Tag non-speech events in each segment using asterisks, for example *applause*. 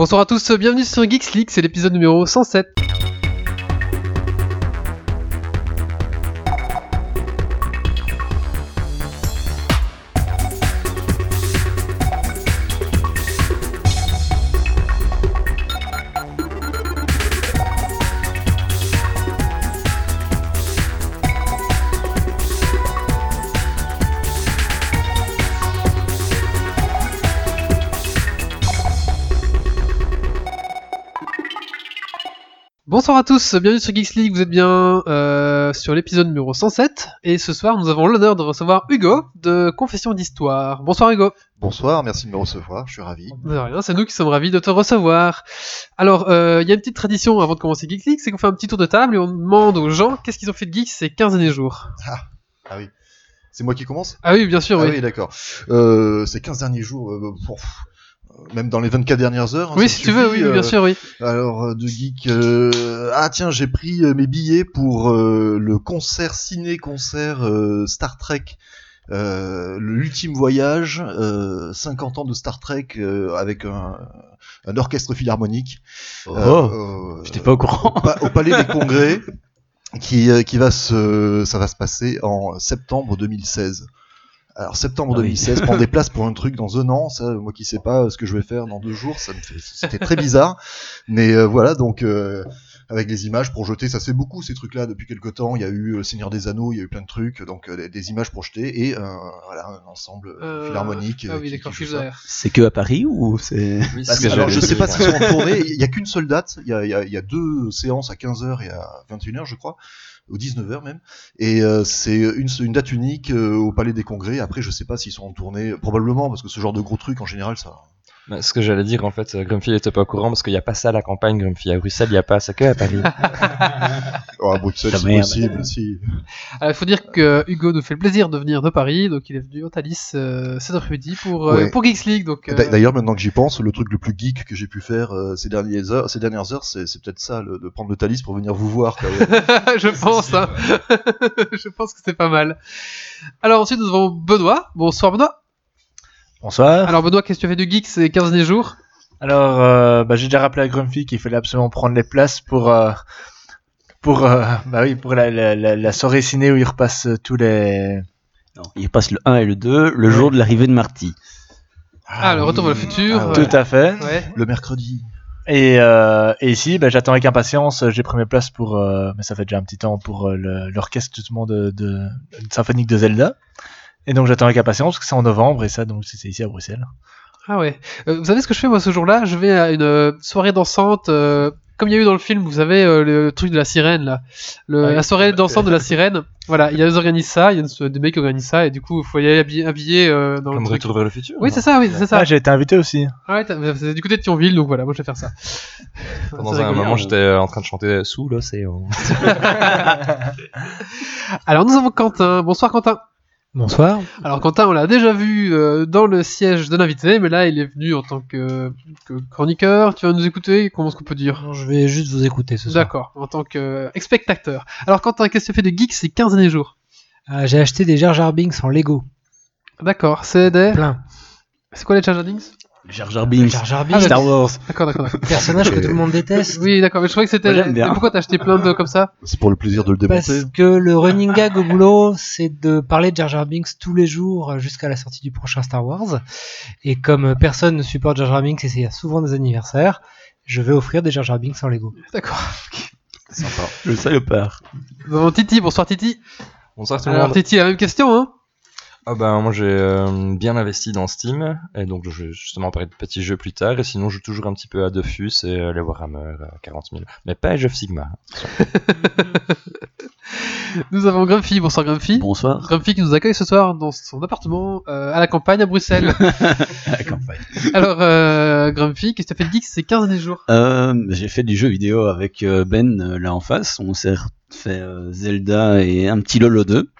Bonsoir à tous, bienvenue sur Geeks League, c'est l'épisode numéro 107. Bonsoir à tous, bienvenue sur Geeks League, vous êtes bien euh, sur l'épisode numéro 107 et ce soir nous avons l'honneur de recevoir Hugo de Confession d'Histoire. Bonsoir Hugo. Bonsoir, merci de me recevoir, je suis ravi. De rien, c'est nous qui sommes ravis de te recevoir. Alors, euh, il y a une petite tradition avant de commencer Geeks League, c'est qu'on fait un petit tour de table et on demande aux gens qu'est-ce qu'ils ont fait de geek ces 15 derniers jours. Ah oui. C'est moi qui commence? Ah oui, bien sûr, Ah oui. oui, d'accord. Euh, ces 15 derniers jours, euh, euh, même dans les 24 dernières heures. hein, Oui, si tu veux, oui, bien euh, sûr, oui. Alors, euh, de geek, euh, ah tiens, j'ai pris euh, mes billets pour euh, le concert ciné-concert euh, Star Trek. Euh, l'ultime voyage, euh, 50 ans de Star Trek euh, avec un, un orchestre philharmonique. Oh, Euh, j'étais pas au courant. au, pa- au Palais des Congrès, *laughs* qui, euh, qui va se, ça va se passer en septembre 2016. Alors septembre Ah oui. 2016, *laughs* prendre des places pour un truc dans un an, ça, moi qui sais pas ce que je vais faire dans deux jours, ça me fait, c'était très bizarre. *laughs* Mais euh, voilà, donc euh, avec les images projetées, ça se fait beaucoup ces trucs-là depuis quelque temps. Il y a eu euh, Seigneur des Anneaux, il y a eu plein de trucs, donc euh, des, des images projetées et euh, voilà un ensemble Euh, philharmonique. Ah euh, oui, qui- qui. C'est que à Paris ou c'est. Oui, *laughs* Bah, alors, je sais pas s'ils sont en tournée. Il y a qu'une seule date. Il y a, il y a- il y a deux séances à 15h et à 21h, je crois, ou 19h même. Et euh, c'est une, une date unique euh, au Palais des Congrès. Après, je sais pas s'ils sont en tournée. Probablement, parce que ce genre de gros truc, en général, ça. Bah, ce que j'allais dire, en fait, euh, Grumpy était pas au courant parce qu'il n'y a pas ça à la campagne, Grumpy. À Bruxelles, il n'y a pas ça que à Paris. *laughs* Oh, à Bruxelles, c'est possible. Si. Alors, il faut dire que Hugo nous fait le plaisir de venir de Paris, donc il est venu au Thalys euh, cet après-midi pour, euh, Ouais. pour Geeks League. Donc, euh, D'a- D'ailleurs, maintenant que j'y pense, le truc le plus geek que j'ai pu faire euh, ces, dernières heures, ces dernières heures, c'est c'est peut-être ça, le- de prendre le Thalys pour venir vous voir. quoi. *laughs* je pense, hein. *laughs* je pense que c'est pas mal. Alors ensuite nous avons Benoît. Bonsoir Benoît. Bonsoir. Alors Benoît, qu'est-ce que tu as fait de geek ces 15 derniers jours? Alors, euh, bah, j'ai déjà rappelé à Grumpy qu'il fallait absolument prendre les places pour euh, pour euh, bah oui pour la, la, la, la soirée ciné où il repasse tous les Non, il passe le 1 et le 2 le jour de l'arrivée de Marty. Ah, le retour vers le futur. Ah ouais. tout à fait. Ouais. Le mercredi. Et, euh, et ici, bah, j'attends avec impatience. J'ai pris mes places pour, euh, mais ça fait déjà un petit temps pour euh, le- l'orchestre justement de, de, de symphonique de Zelda. Et donc j'attends avec impatience parce que c'est en novembre et ça donc c'est ici à Bruxelles. Ah ouais. Euh, vous savez ce que je fais moi ce jour-là? Je vais à une euh, soirée dansante. euh, comme il y a eu dans le film, vous savez, euh, le, truc de la sirène, là. Le- Ah. La soirée dansante de la sirène. Voilà, il y a des organisent ça, il y a une- des mecs qui organisent ça, et du coup, il faut y aller habillé, habillé, euh, dans Comme le truc. Retour vers le futur. Oui, c'est ça, oui, c'est ça. Ah, j'ai été invité aussi. Ah ouais, t'as- c'est du côté de Thionville, donc voilà, moi je vais faire ça. Pendant un moment, j'étais euh, en train de chanter sous l'océan. *laughs* *laughs* Alors nous avons Quentin. Bonsoir Quentin. Bonsoir. Alors Quentin, on l'a déjà vu euh, dans le siège de l'invité, mais là il est venu en tant que, que chroniqueur. Tu vas nous écouter Comment est-ce qu'on peut dire? Je vais juste vous écouter ce soir. D'accord, en tant que euh, spectateur. Alors Quentin, qu'est-ce que tu fais de geek ces 15 derniers jours? Euh, J'ai acheté des Jar Jar Binks en Lego. D'accord, c'est des... Plein. C'est quoi les Jar Jar Binks? Jar Jar Binks. Jar Jar Ah, Binks, Star Wars. D'accord, d'accord, personnage que tout le monde déteste. Oui, d'accord, mais je croyais que c'était... Pourquoi t'as acheté plein de comme ça C'est pour le plaisir de le démonter. Parce que le running gag au boulot, c'est de parler de Jar Jar Binks tous les jours jusqu'à la sortie du prochain Star Wars. Et comme personne ne supporte Jar Jar Binks et c'est souvent des anniversaires, je vais offrir des Jar Jar Binks en Lego. D'accord. Sympa. Le salopard. Nous avons Titi, bonsoir Titi. Bonsoir tout le Alors monde. Titi, la même question, hein Ah ben, moi, j'ai euh, bien investi dans Steam. Et donc, je vais justement parler de petits jeux plus tard. Et sinon, je joue toujours un petit peu à Dofus et euh, les Warhammer à 40 000. Mais pas Age of Sigma. *laughs* Nous avons Grumpy, bonsoir Grumpy. Bonsoir. Grumpy qui nous accueille ce soir dans son appartement euh, à la campagne à Bruxelles. *laughs* À la campagne. Alors, euh, Grumpy, qu'est-ce que tu as fait de geek ces 15 derniers jours? Euh, J'ai fait du jeu vidéo avec euh, Ben euh, là en face. On s'est fait euh, Zelda et un petit Lolo 2.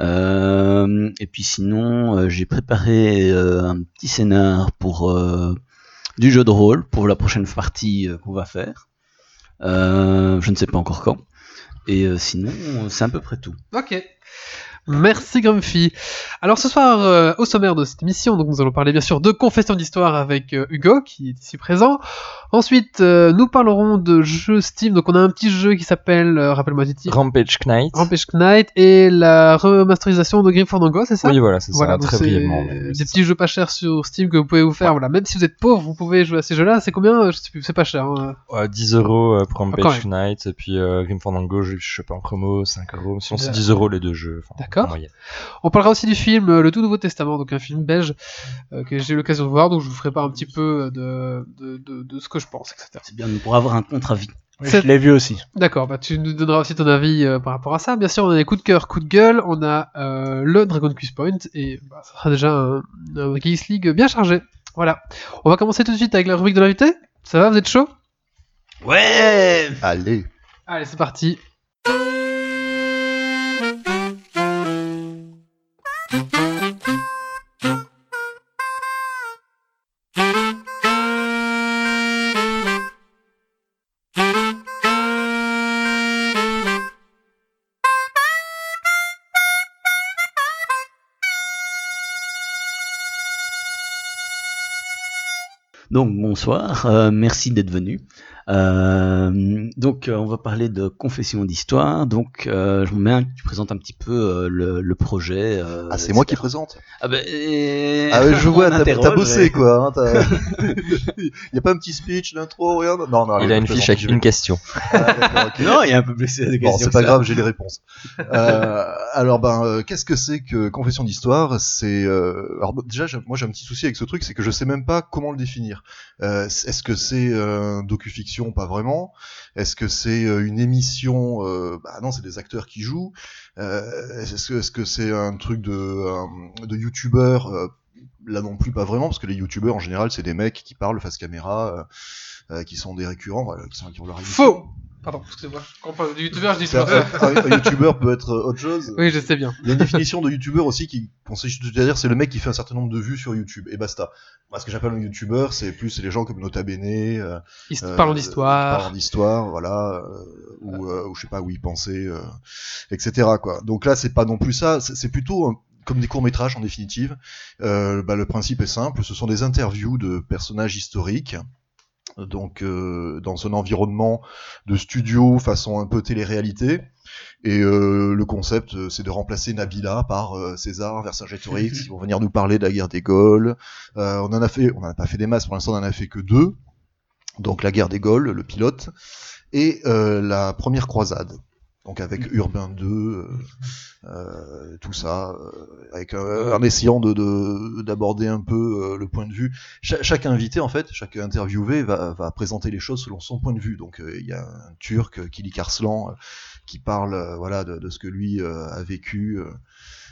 Euh, et puis sinon, euh, j'ai préparé un petit scénar pour du jeu de rôle pour la prochaine partie qu'on va faire. Je ne sais pas encore quand. Et sinon, c'est à peu près tout. Ok. Merci Grumpy. Alors ce soir, au sommaire de cette émission, donc nous allons parler bien sûr de Confession d'Histoire avec Hugo, qui est ici présent. Ensuite, euh, nous parlerons de jeux Steam. Donc on a un petit jeu qui s'appelle, euh, rappelle-moi titre, Rampage Knight. Rampage Knight et la remasterisation de Grim Fandango, c'est ça Oui, voilà, c'est Voilà, ça, très brièvement. des petits jeux pas chers sur Steam que vous pouvez vous faire. Voilà, même si vous êtes pauvre, vous pouvez jouer à ces jeux-là. C'est combien? Je sais plus, c'est pas cher. hein. ça. Ouais, 10 euros euh, pour Rampage Knight, et puis Grim Fandango, je je sais pas en promo, 5 euros. Sinon, c'est D'accord. 10 euros les deux jeux. enfin, D'accord. On parlera aussi du film Le Tout Nouveau Testament, donc un film belge que j'ai eu l'occasion de voir, donc je vous ferai pas un petit peu de, de, de, de ce que je pense, etc. C'est bien pour avoir un contre-avis. Oui, je l'ai vu aussi. D'accord, bah tu nous donneras aussi ton avis euh, par rapport à ça. Bien sûr, on a des coups de cœur, coups de gueule, on a euh, le Dragon Quest Point, et bah, ça sera déjà un, un Geeks League bien chargé. Voilà. On va commencer tout de suite avec la rubrique de l'invité. Ça va, vous êtes chaud? Ouais Allez. Allez, c'est parti. Bonsoir, euh, merci d'être venu. Euh, donc euh, on va parler de confession d'histoire. Donc euh, je me mets un- tu présentes un petit peu euh, le, le projet. euh, Ah, c'est moi qui présente. Ah ben, et- Ah ouais, je *laughs* vois, t'as bossé et- quoi. Hein, t'as- *laughs* *laughs* y a pas un petit speech, l'intro, rien Non, non. Il allez, a une fiche avec une question. Ah. Non, il y a un peu plus de Bon, questions c'est que pas ça. grave, j'ai les réponses. Euh, alors ben, euh, qu'est-ce que c'est que confession d'histoire? C'est euh, alors bon, déjà, moi j'ai un petit souci avec ce truc, c'est que je sais même pas comment le définir. Euh, Est-ce que c'est euh, un docu-fiction Pas vraiment? Est-ce que c'est euh, une émission euh, Bah non, c'est des acteurs qui jouent. Est-ce que c'est un truc de de youtubeur? Là non plus, pas vraiment, parce que les youtubeurs en général, c'est des mecs qui parlent face caméra, qui sont des récurrents, qui, sont, qui ont leur. Faux Pardon, excusez-moi. Quand on parle de youtubeur, je dis C'est un, un- youtubeur peut être euh, autre chose. Oui, je sais bien. Il y a une définition de youtubeur aussi qui consiste à dire c'est le mec qui fait un certain nombre de vues sur YouTube et basta. Moi, ce que j'appelle un youtubeur, c'est plus les gens comme Nota Bene, euh, euh, parlent qui d'histoire. parlent d'histoire, voilà, euh, ou, euh, ou je sais pas où y penser, euh, etc. Quoi. Donc là, c'est pas non plus ça. C'est plutôt un- comme des courts métrages en définitive. Euh, bah, le principe est simple. Ce sont des interviews de personnages historiques. Donc euh, dans un environnement de studio façon un peu télé-réalité. Et euh, le concept, euh, c'est de remplacer Nabila par César, Vercingétorix, *laughs* qui vont venir nous parler de la guerre des Gaules. Euh, on en a fait, on en a pas fait des masses pour l'instant, on en a fait que deux. Donc la guerre des Gaules, le pilote, et euh, la première croisade. Donc avec Urbain II, euh, euh, tout ça, euh, avec euh, en essayant de de- d'aborder un peu euh, le point de vue. Cha- chaque invité en fait, chaque interviewé va, va présenter les choses selon son point de vue. Donc euh, il y a un Turc, Kili Karslan, euh, qui parle voilà de, de ce que lui euh, a vécu. euh,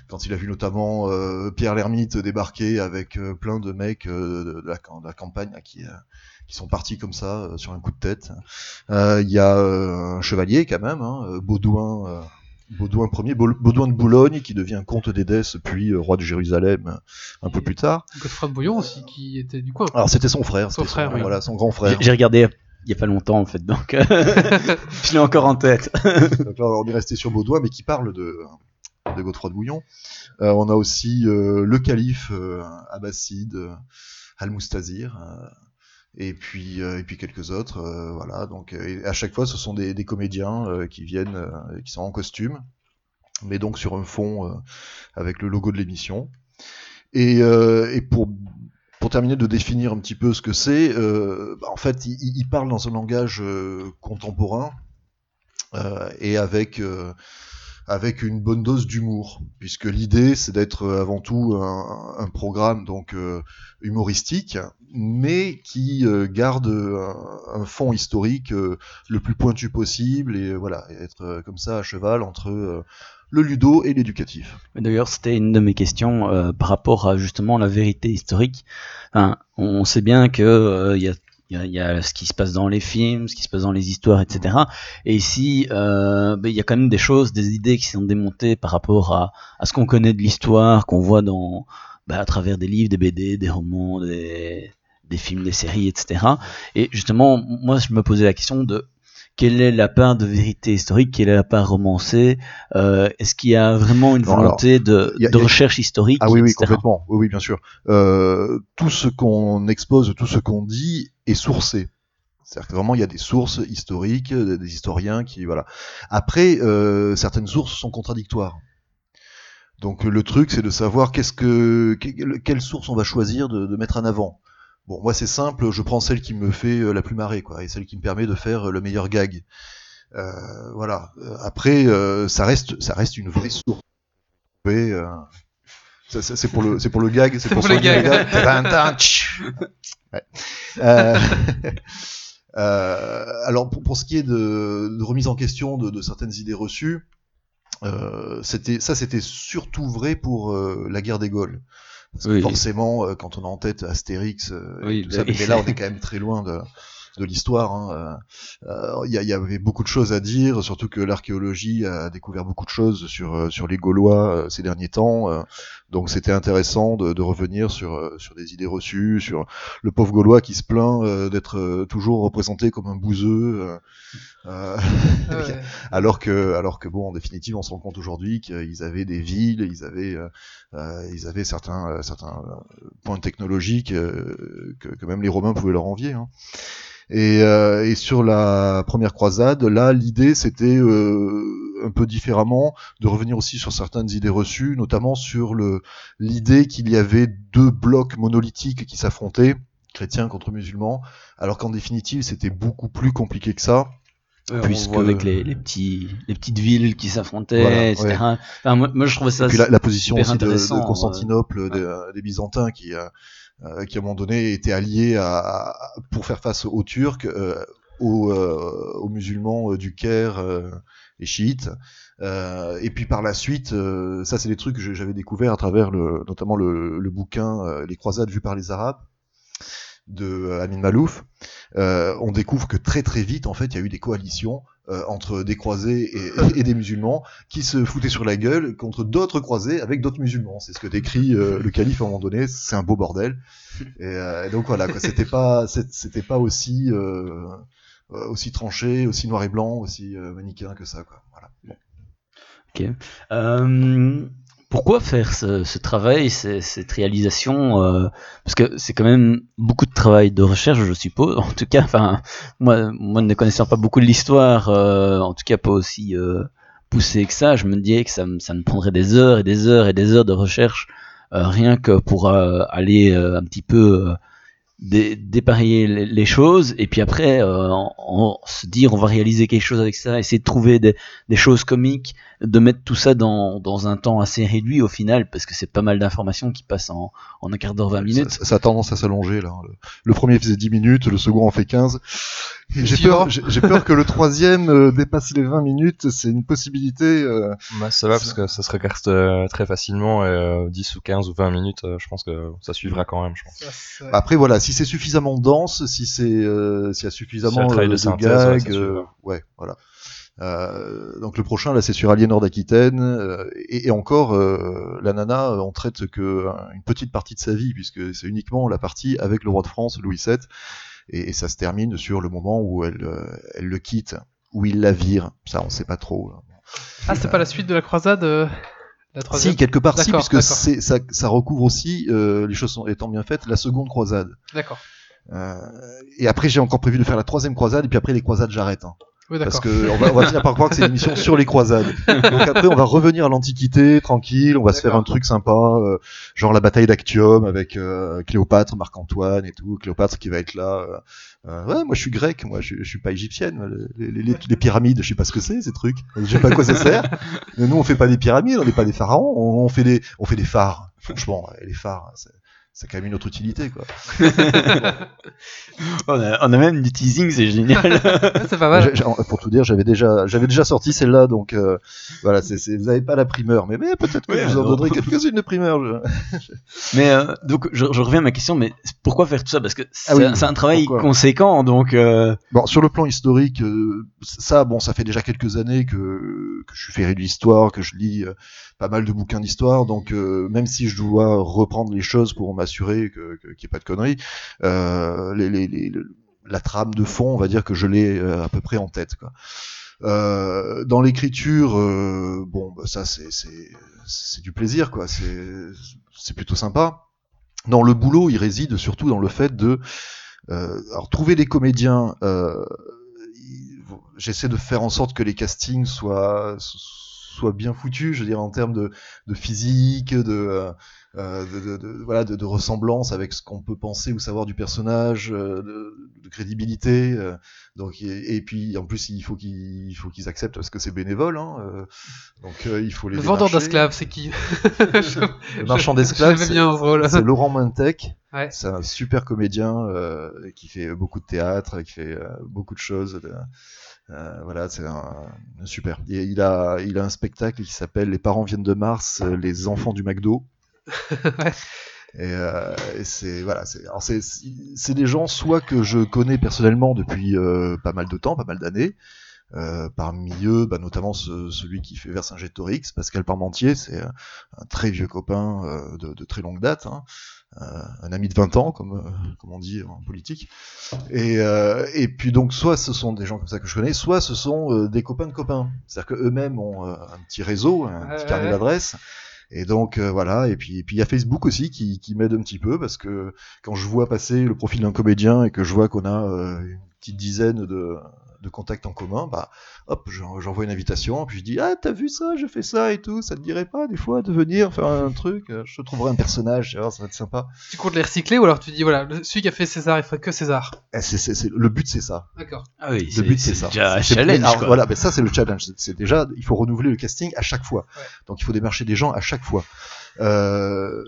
quand il a vu notamment euh, Pierre l'ermite débarquer avec plein de mecs euh, de, de la, de la campagne qui, euh, qui sont partis comme ça euh, sur un coup de tête. Euh, Il y a euh, un chevalier quand même, hein, Baudouin, euh, Baudouin Ier, Baud- Baudouin de Boulogne, qui devient comte d'Édesse puis euh, roi de Jérusalem un peu plus tard. Godefroy de Bouillon aussi, qui était du coin. Alors c'était son frère, Son c'était frère, oui. voilà, son grand frère. J'ai regardé il y a pas longtemps en fait, donc *laughs* je l'ai encore en tête. *laughs* Donc là, on est resté sur Baudouin, mais qui parle de, de Godefroy de Bouillon. Euh, on a aussi euh, le calife euh, abbasside, euh, Al-Mustazir, euh, et puis euh, et puis quelques autres. euh, voilà. Donc euh, à chaque fois, ce sont des, des comédiens qui viennent, qui sont en costume, mais donc sur un fond avec le logo de l'émission. Et, et pour pour terminer de définir un petit peu ce que c'est, euh, bah, en fait, il, il parle dans un langage euh, contemporain euh, et avec avec une bonne dose d'humour, puisque l'idée c'est d'être euh, avant tout un, programme donc euh, humoristique, mais qui euh, garde un, fond historique euh, le plus pointu possible et euh, voilà être euh, comme ça à cheval entre euh, le ludo et l'éducatif. D'ailleurs, c'était une de mes questions euh, par rapport à justement la vérité historique. On sait bien que euh, il y a il y, a, ce qui se passe dans les films, ce qui se passe dans les histoires, etc. Et ici, euh, ben, il y a quand même des choses, des idées qui sont démontées par rapport à, à ce qu'on connaît de l'histoire, qu'on voit dans, ben, à travers des livres, des BD, des romans, des, des films, des séries, etc. Et justement, moi, je me posais la question de quelle est la part de vérité historique, quelle est la part romancée, euh, est-ce qu'il y a vraiment une Non, volonté de, il y a- de il y a- recherche historique, Ah oui, oui, etc. complètement. Oui, oui, bien sûr. Euh, tout ce qu'on expose, tout ce qu'on dit est sourcé. C'est-à-dire que vraiment, il y a des sources historiques, des historiens qui, voilà. Après, euh, certaines sources sont contradictoires. Donc le truc, c'est de savoir qu'est-ce que, que- quelle source on va choisir de, de mettre en avant. Bon, moi c'est simple, je prends celle qui me fait euh, la plus marrer, quoi, et celle qui me permet de faire euh, le meilleur gag. Euh, voilà. Euh, Après, euh, ça reste, ça reste une vraie source. Euh, c'est pour le, c'est pour le gag, c'est *laughs* pour, pour le gag. Ouais. *laughs* Alors pour, pour ce qui est de, de remise en question de, de certaines idées reçues, c'était ça c'était surtout vrai pour la guerre des Gaules. Parce que Oui. forcément, euh, quand on a en tête Astérix, euh, et Oui, tout bah ça, mais là on est *laughs* quand même très loin de, de l'histoire. hein, euh, Il y, il y avait beaucoup de choses à dire, surtout que l'archéologie a découvert beaucoup de choses sur sur les Gaulois euh, ces derniers temps. euh, donc c'était intéressant de, de revenir sur euh, sur des idées reçues, sur le pauvre Gaulois qui se plaint euh, d'être euh, toujours représenté comme un bouseux. euh, Ah ouais. *laughs* alors que, alors que bon, en définitive, on se rend compte aujourd'hui qu'ils avaient des villes, ils avaient, euh, ils avaient certains, certains points technologiques que, que même les Romains pouvaient leur envier. hein. Et, euh, et sur la première croisade, là, l'idée c'était euh, un peu différemment de revenir aussi sur certaines idées reçues, notamment sur le l'idée qu'il y avait deux blocs monolithiques qui s'affrontaient, chrétiens contre musulmans, alors qu'en définitive c'était beaucoup plus compliqué que ça. Ouais, Puisque- on voit avec les, les petits les petites villes qui s'affrontaient, Voilà, etc. ouais. Enfin, moi, moi, je trouvais ça Et puis la, la position aussi de, Constantinople, des, des Byzantins, qui, euh, euh, qui à un moment donné étaient alliés à, pour faire face aux Turcs, euh, aux, euh, aux musulmans euh, du Caire euh, et chiites. Euh, et puis par la suite, euh, ça c'est des trucs que j'avais découvert à travers le, notamment le, le bouquin euh, Les croisades vues par les Arabes de euh, Amin Malouf. Euh, on découvre que très très vite, en fait, il y a eu des coalitions euh, entre des croisés et, et des musulmans qui se foutaient sur la gueule contre d'autres croisés avec d'autres musulmans. C'est ce que décrit le calife à un moment donné. C'est un beau bordel. Et, et donc voilà. C'était pas, c'était pas aussi aussi tranché, aussi noir et blanc, aussi manichéen que ça, quoi. Voilà. Euh, pourquoi faire ce, travail, ce- cette réalisation euh, Parce que c'est quand même beaucoup de travail de recherche, je suppose. En tout cas, enfin, moi, moi ne connaissant pas beaucoup de l'histoire, euh, en tout cas pas aussi poussé que ça, je me disais que ça, ça me prendrait des heures et des heures et des heures de recherche, rien que pour aller un petit peu dé- les, choses, et puis après, euh, en se dire on va réaliser quelque chose avec ça, essayer de trouver des, des choses comiques, de mettre tout ça dans, dans un temps assez réduit au final, parce que c'est pas mal d'informations qui passent en, en un quart d'heure, 20 minutes. Ça, ça a tendance à s'allonger là. Le, le premier faisait 10 minutes, le second en fait 15. J'ai peur, j'ai j'ai peur que le troisième euh, dépasse les 20 minutes. C'est une possibilité. euh, Bah, ça va parce que ça se regarde euh, très facilement et euh, 10 ou 15 ou 20 minutes, euh, je pense que ça suivra quand même, je pense. Ça, c'est- Après voilà, si c'est suffisamment dense, si c'est euh, s'il y a suffisamment S'il y a euh, de de, synthèse, ouais, gags, euh, ouais, voilà. Euh, donc le prochain là, c'est sur Aliénor d'Aquitaine euh, et, et encore euh, la nana, euh, on traite que une petite partie de sa vie puisque c'est uniquement la partie avec le roi de France Louis VII et, et ça se termine sur le moment où elle euh, elle le quitte, où il la vire. Ça, on sait pas trop. là. Ah, c'est pas la suite de la croisade euh, La troisième Si quelque part si puisque ça, ça recouvre aussi euh, les choses sont- étant bien faites la seconde croisade. D'accord. Euh, et après, j'ai encore prévu de faire la troisième croisade, et puis après les croisades, j'arrête. hein. Oui, parce d'accord. que on va, on va finir par croire que c'est une émission sur les croisades. Donc après, on va revenir à l'Antiquité, tranquille, on va se faire un truc sympa, euh, genre la bataille d'Actium avec euh, Cléopâtre, Marc-Antoine et tout. Cléopâtre qui va être là. euh, euh, ouais, moi je suis grec, moi je, je suis pas égyptienne. Les, les- les- les pyramides, je sais pas ce que c'est ces trucs. Je sais pas à quoi ça sert. Mais nous, on fait pas des pyramides, on n'est pas des pharaons, on, on fait des, on fait des phares. Franchement, les phares, c'est, c'est quand même une autre utilité, quoi. *laughs* On a, on a même du teasing, c'est génial. *laughs* C'est pas mal. Pour tout dire, j'avais déjà, j'avais déjà sorti celle-là, donc euh, voilà, vous n'avez pas la primeur, mais, mais peut-être que Ouais, vous en donnerai quelques-unes de primeur. je- *laughs* mais euh, donc, je, je reviens à ma question, mais pourquoi faire tout ça? Parce que c'est Ah oui, c'est un travail pourquoi? conséquent, donc. euh, Bon, sur le plan historique, euh, ça, bon, ça fait déjà quelques années que, que je suis féru de l'histoire, que je lis euh, pas mal de bouquins d'histoire, donc euh, même si je dois reprendre les choses pour m'assurer que, que, qu'il n'y ait pas de conneries, euh, les, les, les- le- la trame de fond, on va dire que je l'ai euh, à peu près en tête. Quoi. Euh, dans l'écriture, euh, bon, bah, ça c'est du plaisir, quoi. C'est plutôt sympa. Dans le boulot, il réside surtout dans le fait de alors trouver des comédiens. J'essaie de faire en sorte que les castings soient bien foutus, je veux dire en termes de, de physique, de, euh, de, de- de- voilà, de, ressemblance avec ce qu'on peut penser ou savoir du personnage, euh, de, crédibilité. euh, donc et, et puis en plus il faut qu'ils il faut qu'ils acceptent parce que c'est bénévole. Hein, euh, donc euh, il faut les Le vendeur d'esclaves, c'est qui *laughs* Le marchand d'esclaves, c'est Laurent Mintec. Ouais. C'est un super comédien euh, qui fait beaucoup de théâtre, qui fait euh, beaucoup de choses. Euh, voilà, c'est super. Et il a, il a un spectacle qui s'appelle Les parents viennent de Mars, euh, les enfants du McDo. *laughs* Ouais. Et, euh, et c'est voilà, c'est des gens soit que je connais personnellement depuis euh, pas mal de temps, pas mal d'années. Euh, parmi eux, bah, notamment ce- celui qui fait Vercingétorix, Pascal Parmentier, c'est un, très vieux copain de, de très longue date, hein. Euh, un ami de 20 ans, comme, euh, comme on dit en politique. Et, euh, et puis donc, soit ce sont des gens comme ça que je connais, soit ce sont des copains de copains. C'est-à-dire qu'eux-mêmes ont un petit réseau, un petit carnet d'adresses. Et donc euh, voilà, et puis et puis il y a Facebook aussi qui, qui m'aide un petit peu parce que quand je vois passer le profil d'un comédien et que je vois qu'on a euh, une petite dizaine de, de contacts en commun, bah hop, j'en- j'envoie une invitation, puis je dis ah t'as vu ça, je fais ça et tout, ça te dirait pas des fois de venir faire un truc, euh, je te trouverai un personnage, ça va être sympa. Tu comptes les recycler ou alors tu dis voilà, le- celui qui a fait César, il ferait que César? Eh, c'est- c'est- c'est- le but c'est ça. D'accord. Ah oui, Le but c'est ça. déjà un C'est- challenge. alors, quoi. voilà, mais ça c'est le challenge. C'est- C'est déjà, il faut renouveler le casting à chaque fois. Ouais. Donc il faut démarcher des gens à chaque fois. Euh,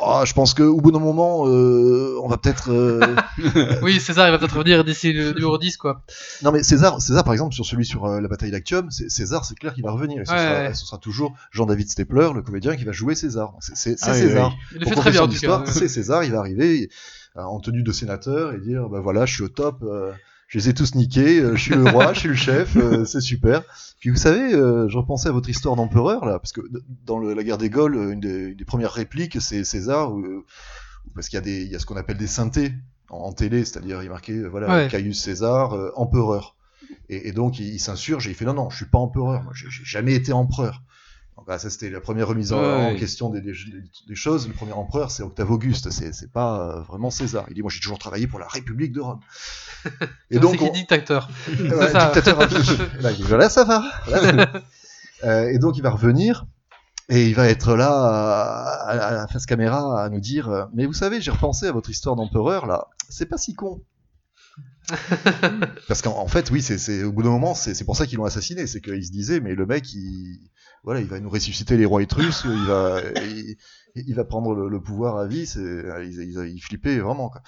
oh, je pense qu'au bout d'un moment, euh, on va peut-être. euh, *laughs* Oui, César, il va peut-être revenir d'ici le numéro 10, quoi. Non mais César, César par exemple sur celui sur euh, la bataille d'Actium, c'est- César c'est clair qu'il va revenir. Et ce, Ouais, sera, ouais. ce sera toujours Jean-David Stepler, le comédien qui va jouer César. C'est Ah César. oui. Il le fait très bien, en tout cas. C'est César, il va arriver euh, en tenue de sénateur et dire bah voilà, je suis au top, euh, je les ai tous niqués, euh, je suis le roi, je suis le chef, euh, *laughs* c'est super. Puis vous savez, euh, je repensais à votre histoire d'empereur là, parce que dans le- la guerre des Gaules, une des, une des premières répliques, c'est César, parce qu'il y a des, il y a ce qu'on appelle des synthés en, en télé, c'est-à-dire il est marqué voilà Ouais. Caius César, empereur. Et, et donc il, il s'insurge et il fait non non, je suis pas empereur, moi j'ai jamais été empereur. Donc, voilà, ça c'était la première remise en, Ouais, en ouais. question des, des, des choses. Le premier empereur c'est Octave Auguste, c'est pas euh, vraiment César. Il dit moi j'ai toujours travaillé pour la République de Rome. *laughs* Et donc on- dit dictateur. *laughs* Ouais, ça. dictateur. *laughs* Là, dit, voilà, ça va. Voilà. Euh, et donc il va revenir et il va être là à, à- à la face caméra à nous dire euh, mais vous savez j'ai repensé à votre histoire d'empereur là c'est pas si con parce qu'en en fait oui c'est au bout d'un moment c'est c'est pour ça qu'ils l'ont assassiné c'est qu'ils se disaient mais le mec il voilà il va nous ressusciter les rois étrusques il va il, il va prendre le, pouvoir à vie c'est ils, ils, ils flippaient vraiment quoi.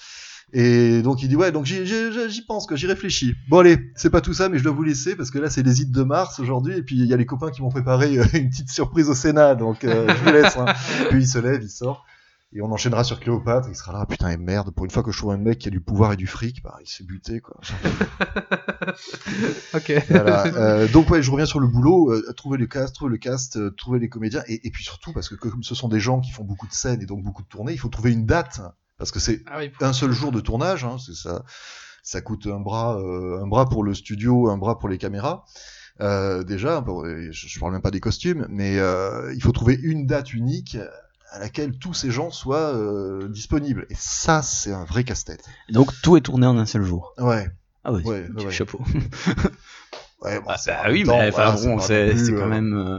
Et donc il dit ouais donc j'y pense que j'y réfléchis. Bon allez c'est pas tout ça mais je dois vous laisser parce que là c'est les hits de mars aujourd'hui et puis il y a les copains qui m'ont préparé euh, une petite surprise au Sénat donc euh, je vous laisse hein. puis il se lève il sort et on enchaînera sur Cléopâtre il sera là putain et merde pour une fois que je trouve un mec qui a du pouvoir et du fric bah il se fait buter quoi *laughs* ok. voilà. Euh, donc ouais, je reviens sur le boulot, euh, trouver le cast, trouver le cast, euh, trouver les comédiens, et, et puis surtout parce que comme ce sont des gens qui font beaucoup de scènes et donc beaucoup de tournées, il faut trouver une date parce que c'est Ah oui. un seul jour de tournage, hein, c'est ça, ça coûte un bras, euh, un bras pour le studio, un bras pour les caméras. Euh, déjà, bon, je, je parle même pas des costumes, mais euh, il faut trouver une date unique à laquelle tous ces gens soient euh, disponibles. Et ça, c'est un vrai casse-tête. Donc tout est tourné en un seul jour. Ouais, Ah oui, Ouais, petit ouais. chapeau. *laughs* ouais, bon, Ah, bah oui, mais enfin voilà, c'est bon, c'est euh, quand même. euh,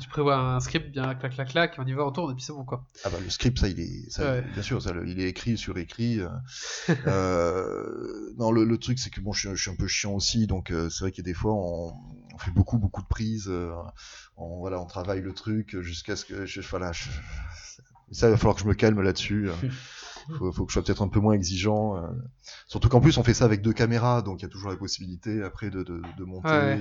tu prévois un script bien clac clac clac, et on y va, on tourne, et puis c'est bon, quoi. Ah bah le script ça il est ça, Ouais. bien sûr ça, il est écrit sur écrit euh, *laughs* euh, non le, le truc c'est que bon je, suis- je suis un peu chiant aussi donc euh, c'est vrai qu'il y a des fois on, on fait beaucoup beaucoup de prises euh, on voilà on travaille le truc jusqu'à ce que je, voilà je- ça va falloir que je me calme là-dessus euh. *laughs* faut, faut que je sois peut-être un peu moins exigeant euh. surtout qu'en plus on fait ça avec deux caméras donc il y a toujours la possibilité après de, de, de monter Ouais.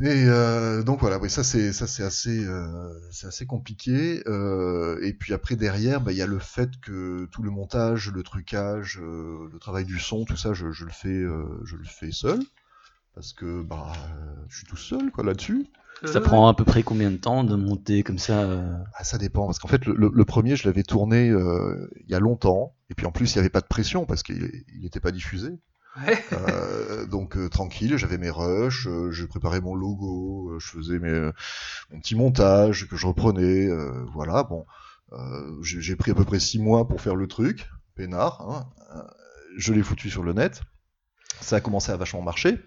et euh, donc voilà, oui, ça c'est ça c'est assez euh, c'est assez compliqué. Et puis après derrière, bah, il y a le fait que tout le montage, le trucage, le travail du son, tout ça, je, je le fais je le fais seul. Parce que bah, euh, je suis tout seul quoi là-dessus. Ça prend à peu près combien de temps de monter comme ça euh, Ah, ça dépend, parce qu'en fait, le, le- le premier, je l'avais tourné euh, il y a longtemps, et puis en plus, il n'y avait pas de pression, parce qu'il n'était pas diffusé. Ouais. Euh, donc euh, tranquille, j'avais mes rushs, euh, je préparais mon logo, euh, je faisais mes, euh, mon petit montage que je reprenais, euh, voilà, bon. Euh, j'ai pris à peu près six mois pour faire le truc, peinard, hein, euh, je l'ai foutu sur le net, ça a commencé à vachement marcher,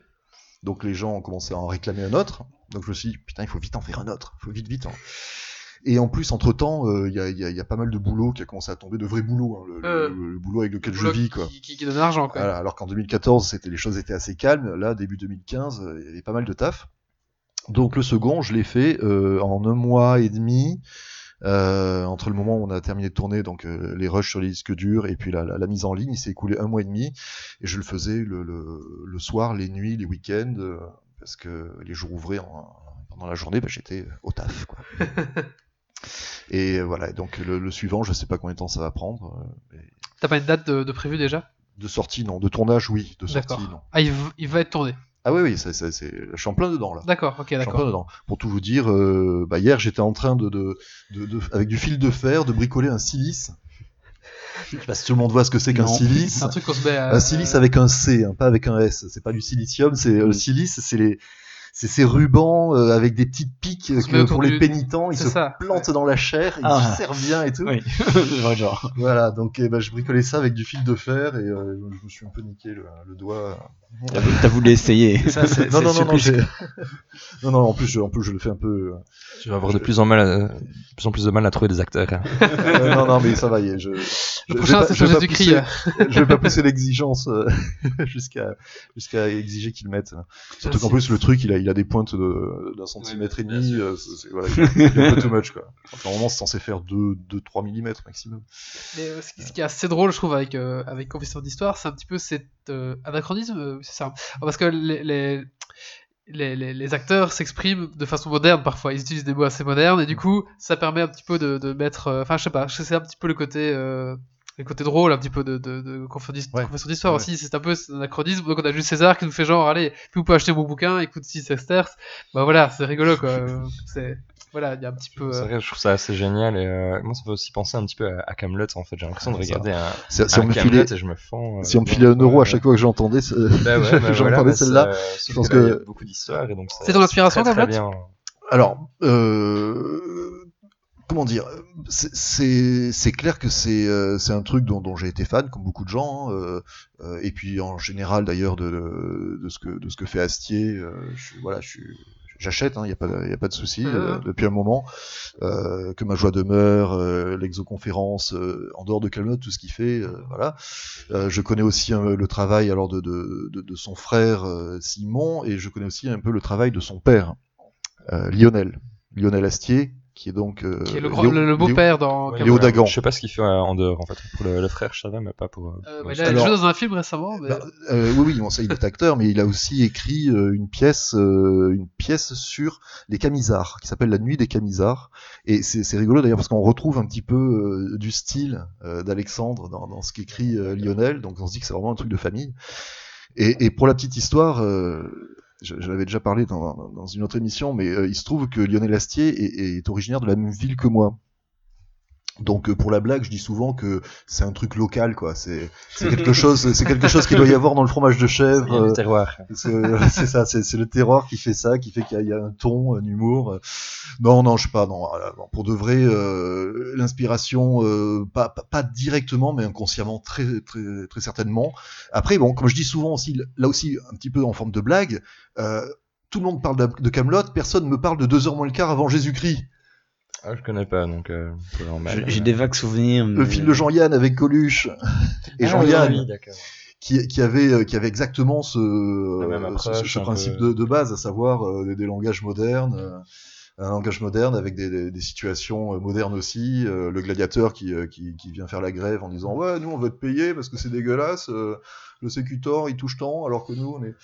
donc les gens ont commencé à en réclamer un autre, donc je me suis dit, putain, il faut vite en faire un autre, il faut vite, vite. hein. Et en plus, entre-temps, euh, il y, a, y y pas mal de boulot qui a commencé à tomber, de vrais boulots, hein, le, Euh, le- le boulot avec lequel je vis, quoi. Qui, qui, qui donne l'argent, quoi. Voilà, alors qu'en 2014, c'était les choses étaient assez calmes. Là, début 2015, euh, il y avait pas mal de taf. Donc le second, je l'ai fait en un mois et demi. Euh, entre le moment où on a terminé de tourner, donc euh, les rushs sur les disques durs et puis la, la- la mise en ligne, il s'est écoulé un mois et demi et je le faisais le, le- le soir, les nuits, les week-ends, euh, parce que les jours ouvrés en- pendant la journée, bah, j'étais au taf. Quoi. *laughs* et voilà, donc le, le suivant, je sais pas combien de temps ça va prendre. mais T'as pas une date de, de prévu déjà? De sortie, non. De tournage, oui. De sortie, non. Ah, il va être tourné. Ah oui, oui, ça, ça, c'est... je suis en plein dedans là. D'accord, ok, Je suis en plein d'accord. dedans. Pour tout vous dire, euh, bah, hier j'étais en train de, de, de, de- avec du fil de fer, de bricoler un silice. Je sais pas si tout le monde voit ce que c'est qu'un Non. silice. C'est un truc qu'on se met à... Un silice avec un C, hein, pas avec un S. C'est pas du silicium, c'est euh, le silice, c'est les, c'est ces rubans euh, avec des petites piques euh, que pour les du- pénitents, ils se ça, plantent dans la chair, ils Ah. se servent bien et tout. Oui, *laughs* je genre. Voilà, donc eh ben, je bricolais ça avec du fil de fer et euh, je me suis un peu niqué le, le doigt. T'as vou- T'as voulu essayer. Ça, *laughs* Non, non, non, non, *laughs* non, non, en plus, je, en plus, je le fais un peu. euh, Tu vas avoir de plus en, mal à- de plus en plus de mal à trouver des acteurs. hein. euh, non, non, mais ça va, y est, je. je- Le je prochain, vais pas- c'est je Je vais pas pousser l'exigence euh, jusqu'à jusqu'à exiger qu'ils le mettent. Surtout qu'en plus, le truc, il a, il a des pointes de- d'un centimètre et demi. euh, c'est- voilà, il est un peu too much, quoi. Normalement, c'est censé faire 2-3 mm maximum. Mais euh, ce, qui, ce qui est assez drôle, je trouve, avec, euh, avec Confession d'Histoire, c'est un petit peu cet euh, anachronisme, c'est ça. Parce que les, les, les, les- les acteurs s'expriment de façon moderne parfois, ils utilisent des mots assez modernes, et du coup, ça permet un petit peu de, de mettre. euh, Enfin, je sais pas, c'est un petit peu le côté. euh, le côté drôle un petit peu de, de, de Ouais. D'Histoire Ouais. aussi, c'est un peu un anachronisme. Donc on a juste César qui nous fait genre, allez, puis vous pouvez acheter mon bouquin, il coûte 6 sesterces. Bah voilà, c'est rigolo quoi. Euh, *laughs* c'est, voilà, il y a un petit peu. C'est euh, vrai, je trouve ça assez génial. Et euh, moi, ça me fait aussi penser un petit peu à, Camelot. En fait, j'ai l'impression de Ah, regarder un, Si, on me Camelot filait, et je me fends. euh, si on me filait un euro à chaque fois que j'entendais, ce- Bah ouais, *laughs* bah j'entendais celle-là, c'est- je pense que là, il y a que- beaucoup d'histoires et donc C'est ton inspiration, Camelot. Alors, euh, comment dire c'est- clair que c'est euh, un truc dont, dont j'ai été fan, comme beaucoup de gens, hein, euh, euh, et puis en général d'ailleurs de, de, de ce que de ce que fait Astier. euh, je, voilà, je suis J'achète, il n'y a, pas de- y a pas de souci, euh, Mhm. depuis un moment. Euh, que ma joie demeure, euh, l'exoconférence, euh, en dehors de Camelot, tout ce qu'il fait, euh, voilà. Euh, je connais aussi le travail alors de, de, de, de son frère Simon, et je connais aussi un peu le travail de son père, euh, Lionel. Lionel Astier, qui est donc... euh, qui est le, grand- Léo- le, le beau-père dans Ouais, Léo. Dagan. Je sais pas ce qu'il fait euh, en dehors en fait. Pour le, le frère, je savais, mais pas pour. euh, Euh, il a Alors- joué dans un film récemment. Mais... Bah, euh, oui, oui, bon, ça, il est acteur, mais il a aussi écrit euh, une pièce, euh, une pièce sur les Camisards, qui s'appelle La Nuit des Camisards. Et c'est c'est rigolo d'ailleurs parce qu'on retrouve un petit peu euh, du style euh, d'Alexandre dans, dans ce qu'écrit euh, Lionel. Donc on se dit que c'est vraiment un truc de famille. Et, et pour la petite histoire, euh, je, l'avais déjà parlé dans, une autre émission, mais euh, il se trouve que Lionel Astier est originaire de la même ville que moi. Donc euh, pour la blague, je dis souvent que c'est un truc local, quoi. C'est quelque chose, c'est quelque chose qu'il doit y avoir dans le fromage de chèvre. du euh, terroir. c'est c'est ça, c'est c'est le terror qui fait ça, qui fait qu'il y a- il y, a un ton, un humour. Non, non, je sais pas. Non, pour de vrai, euh, l'inspiration, euh, pas, pas pas directement, mais inconsciemment, très très très certainement. Après, bon, comme je dis souvent aussi, là aussi un petit peu en forme de blague, euh, tout le monde parle de Camelot, personne me parle de deux heures moins le quart avant Jésus-Christ. Ah, je connais pas, donc euh, c'est normal. J'ai des vagues souvenirs. Le film de Jean-Yann avec Coluche et Ah, Jean-Yann. oui, d'accord. qui, qui avait euh, qui avait exactement ce ce- principe peu. de, de base, à savoir euh, des, des langages modernes, euh, un langage moderne avec des, des, des situations modernes aussi. euh, le gladiateur qui, euh, qui qui vient faire la grève en disant ouais nous on veut te payer parce que c'est dégueulasse. euh, le sécutor il touche tant alors que nous on est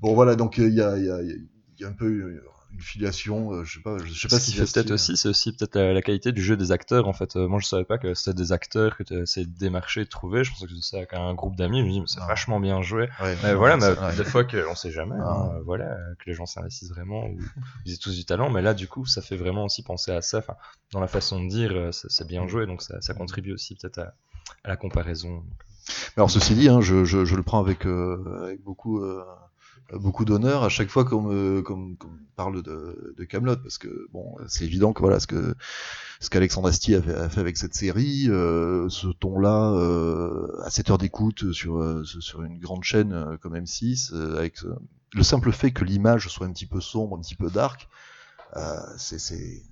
bon voilà donc euh, il y a il y a il y a un peu une filiation, euh, je sais pas, je sais pas Ce si qui fait peut-être aussi, c'est aussi peut-être la, la qualité du jeu des acteurs. En fait, Euh, moi je savais pas que c'était des acteurs que tu essayé de démarcher, de trouver. Je pensais que c'était avec un groupe d'amis. Je me dis, mais c'est vachement bien joué. Ouais, Mais voilà, mais ouais. des fois qu'on sait jamais, Ah. hein, voilà, que les gens s'investissent vraiment, ou *laughs* ils aient tous du talent, mais là, du coup, ça fait vraiment aussi penser à ça, enfin, dans la façon de dire, euh, c'est c'est bien joué, donc ça, ça contribue aussi peut-être à, à la comparaison. Mais Alors ceci dit, hein, je, je, je le prends avec, euh, avec beaucoup, euh, beaucoup d'honneur à chaque fois qu'on me, qu'on me- parle de, de Camelot, parce que bon, c'est évident que voilà ce que ce qu'Alexandre Astier a fait, avec cette série, euh, ce ton-là euh, à 7 heures d'écoute sur euh, sur une grande chaîne euh, comme M6, euh, avec le simple fait que l'image soit un petit peu sombre, un petit peu dark, euh, c'est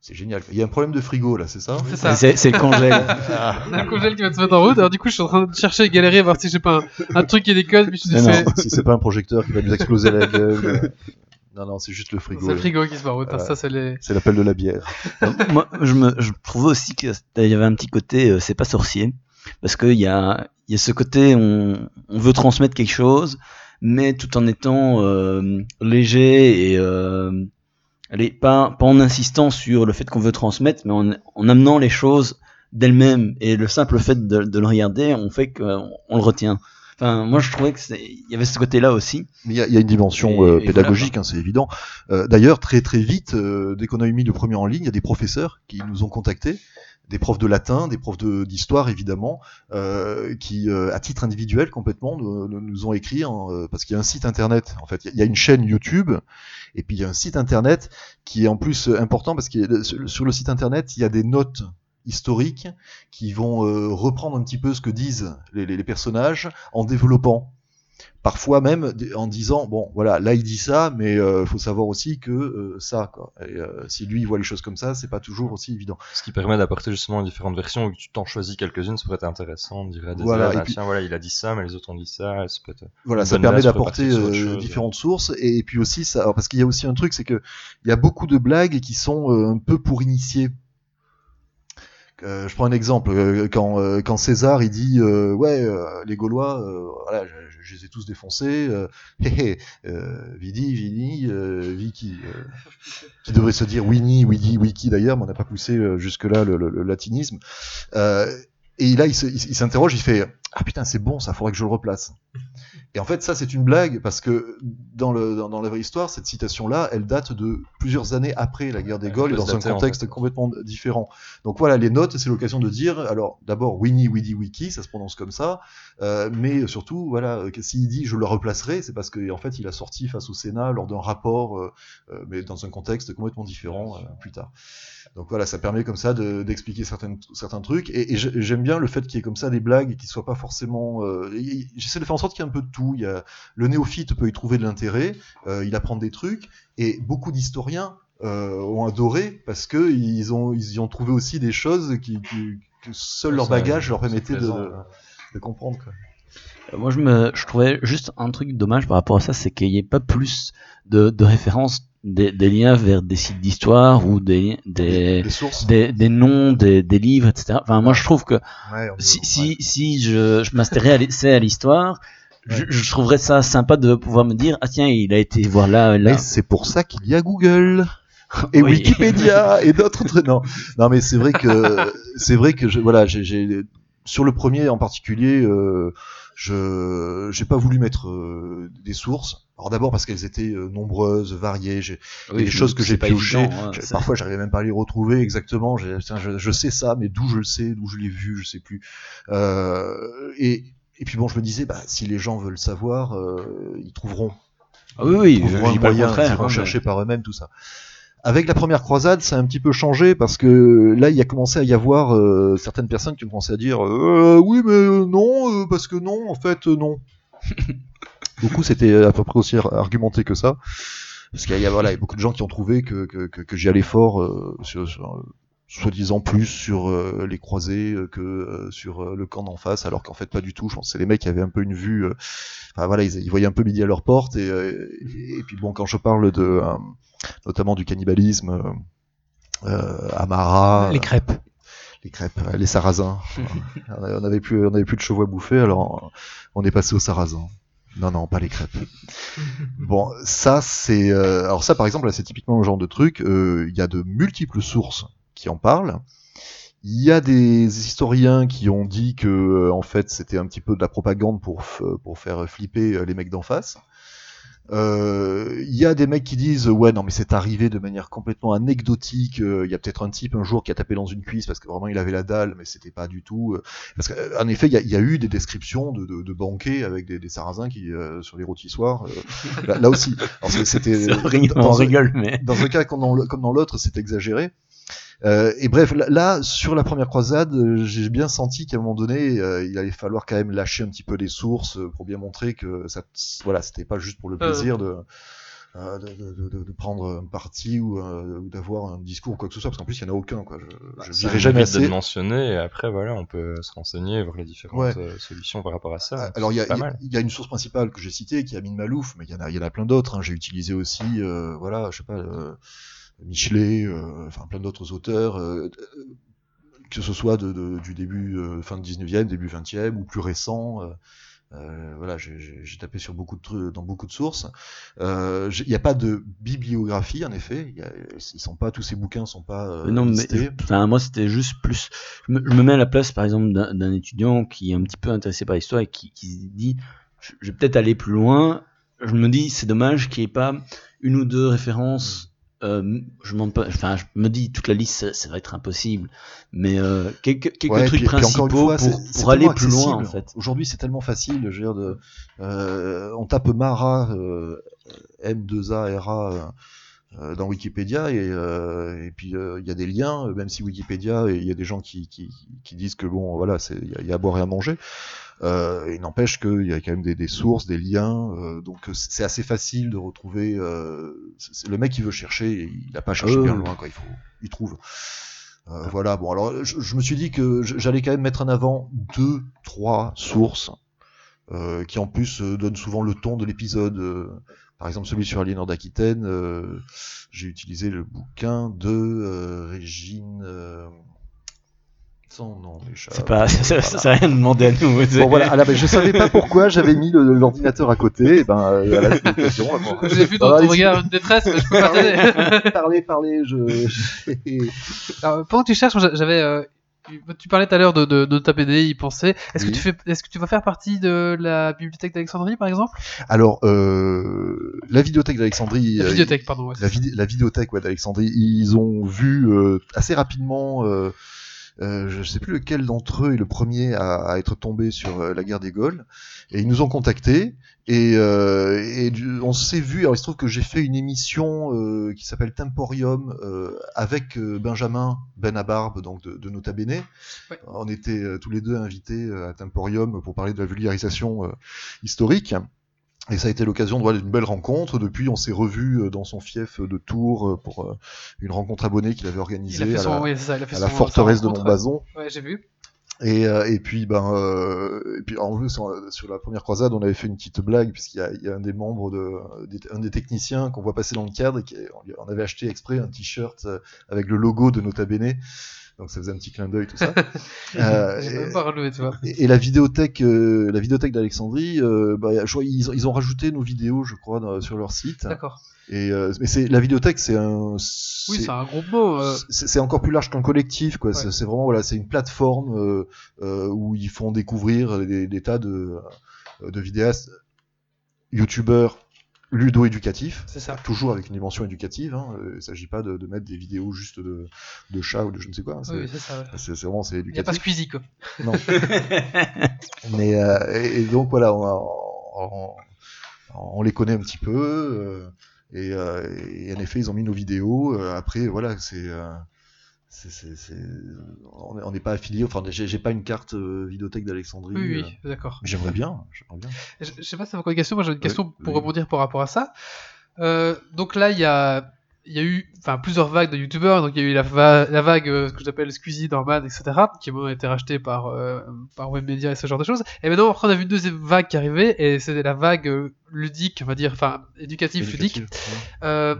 c'est génial. Il y a un problème de frigo là, c'est ça C'est ça. C'est le congèle. *laughs* On a un congèle qui va se mettre en route. Alors, du coup, je suis en train de chercher et galérer, voir si j'ai pas un, un truc qui déconne. Puis je me Non, si c'est pas un projecteur qui va nous exploser la gueule. euh, Non, non, c'est juste le frigo. c'est le frigo qui se met en route. hein. Voilà. Ça, c'est les. L'appel de la bière. Moi, je, me, je trouvais aussi qu'il y avait un petit côté, euh, c'est pas sorcier, parce qu'il y a, il y a ce côté, on, on veut transmettre quelque chose, mais tout en étant euh, léger et euh, allez, pas, pas en insistant sur le fait qu'on veut transmettre, mais en, en amenant les choses d'elles-mêmes. Et le simple fait de, de le regarder, on fait qu'on on le retient. Enfin, moi, je trouvais que c'est, il y avait ce côté-là aussi. Il y, a- il y a une dimension Et- euh, pédagogique, hein, c'est évident. Euh, D'ailleurs, très très vite, euh, dès qu'on a eu mis le premier en ligne, il y a des professeurs qui nous ont contactés, des profs de latin, des profs d'histoire évidemment, euh, qui, euh, à titre individuel complètement, nous, ont écrit hein, euh, parce qu'il y a un site internet. En fait, il y a- une chaîne YouTube et puis il y a un site internet qui est en plus important parce que sur le site internet, il y a des notes historiques qui vont reprendre un petit peu ce que disent les personnages en développant. Parfois même en disant bon voilà là il dit ça mais euh, faut savoir aussi que euh, ça quoi. Et euh, si lui il voit les choses comme ça c'est pas toujours aussi évident. Ce qui permet d'apporter justement différentes versions, où tu t'en choisis quelques-unes, ça pourrait être intéressant, on dirait des Voilà, élèves, ah, puis- tiens, voilà, il a dit ça, mais les autres ont dit ça, ça peut être... voilà ça permet d'apporter différentes sources et, puis aussi ça alors, parce qu'il y a aussi un truc c'est que il y a beaucoup de blagues qui sont un peu pour initier je prends un exemple euh, quand euh, quand César il dit euh, ouais euh, les Gaulois euh, voilà je, je les ai tous défoncés euh, *laughs* hé, hé, euh, Vidi Vini euh, Vicky euh, qui devrait se dire Winnie Widi Wiki d'ailleurs mais on n'a pas poussé jusque là le, le- le latinisme. Euh, et là il se- il s'interroge il fait ah putain c'est bon ça faudrait que je le replace et en fait ça c'est une blague parce que dans le dans, dans la vraie histoire cette citation là elle date de plusieurs années après la guerre des Gaules et dans un en contexte fait. complètement différent donc voilà, les notes, c'est l'occasion de dire, alors d'abord Winnie, Widi, Wiki, ça se prononce comme ça, euh, mais surtout, voilà, que s'il dit je le replacerai, c'est parce qu'en en fait il a sorti face au Sénat lors d'un rapport, euh, euh, mais dans un contexte complètement différent euh, plus tard. Donc voilà, ça permet comme ça de- d'expliquer certains trucs, et, et j'ai- j'aime bien le fait qu'il y ait comme ça des blagues qui soient pas forcément. euh, J'essaie de faire en sorte qu'il y ait un peu de tout. Il y a, le néophyte peut y trouver de l'intérêt, euh, il apprend des trucs, et beaucoup d'historiens euh, ont adoré parce que ils ont ils y ont trouvé aussi des choses qui, qui- que seul leur bagage leur permettait de, comprendre. Quoi. Euh, Moi, je me, je trouvais juste un truc dommage par rapport à ça, c'est qu'il n'y ait pas plus de, de références, des, des liens vers des sites d'histoire ou des, des, Les sources. des, des noms, des, des livres, etc. Enfin, moi, je trouve que Ouais, si, ouais. si, si je, je l'essai à l'histoire, je, je trouverais ça sympa de pouvoir me dire, ah tiens, il a été voir là, là. C'est pour ça qu'il y a Google *laughs* et Oui. Wikipédia *laughs* et d'autres trucs. Non, non, mais c'est vrai que *laughs* c'est vrai que je, voilà, j'ai- j'ai sur le premier en particulier, euh, je j'ai pas voulu mettre euh, des sources. Alors d'abord parce qu'elles étaient euh, nombreuses, variées. J'ai Oui, des choses que j'ai piochées. évident, hein, Parfois, j'arrivais même pas à les retrouver exactement. Tiens, je, je sais ça, mais d'où je le sais, d'où je l'ai vu, je sais plus. Euh, et, et puis bon, je me disais, bah, si les gens veulent savoir, euh, ils trouveront. Ah oui, Ils trouveront je un moyen, ils iront hein, chercher par eux-mêmes tout ça. Avec la première croisade, ça a un petit peu changé parce que là, il y a commencé à y avoir euh, certaines personnes qui ont commencé à dire euh, oui, mais euh, non, euh, parce que non, en fait, euh, non. *laughs* Beaucoup, c'était à peu près aussi ar- argumenté que ça. Parce qu'il y a, voilà, il y a beaucoup de gens qui ont trouvé que, que, que, que j'y allais fort, euh, sur, sur, soi-disant plus sur euh, les croisés euh, que euh, sur euh, le camp d'en face, alors qu'en fait pas du tout. Je pense que c'est les mecs qui avaient un peu une vue. euh, Enfin voilà, ils, ils voyaient un peu midi à leur porte. Et, euh, et, et puis bon, quand je parle de euh, notamment du cannibalisme, Amara, Les crêpes. les crêpes, les sarrasins. *laughs* on avait plus, on avait plus de chevaux à bouffer, alors on est passé aux sarrasins. Non, non, pas les crêpes. *laughs* Bon, ça c'est, euh, alors ça par exemple, là, c'est typiquement le genre de truc. euh, Il y a de multiples sources qui en parlent. Il y a des historiens qui ont dit que euh, en fait c'était un petit peu de la propagande pour f- pour faire flipper euh, les mecs d'en face. Euh, Il y a des mecs qui disent ouais non mais c'est arrivé de manière complètement anecdotique. euh, Il y a peut-être un type un jour qui a tapé dans une cuisse parce que vraiment il avait la dalle, mais c'était pas du tout. euh, parce qu'en effet il y a, il y a eu des descriptions de, de, de banquets avec des, des sarrasins qui euh, sur les rôtissoirs. euh, là, là aussi. Alors, c'était *laughs* dans rigole, mais. dans un cas comme dans le- comme dans l'autre, c'est exagéré. Euh, et bref, là, sur la première croisade, euh, j'ai bien senti qu'à un moment donné, euh, il allait falloir quand même lâcher un petit peu les sources euh, pour bien montrer que ça, voilà, c'était pas juste pour le plaisir de, euh, de, de, de- de prendre un parti ou, euh, ou d'avoir un discours ou quoi que ce soit, parce qu'en plus il y en a aucun, quoi. Je, je Ça dirais jamais mérite d'être assez. mentionné, et après, voilà, on peut se renseigner, voir les différentes Ouais. euh, solutions par rapport à ça. Alors il y, y y a une source principale que j'ai citée qui est Amine Malouf, mais il y en a, il y en a plein d'autres. hein. J'ai utilisé aussi, euh, voilà, je sais pas, euh, Michelet, euh, enfin plein d'autres auteurs, euh, euh, que ce soit de, de- du début, fin du 19e, début 20e ou plus récent. euh, voilà, j'ai- tapé sur beaucoup de trucs, dans beaucoup de sources. Euh, Il n'y a pas de bibliographie, en effet. Y a- ils sont pas tous ces bouquins sont pas euh, non, mais enfin, moi, c'était juste plus. Je me, je me mets à la place, par exemple, d'un d'un étudiant qui est un petit peu intéressé par l'histoire et qui, qui se dit je, je vais peut-être aller plus loin. Je me dis c'est dommage qu'il n'y ait pas une ou deux références. Euh, je. Enfin, me dis toute la liste, ça, ça va être impossible. Mais euh, quelques, quelques Ouais, trucs puis- principaux fois, pour, aller plus loin, en fait. Aujourd'hui, c'est tellement facile. Je veux dire, de, euh, on tape Mara, euh, M2ARA euh, dans Wikipédia et, et puis il y a des liens, même si Wikipédia, il y a des gens qui, qui, qui disent que bon, voilà, c'est- il y, a- il y a à boire et à manger. Euh, il n'empêche qu'il y a quand même des, des sources, des liens, euh, donc euh, c'est assez facile de retrouver. Euh, le mec qui veut chercher, il n'a pas cherché Euh. bien loin, quoi. Il faut, il trouve. Euh, voilà. Bon, alors je, je me suis dit que j'allais quand même mettre en avant deux, trois sources euh, qui en plus euh, donnent souvent le ton de l'épisode. euh, par exemple, celui sur Aliénor d'Aquitaine, euh, j'ai utilisé le bouquin de euh, Régine. euh, son nom m'échappe. C'est pas, ça, *laughs* ça, Voilà. ça, ça a rien demandé à nous. Bon voilà, ah, là, ben, je savais pas pourquoi j'avais mis le- l'ordinateur à côté. Et ben, euh, voilà, c'est l'occasion. là, bon. J'ai vu dans Alors, ton regard une détresse, mais je peux pas t'aider. Parlez, parlez, je. je- *laughs* Alors, pendant que tu cherches, moi, j'avais. euh, tu parlais tout à l'heure de, de, de ta BD, y penser. Est-ce Oui. que tu fais, est-ce que tu vas faire partie de la bibliothèque d'Alexandrie, par exemple? Alors, euh, la vidéothèque d'Alexandrie. La euh, bibliothèque, pardon. ouais, la, vid- la vidéothèque ouais, d'Alexandrie, ils ont vu euh, assez rapidement, euh, euh, je sais plus lequel d'entre eux est le premier à, à être tombé sur euh, la guerre des Gaules, et ils nous ont contactés, et, euh, et on s'est vu, alors il se trouve que j'ai fait une émission euh, qui s'appelle Temporium euh, avec Benjamin Benabarbe, donc de, de Nota Bene. Ouais. On était tous les deux invités à Temporium pour parler de la vulgarisation euh, historique. Et ça a été l'occasion de voir une belle rencontre. Depuis, on s'est revus euh, dans son fief de Tours euh, pour euh, une rencontre abonnée qu'il avait organisée à son, la, ça, forteresse de. Montbazon. Ouais, j'ai vu. Et, et puis, ben, euh, et puis en plus, sur, la première croisade, on avait fait une petite blague puisqu'il y a, il y a un des membres de, des- un des techniciens qu'on voit passer dans le cadre et qui on, lui- on avait acheté exprès un t-shirt avec le logo de Nota Bene. Donc ça faisait un petit clin d'œil tout ça. *laughs* Euh, et- même pas relevé, tu vois. et, et la vidéothèque, euh, la vidéothèque d'Alexandrie, euh, bah, ils, ont- ils ont rajouté nos vidéos, je crois, dans- sur leur site. D'accord. Et euh, mais c'est la vidéothèque, c'est un, Oui, c'est- un gros mot. euh, c'est encore plus large qu'un collectif, quoi. Ouais. C'est- vraiment voilà, c'est une plateforme euh, où ils font découvrir des, des tas de, de vidéastes, youtubeurs, ça. Toujours avec une dimension éducative. Hein. Euh, Il s'agit pas de, de mettre des vidéos juste de, de chats ou de je ne sais quoi. hein. C'est Oui, ouais. c'est vraiment c'est Il n'y a pas éducatif. Squeezie, quoi. Non. *laughs* Mais euh, et, et donc voilà, on, a- on- on les connaît un petit peu. euh, et, euh, et en effet, ils ont mis nos vidéos. euh, après, voilà, c'est. Euh, on est- on n'est pas affilié, enfin j'ai pas une carte euh, vidéothèque d'Alexandrie. Oui, euh, oui, d'accord. mais j'aimerais bien. Je, je sais pas si c'est encore une question, moi j'ai une question pour oui. rebondir par rapport à ça. Euh, donc là, il y a, y a eu plusieurs vagues de youtubeurs. Donc il y a eu la, va- la vague, euh, ce que j'appelle Squeezie, Norman, etc., qui a été rachetée par, euh, par Webmedia et ce genre de choses. Et maintenant, après, on a vu une deuxième vague qui arrivait, et c'était la vague euh, ludique, on va dire, enfin, éducative, ludique. Ouais. Euh,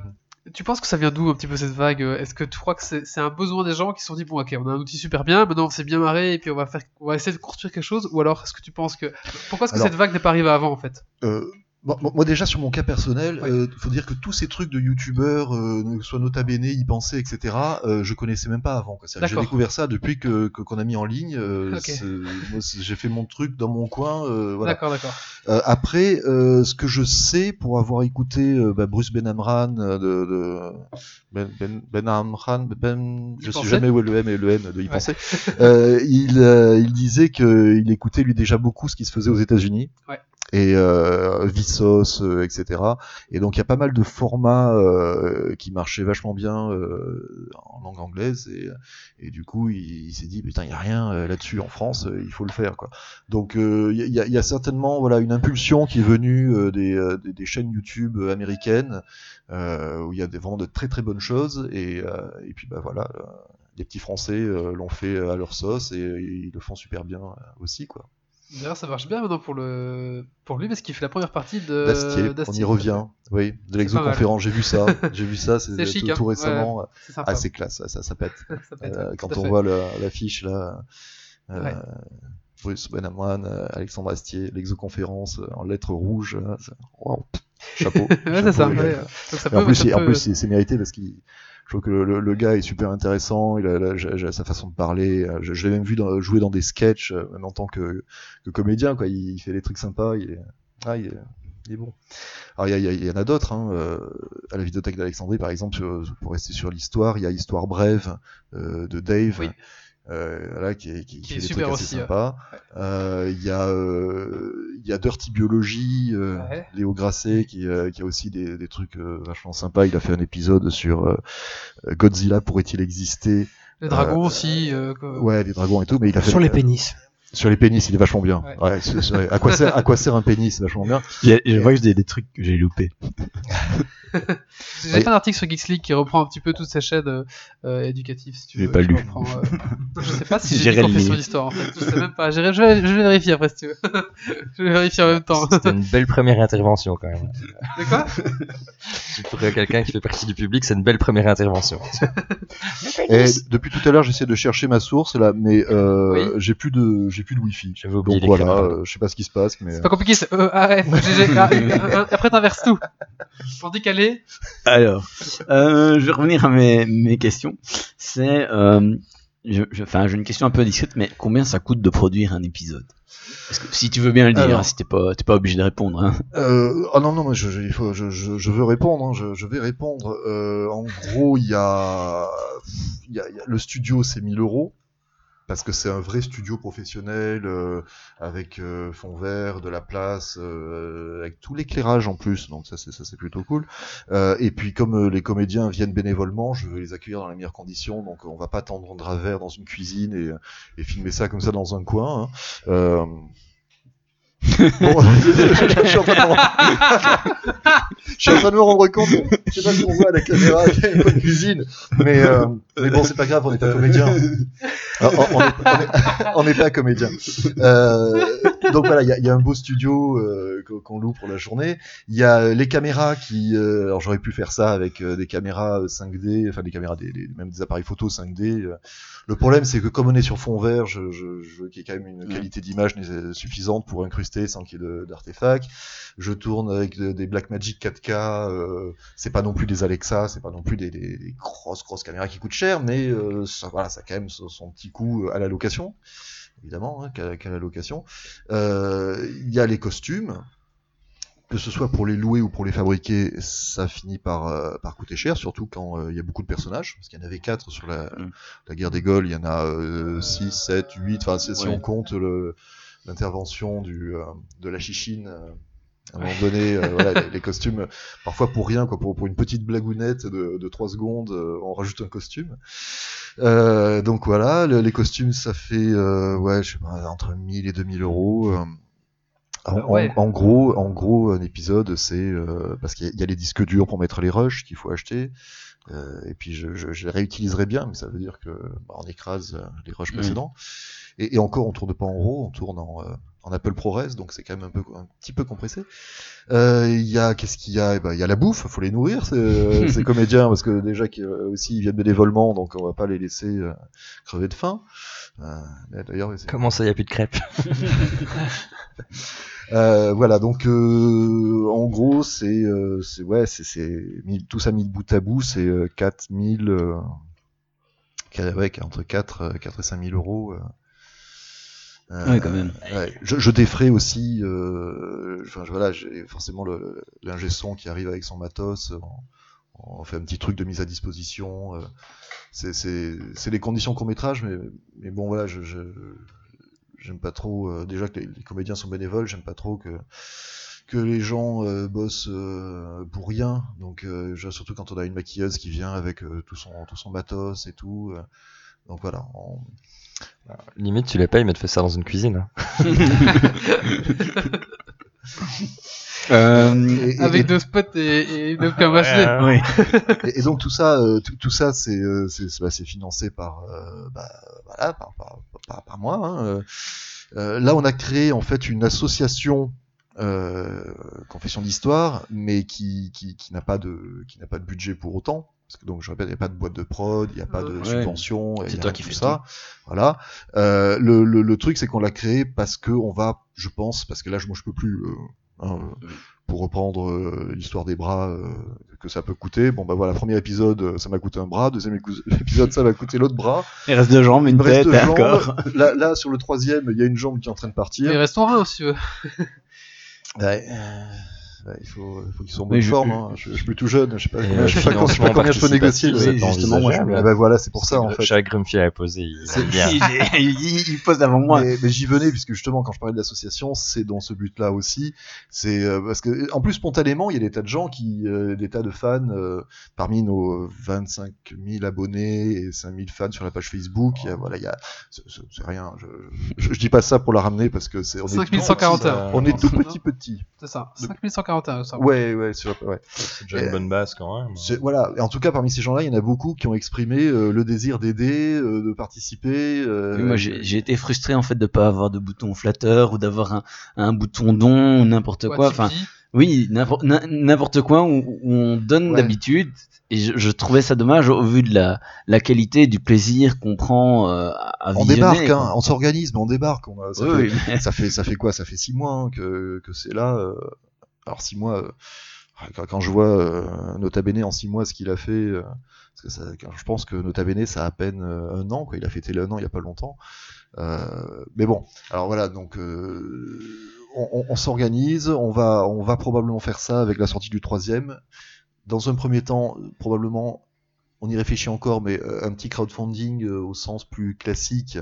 Tu penses que ça vient d'où un petit peu cette vague euh, Est-ce que tu crois que c'est c'est un besoin des gens qui se sont dit bon ok on a un outil super bien, maintenant on s'est bien marré et puis on va faire on va essayer de construire quelque chose ou alors est-ce que tu penses que pourquoi est-ce que Alors- cette vague n'est pas arrivée avant en fait? Euh, bon, bon, moi déjà sur mon cas personnel, Ouais. euh, faut dire que tous ces trucs de youtubeurs, euh, soit Nota Bene, y penser, etc., euh, je connaissais même pas avant. J'ai découvert ça depuis que qu'on a mis en ligne. euh, Ok. c'est- moi, c'est- j'ai fait mon truc dans mon coin. euh, voilà. D'accord d'accord. Euh, après, euh, ce que je sais pour avoir écouté bah, Bruce Benamran de, de Ben, ben, Ben Amran, Ben, je sais jamais où est le M et le N de y Ouais. penser. *laughs* Euh, il, il disait qu'il écoutait lui déjà beaucoup ce qui se faisait aux États-Unis. Ouais. Et euh, Vsauce, euh, etc. Et donc il y a pas mal de formats euh, qui marchaient vachement bien euh, en langue anglaise et, et du coup il, s'est dit putain il y a rien euh, là-dessus en France, euh, il faut le faire quoi. Donc euh, il y, a, y a certainement voilà une impulsion qui est venue des, des, des chaînes YouTube américaines où il y a des, vraiment de très très bonnes choses et, et puis bah voilà les petits Français l'ont fait à leur sauce et, ils le font super bien aussi quoi. D'ailleurs ça marche bien maintenant pour le pour lui parce qu'il fait la première partie de D'astier, on y revient. Oui, de l'exoconférence, j'ai vu ça, j'ai vu ça, *laughs* c'est C'est tout, hein. tout récemment. C'est sympa. Ah c'est classe, ça, ça, *laughs* ça pète. Ça Euh, quand on fait. voit l'affiche là, euh, Ouais. Bruce Benamwan, euh, Alexandre Astier, l'exoconférence en lettres rouges, c'est- waouh, chapeau. *laughs* ouais c'est chapeau, ça. ouais. Donc ça en plus, peut- c'est c'est mérité parce qu'il, je trouve que le, le- gars est super intéressant. Il a, sa façon de parler. euh, Je, je l'ai même vu dans- jouer dans des sketchs, euh, même en tant que, que comédien. Quoi, il, il fait des trucs sympas. Il est, ah, il est, il est bon. Alors il y, y y en a d'autres. Hein, euh, à la vidéothèque d'Alexandrie, par exemple, pour rester sur l'histoire, il y a Histoire brève euh, de Dave. Euh, voilà, qui, est- qui, Qui fait est des super trucs assez aussi, ouais. sympas. Euh, Il y a euh, il y a Dirty Biology, euh, Ouais. Léo Grasset qui, euh, qui a aussi des, des trucs euh, vachement sympas. Il a fait un épisode sur euh, Godzilla pourrait-il exister? Les dragons euh, aussi. euh, que- Ouais, les dragons et tout, mais il a fait Sur les pénis. Sur les pénis, il est vachement bien. Ouais. Ouais, c'est- c'est- à quoi sert à quoi sert un pénis, c'est vachement bien. J'ai- Je vois que j'ai des trucs que j'ai loupés. J'ai fait un article sur Geeks League qui reprend un petit peu toutes ces chaînes euh, euh, éducatives, si tu J'ai veux. pas Je lu. reprends, euh, Je sais pas si *laughs* j'ai J'irai des confessions d'histoire en fait. Je sais même pas. J'irai- Je vais, je vais vérifier après si tu veux. *laughs* je vais vérifier en même temps. C'était une belle première intervention quand même. De quoi? Pour quelqu'un qui fait partie du public, c'est une belle première intervention. Et depuis tout à l'heure, j'essaie de chercher ma source là, mais euh, Oui. j'ai plus de j'ai plus de wifi. J'avais oublié Donc les voilà, euh, je sais pas ce qui se passe, mais C'est pas compliqué. c'est E, A, F, G, G, A, U, un, un, Après t'inverses tout. Pour décaler. Alors, euh, je vais revenir à mes, mes questions. C'est, euh, je, je- enfin, j'ai une question un peu discrète, mais combien ça coûte de produire un épisode? Parce que, Si tu veux bien le dire, Alors. hein, si t'es pas, t'es pas obligé de répondre. Hein. Euh, ah non non moi je, je, faut, je, je, je veux répondre hein, je, je vais répondre euh, en gros il y a, il y a, il y a- le studio c'est 1000 euros parce que c'est un vrai studio professionnel euh, avec euh, fond vert de la place euh, avec tout l'éclairage en plus donc ça c'est ça c'est plutôt cool Euh, et puis comme euh, les comédiens viennent bénévolement je veux les accueillir dans les meilleures conditions donc on va pas tendre un drap vert dans une cuisine et, et filmer ça comme ça dans un coin hein. Euh, Bon, *laughs* je, suis en train de me rendre... compte. Je sais pas si on voit à la caméra, il y a de cuisine. Mais, mais bon, c'est pas grave, on n'est pas comédien. *laughs* Ah, On on est- on est- on n'est pas comédien. Euh, donc voilà, il y y a un beau studio euh, qu'on loue pour la journée. Il y a les caméras qui. euh, alors j'aurais pu faire ça avec euh, des caméras 5D, enfin des caméras, des, des- même des appareils photo 5D. euh. Le problème, c'est que comme on est sur fond vert, je, je, je veux qu'il y ait quand même une qualité d'image suffisante pour incruster sans qu'il y ait de- d'artefacts. Je tourne avec de- des Blackmagic 4K. Euh, c'est pas non plus des Alexa, c'est pas non plus des, des- des grosses grosses caméras qui coûtent cher, mais euh, ça, voilà, ça a quand même son, son petit coût à la location, évidemment, hein, qu'à la location. Euh, Il y a les costumes. Que ce soit pour les louer ou pour les fabriquer, ça finit par, euh, par coûter cher, surtout quand euh, il y a beaucoup de personnages, parce qu'il y en avait quatre sur la, Mm. la guerre des Gaules, il y en a 6, 7, 8, enfin si, si Ouais. on compte le- l'intervention du euh, de la chichine, euh, à un moment donné, euh, *laughs* voilà, les, les costumes, parfois pour rien, quoi, pour, pour une petite blagounette de, de 3 secondes, euh, on rajoute un costume. Euh, donc voilà, le- les costumes, ça fait euh, ouais, je sais pas, entre 1000 et 2000 euros. euh. En, Ah ouais. en- en gros, en gros, un épisode, c'est euh, parce qu'il y, y a les disques durs pour mettre les rushs qu'il faut acheter. Euh, et puis je, je, je les réutiliserai bien, mais ça veut dire que bah, on écrase les rushs Mm. précédents. Et, et encore, on tourne pas en RAW, on tourne en, euh, en Apple ProRes, donc c'est quand même un peu un petit peu compressé. Euh, Il y a qu'est-ce qu'il y a? Eh ben, Il y a la bouffe, faut les nourrir ces, euh, *laughs* ces comédiens parce que déjà qu'ils euh, aussi ils viennent bénévolement, donc on va pas les laisser euh, crever de faim. Euh, D'ailleurs, Comment ça, il n'y a plus de crêpes? *laughs* *laughs* Voilà, donc en gros, c'est c'est ouais, c'est tout ça mis de bout à bout, c'est euh, 4000 euh, qu'à- ouais, entre 4 euh, 4 et 5000 euros. Euh. Euh, Ouais, quand même. ouais. Je, je défrais aussi, euh, enfin je- voilà, j'ai forcément l'ingé son qui arrive avec son matos. On, on fait un petit truc de mise à disposition. euh, c'est les conditions court métrage, mais mais bon voilà, je, j'aime pas trop euh, déjà que les, les comédiens sont bénévoles j'aime pas trop que que les gens euh, bossent euh, pour rien donc euh, surtout quand on a une maquilleuse qui vient avec euh, tout son tout son matos et tout euh, donc voilà on- Limite, tu les payes, mais tu fais ça dans une cuisine. hein. *laughs* Euh, et, et- Avec et- deux spots et, et deux. Oui. *laughs* et- et donc tout ça euh, tout, tout ça c'est euh, c'est c'est- bah, c'est financé par euh, bah, voilà par par, par, par moi hein, euh. Euh, là on a créé en fait une association euh, confession d'histoire mais qui qui, qui n'a pas de qui n'a pas de budget pour autant parce que donc je répète il n'y a pas de boîte de prod il n'y a pas de Ouais. subvention il C'est a toi qui fais ça voilà euh, le, le, le truc c'est qu'on l'a créé parce que on va je pense parce que là je moi je peux plus euh, hein, Oui. pour reprendre euh, l'histoire des bras euh, que ça peut coûter bon bah voilà premier épisode ça m'a coûté un bras deuxième *laughs* épisode ça m'a coûté l'autre bras il reste deux jambes, il une reste tête, jambes. corps. là, là sur le troisième il y a une jambe qui est en train de partir Les restaurants, si tu veux. Ouais, euh, ouais, il faut, il faut qu'ils soient en bonne je- forme. hein. Je, je suis plus tout jeune, je sais pas, combien, euh, je sais pas, je sais pas financement combien je peux négocier. Oui, justement, moi, je- Ouais, bah voilà, c'est pour ça en fait. Chaque Grumpy a posé, il C'est- aime bien. *laughs* il, il- il pose devant moi. Mais, mais j'y venais puisque justement quand je parlais de l'association, c'est dans ce but-là aussi. C'est euh, parce que en plus spontanément, il y a des tas de gens qui, euh, des tas de fans euh, parmi nos 25 000 abonnés et 5 000 fans sur la page Facebook. Il y a, voilà, il y a, c'est rien. Je, je, je dis pas ça pour la ramener parce que c'est on est tout 5141. petit, on est tout petit petit. C'est ça. 5141, ça. Ouais, ouais. C'est déjà une bonne base quand même. Voilà. Et en tout cas, parmi ces gens-là, il y en a beaucoup qui ont exprimé euh, le désir d'aider, euh, de participer. euh, Oui, moi, j'ai été frustré en fait de pas avoir de bouton flatteur ou d'avoir un, un bouton don ou n'importe quoi. Enfin, oui, n'importe n'im- n'importe quoi où, où on donne Ouais. d'habitude. Et je, je trouvais ça dommage au vu de la, la qualité du plaisir qu'on prend euh, à, on visionner. débarque, hein, on s'organise, mais on débarque. On a, ça, Oui, fait, oui, mais- *laughs* ça fait ça fait quoi? Ça fait six mois hein, que, que c'est là. euh, alors six mois. euh, quand, je vois euh, Nota Bene en six mois ce qu'il a fait, euh, parce que je pense que Nota Bene ça a à peine un an, quoi. Il a fêté un an il y a pas longtemps. Mais bon, alors voilà, donc on, on- s'organise, on va on va probablement faire ça avec la sortie du troisième. Dans un premier temps, probablement, on y réfléchit encore, mais un petit crowdfunding au sens plus classique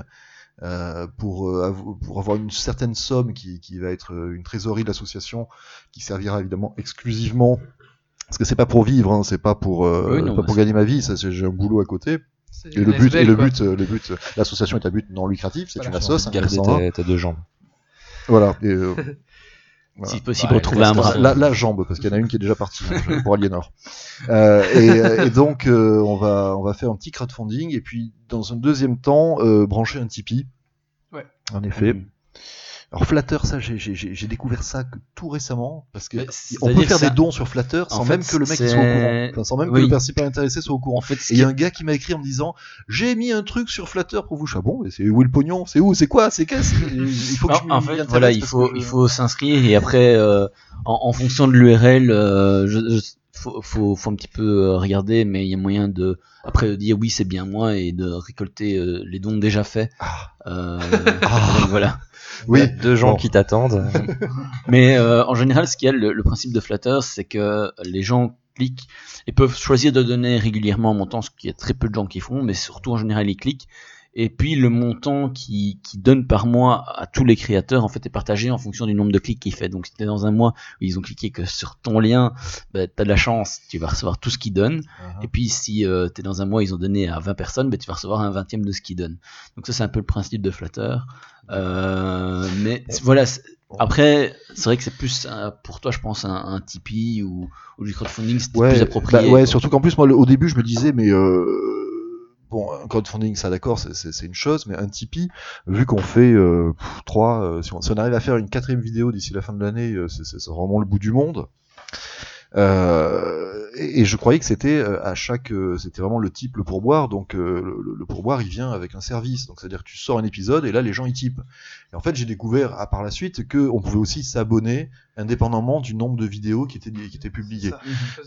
euh, pour, euh, pour avoir une certaine somme qui, qui va être euh, une trésorerie de l'association qui servira évidemment exclusivement parce que c'est pas pour vivre, hein, c'est pas pour Oui, non, pas pour gagner ma vie, ça j'ai un boulot à côté. Et le but et le but le but l'association est à but non lucratif, c'est Voilà, une assoce. Garder tes, tes deux jambes. Voilà. Et, euh, *laughs* voilà. Si possible, Ouais, retrouver un bras. La, la jambe, parce qu'il y en a une qui est déjà partie hein, pour Aliénor. Euh, et, euh, et donc, euh, on, va, on va faire un petit crowdfunding, et puis, dans un deuxième temps, euh, brancher un Tipeee. Ouais. En effet. Mhm. Alors, Flatter, ça, j'ai- découvert ça que tout récemment, parce que on peut faire ça- des dons sur Flatter sans En même que le mec soit au courant. Enfin, sans même que le principal intéressé soit au courant. En fait, il y a un gars qui m'a écrit en me disant J'ai mis un truc sur Flatter pour vous. Ah bon, mais c'est où le pognon? C'est où? C'est quoi? C'est qu'est-ce? Il faut que Non, je en fait, voilà, il faut, que je- il faut s'inscrire et après, euh, en, en fonction de l'URL, euh, je, je- faut, faut, faut un petit peu euh, regarder, mais il y a moyen de, après, de dire oui, c'est bien moi et de récolter euh, les dons déjà faits. Ah. Euh, Ah. voilà. Oui, Il y a deux gens bon. qui t'attendent. *laughs* Mais euh, en général, ce qu'il y a, le, le principe de Flatter, c'est que les gens cliquent et peuvent choisir de donner régulièrement un montant, ce qu'il y a très peu de gens qui font, mais surtout en général, ils cliquent. Et puis le montant qui, qui donne par mois à tous les créateurs en fait est partagé en fonction du nombre de clics qu'il fait. Donc si tu es dans un mois où ils ont cliqué que sur ton lien, bah, tu as de la chance, tu vas recevoir tout ce qu'ils donnent. Uh-huh. Et puis si euh, tu es dans un mois, ils ont donné à 20 personnes, bah, tu vas recevoir un vingtième de ce qu'ils donnent. Donc ça c'est un peu le principe de Flatter. Euh, mais voilà, après c'est vrai que c'est plus euh, pour toi je pense un, un Tipeee ou, ou du crowdfunding, c'est ouais, plus approprié. bah ouais, quoi. surtout qu'en plus, moi, le- au début, je me disais, mais euh, bon, un crowdfunding, ça d'accord, c'est- une chose, mais un Tipeee, vu qu'on fait euh, trois, euh, si, on, si on arrive à faire une quatrième vidéo d'ici la fin de l'année, euh, c'est vraiment le bout du monde. Euh, et, et je croyais que c'était euh, à chaque, euh, c'était vraiment le type le pourboire. Donc le, le pourboire, il vient avec un service. Donc c'est à dire que tu sors un épisode et là les gens ils typent. Et en fait j'ai découvert à par la suite que on pouvait aussi s'abonner indépendamment du nombre de vidéos qui étaient qui étaient publiées.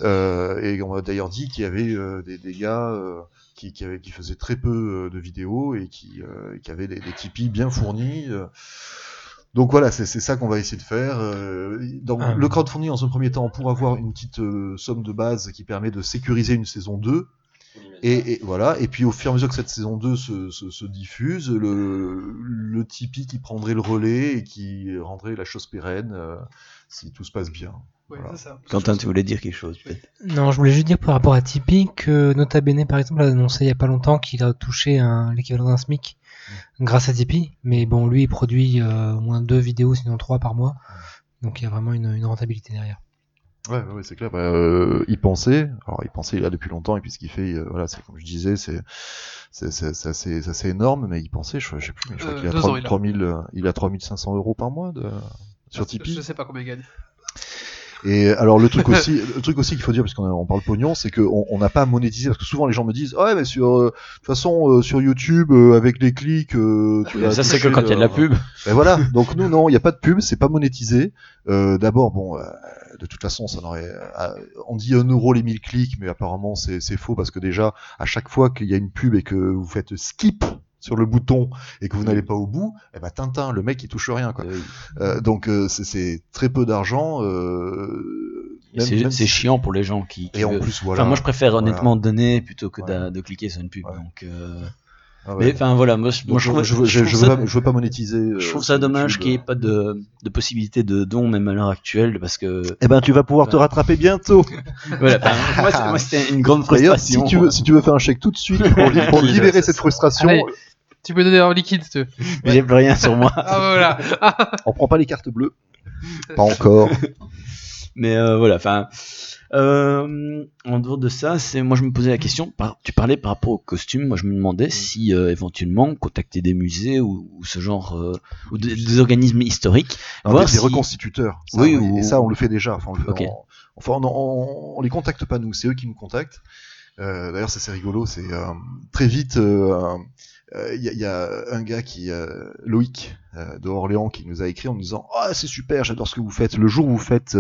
Euh, et on m'a d'ailleurs dit qu'il y avait des, des gars qui, qui, avaient, qui faisaient très peu de vidéos et qui, euh, qui avaient des, des Tipeee bien fournis. Donc voilà, c'est c'est ça qu'on va essayer de faire. Euh, dans Ah. le crowdfunding, en un premier temps, pour avoir une petite euh, somme de base qui permet de sécuriser une saison 2. Et, et voilà. Et puis au fur et à mesure que cette saison 2 se, se, se diffuse, le, le Tipeee qui prendrait le relais et qui rendrait la chose pérenne euh, si tout se passe bien. Ouais, Voilà. c'est ça. Quentin, tu voulais dire quelque chose peut-être? Non, je voulais juste dire par rapport à Tipeee que Nota Bene, par exemple, a annoncé il y a pas longtemps qu'il a touché un- l'équivalent d'un SMIC grâce à Tipeee. Mais bon, lui, il produit euh, au moins deux vidéos, sinon trois par mois. Donc il y a vraiment une, une rentabilité derrière. Ouais, ouais, ouais, c'est clair. Bah, euh, il pensait, alors il pensait il a depuis longtemps et puis ce qu'il fait, euh, voilà, c'est comme je disais, c'est c'est c'est c'est assez, énorme, mais il pensait, je, je sais plus, mais je crois Euh, qu'il a deux 3, ans, il a. 3000, euh, il a 3500 euros par mois de, sur Je Tipeee. sais pas combien il gagne. Et alors le truc aussi, *laughs* le truc aussi qu'il faut dire parce qu'on on parle pognon, c'est qu'on on n'a pas monétisé parce que souvent les gens me disent ouais mais sur euh, de toute façon euh, sur YouTube euh, avec les clics euh, tu vas Ça, c'est que quand il y a de la euh, pub. ben voilà, *laughs* donc nous non, il n'y a pas de pub, c'est pas monétisé. Euh, D'abord, bon, euh, de toute façon, ça n'aurait. euh, on dit 1 euro les 1000 clics, mais apparemment c'est c'est faux parce que déjà, à chaque fois qu'il y a une pub et que vous faites skip sur le bouton et que vous n'allez pas au bout, eh ben Tintin, le mec il touche rien quoi. Euh, donc euh, c'est- très peu d'argent. Euh, C'est si- chiant pour les gens qui. qui Et en plus voilà. Enfin, moi, je préfère Voilà. honnêtement donner plutôt que Ouais. de cliquer sur une pub. Ouais. Donc, Ah ouais. Mais enfin voilà, moi, je, Donc, moi, je, trouve, je, veux, je, je je trouve veux ça, pas, je veux pas monétiser. je trouve ça dommage qu'il n'y ait pas de, de possibilité de don même à l'heure actuelle parce que Eh ben, tu vas pouvoir te rattraper bientôt. *laughs* voilà, enfin, moi, c'était une grande D'ailleurs, si frustration. tu veux, si tu veux faire un chèque tout de suite pour, li- pour *laughs* libérer cette frustration, Allez. Tu peux donner en liquide, si tu veux. *laughs* Mais J'ai plus rien sur moi. Ah voilà. *laughs* on prend pas les cartes bleues. *laughs* Pas encore. Mais euh, voilà, enfin, euh, en dehors de ça, c'est moi je me posais la question. Par, tu parlais par rapport aux costumes. Moi je me demandais si euh, éventuellement contacter des musées ou, ou ce genre euh, ou des, des organismes historiques. Non, Voir mais des si- reconstituteurs. Ça, Oui, oui, ou- Et ça, on le fait déjà. Enfin, on, le fait enfin, on, on- on les contacte pas nous, c'est eux qui nous contactent. Euh, D'ailleurs, ça c'est rigolo. C'est euh, très vite. Euh, euh, Il y, a- il un gars qui, euh, Loïc euh, de Orléans, qui nous a écrit en nous disant Ah, c'est super, j'adore ce que vous faites. Le jour où vous faites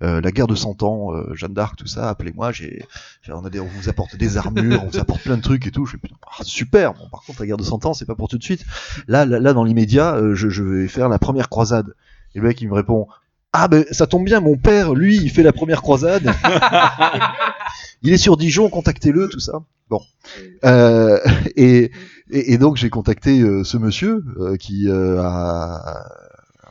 la guerre de 100 ans, Jeanne d'Arc, tout ça, appelez-moi. J'ai, on, a des, on vous apporte des armures, on vous apporte plein de trucs et tout. Je fais ah, super. Bon, par contre, la guerre de 100 ans, c'est pas pour tout de suite. Là, là, là, dans l'immédiat, je, je vais faire la première croisade. Et le mec, il me répond Ah, ben ça tombe bien, mon père, lui, il fait la première croisade. *laughs* il est sur Dijon, contactez-le, tout ça. Bon. Euh, et, et, et donc, j'ai contacté euh, ce monsieur euh, qui euh, a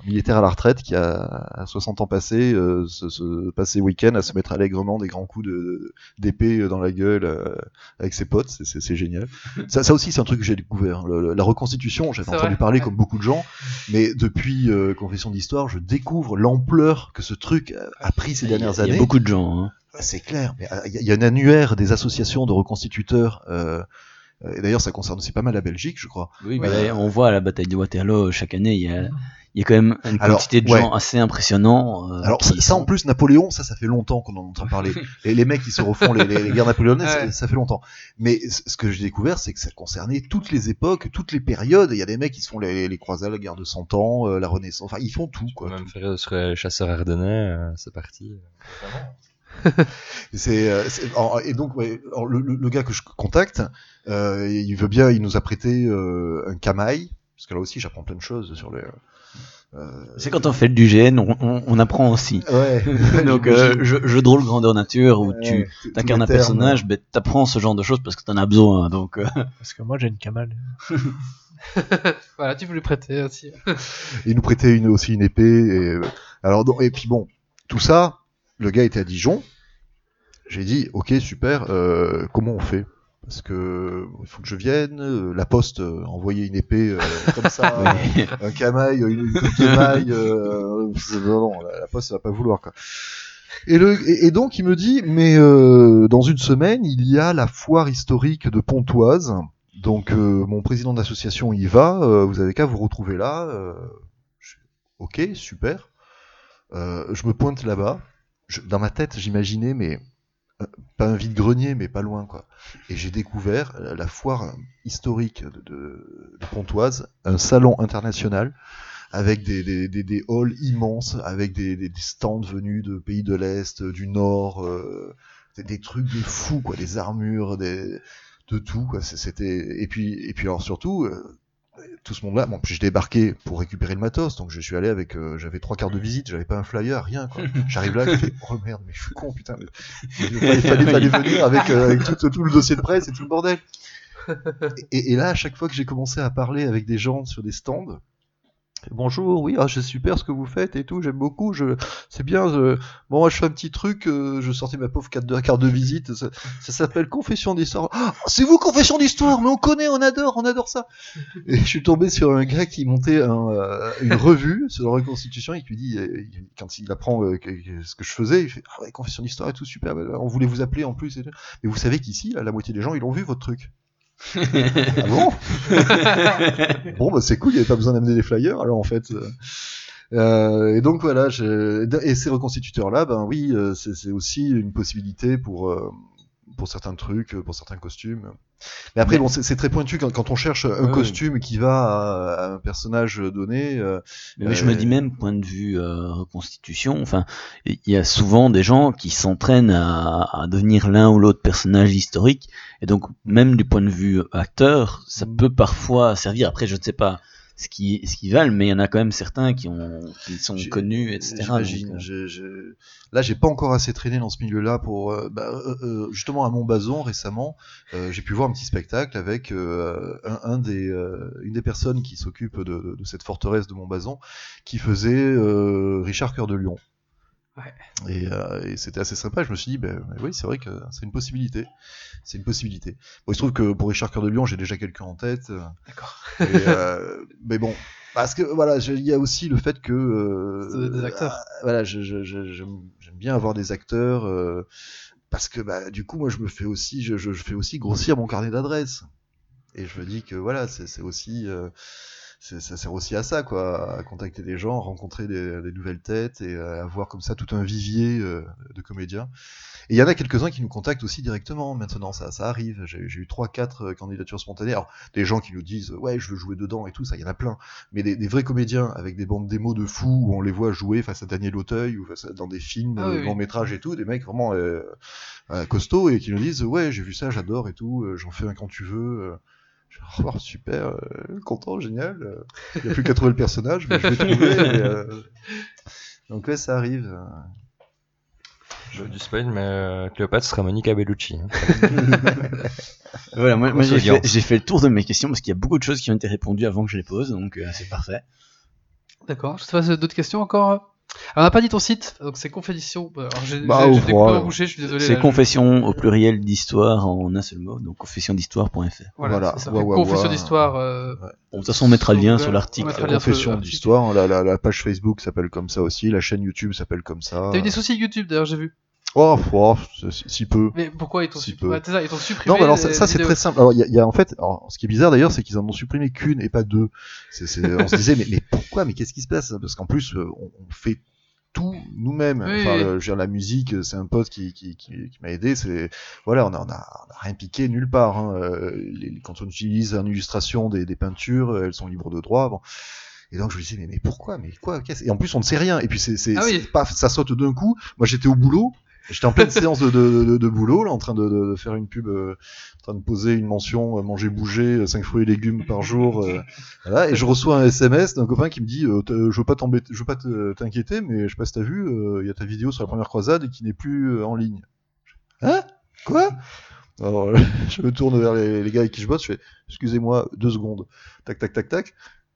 militaire à la retraite qui a à 60 ans passé, euh, se, se passer week-end à se mettre allègrement des grands coups de d'épée dans la gueule euh, avec ses potes, c'est- c'est c'est génial. Ça, ça aussi, c'est un truc que j'ai découvert. Le- le- la reconstitution, j'avais entendu vrai, parler comme beaucoup de gens, mais depuis euh, Confession d'Histoire, je découvre l'ampleur que ce truc a- a pris ces dernières il y années. a beaucoup de gens. hein. Ah, C'est clair. mais, euh, Il y, a- il y a un annuaire des associations de reconstituteurs. Euh, et d'ailleurs, ça concerne aussi pas mal la Belgique, je crois. Oui, Ouais. d'ailleurs, on voit à la bataille de Waterloo chaque année, il y a, il y a quand même une Alors, quantité de ouais. gens assez impressionnants. euh, Alors ça, en sont- plus, Napoléon, ça, ça fait longtemps qu'on en entend parler. *laughs* Et les mecs qui se refont les, les, les guerres napoléoniennes, ça- Ouais. ça, fait longtemps. Mais ce que j'ai découvert, c'est que ça concernait toutes les époques, toutes les périodes. Il y a des mecs qui se font les, les croisades, la guerre de 100 ans, euh, la Renaissance. Enfin, ils font tout, quoi. même faire sur les chasseurs ardennais, euh, c'est parti. C'est, euh, et donc ouais, alors, le, le- le gars que je contacte, euh, il veut bien, il nous a prêté euh, un camail, parce que là aussi j'apprends plein de choses sur les. Euh, C'est quand on fait du GN, on, on, on apprend aussi. Ouais. *laughs* Donc, euh, jeu, jeu de rôle grandeur nature où tu Ouais, tous t'incarnes les un personnage, ben, t'apprends ce genre de choses parce que t'en as besoin. Donc, euh, *laughs* Parce que moi j'ai une camale. *laughs* voilà, tu peux lui prêter aussi. Il nous prêtait une, aussi une épée. Et, euh, alors, et puis bon, tout ça, le gars était à Dijon. J'ai dit, ok, super, euh, comment on fait? Parce que il faut que je vienne, euh, la poste euh, envoyer une épée euh, comme ça, *laughs* oui. un camail, une, une petite émaille, euh, c'est- non, non, la, la poste ça va pas vouloir quoi. Et, le, et, et donc il me dit, mais euh, dans une semaine, il y a la foire historique de Pontoise. Donc euh, mon président d'association y va, euh, vous avez qu'à vous retrouver là. euh, je- ok, super. Euh, je me pointe là-bas. Dans ma tête, j'imaginais, mais euh, pas un vide-grenier, mais pas loin, quoi. Et j'ai découvert la foire historique de, de- Pontoise, un salon international avec des, des, des, halls immenses, avec des, stands venus de pays de l'Est, du Nord, euh, des, trucs de fou, quoi, des armures, de tout, quoi. C'était et puis et puis alors surtout. euh, tout ce monde-là, bon, puis je débarquais pour récupérer le matos, donc je suis allé avec, euh, j'avais trois quarts de visite, j'avais pas un flyer, rien, quoi. *laughs* J'arrive là, je fais, oh merde, mais je suis con, putain. mais- Il fallait, *laughs* fallait, fallait venir avec, euh, avec tout, tout le dossier de presse et tout le bordel. *laughs* Et, et là, à chaque fois que j'ai commencé à parler avec des gens sur des stands, bonjour, oui, ah, c'est super ce que vous faites et tout, j'aime beaucoup, je, c'est bien. je- bon, moi, je fais un petit truc, euh, je sortais ma pauvre carte de, visite, ça, s'appelle Confession d'histoire. Ah, c'est vous, Confession d'histoire, mais on connaît, on adore, on adore ça. Et je suis tombé sur un gars qui montait euh, une revue sur la reconstitution et qui lui dit, euh, quand il apprend ce que je faisais, il fait Ah ouais, confession d'histoire et tout, super, bah, on voulait vous appeler en plus. Et tout. Mais vous savez qu'ici, la moitié des gens, ils ont vu votre truc. Ah bon *laughs* Bon, bah c'est cool, il n'y avait pas besoin d'amener des flyers, alors en fait. euh, et donc voilà, je- et ces reconstituteurs-là, ben oui, euh, c'est c'est aussi une possibilité pour euh, pour certains trucs, pour certains costumes. Mais après, bon, c'est très pointu quand, quand on cherche un Ouais. costume qui va à, à un personnage donné. euh, Mais, je me Euh, dis même point de vue euh, reconstitution. Enfin, il y a souvent des gens qui s'entraînent à, à devenir l'un ou l'autre personnage historique, et donc même du point de vue acteur, ça Mm. peut parfois servir. Après, je ne sais pas ce qui ce qui valent, mais il y en a quand même certains qui ont qui sont connus, etc. J'imagine. Euh, Je- je- Là, j'ai pas encore assez traîné dans ce milieu-là pour. euh, bah, euh, justement, à Montbazon récemment, euh, j'ai pu voir un petit spectacle avec un, un des, une des personnes qui s'occupe de, de- de cette forteresse de Montbazon, qui faisait euh, Richard Cœur de Lion. Ouais. Et, euh, et c'était assez sympa. Je me suis dit, ben oui, c'est vrai que c'est une possibilité. C'est une possibilité. Bon, il se trouve que pour Richard Cœur de Lion, j'ai déjà quelqu'un en tête. euh, D'accord. *laughs* euh, mais bon, parce que voilà, il y a aussi le fait que euh, des acteurs. ah, voilà, j'aime bien avoir des acteurs euh, parce que bah, du coup, moi, je me fais aussi, je, je- je fais aussi grossir mon carnet d'adresses. Et je me dis que voilà, c'est aussi, euh, ça sert aussi à ça, quoi, à contacter des gens, rencontrer des, des nouvelles têtes et euh, avoir comme ça tout un vivier euh, de comédiens. Et il y en a quelques-uns qui nous contactent aussi directement maintenant, ça, ça arrive. J'ai eu trois, quatre euh, candidatures spontanées. Alors, des gens qui nous disent ouais, je veux jouer dedans et tout, ça, il y en a plein. Mais des, des vrais comédiens avec des bandes démos de fous où on les voit jouer face à Daniel Auteuil ou face à, dans des films, Ah oui, oui. longs métrages et tout, des mecs vraiment euh, costauds et qui nous disent ouais, j'ai vu ça, j'adore et tout, j'en fais un quand tu veux. *laughs* Oh, super, euh, content, génial. euh, Il n'y a plus qu'à trouver le personnage, mais je vais trouver. euh, Donc ouais, ça arrive. Je veux du spoil, mais euh, Cléopâtre sera Monica Bellucci. hein. *laughs* Voilà, moi, j'ai fait, audience. j'ai fait le tour de mes questions parce qu'il y a beaucoup de choses qui ont été répondues avant que je les pose, donc euh, c'est parfait. D'accord. Je sais pas, d'autres questions encore Alors, on n'a pas dit ton site, donc c'est Confédition. Alors, j'ai Bah, j'ai- je suis désolé. C'est là, je- confession au pluriel d'histoire en un seul mot, donc confessiondhistoire.fr. Voilà, Voilà. c'est ça. Ouais, ouais, Confession ouais. d'histoire. euh, Bon, de toute façon, on mettra le lien Sur l'article. on mettra le lien sur le- Confession l'article. d'histoire, la, la, la page Facebook s'appelle comme ça aussi, la chaîne YouTube s'appelle comme ça. T'as eu des soucis YouTube d'ailleurs, j'ai vu. Oh, oh, si, si peu. Mais pourquoi ils t'ont Si supp- peu. ouais, c'est ça, ils t'ont supprimé Non, mais alors ça, c'est très simple. Alors il y y a en fait, alors, ce qui est bizarre d'ailleurs, c'est qu'ils en ont supprimé qu'une et pas deux. C'est, c'est- on se disait mais, mais pourquoi? Mais qu'est-ce qui se passe? Parce qu'en plus, euh, on, on fait tout nous-mêmes. Oui, enfin, le- je veux dire, la musique, c'est un pote qui, qui, qui, qui m'a aidé. C'est voilà, on a, on a, on a rien piqué nulle part. Hein. Euh, les- quand on utilise en illustration des, des peintures, elles sont libres de droit. Bon. Et donc je me disais mais, mais pourquoi? Mais quoi? Qu'est-ce- Et en plus on ne sait rien. Et puis c'est, c'est, Ah oui. ça saute d'un coup. Moi j'étais au boulot. J'étais en pleine *laughs* séance de, de, de, de boulot, là, en train de, faire une pub, euh, en train de poser une mention euh, manger, bouger, 5 fruits et légumes par jour. euh, voilà, et je reçois un SMS d'un copain qui me dit euh, Je veux pas t'embêter, je veux pas te- t'inquiéter, mais je sais pas si t'as vu, euh, il y a ta vidéo sur la première croisade qui n'est plus euh, en ligne. Hein? Quoi? Alors, euh, *laughs* je me tourne vers les, les gars avec qui je bosse, je fais Excusez-moi, deux secondes. Tac, tac, tac, tac.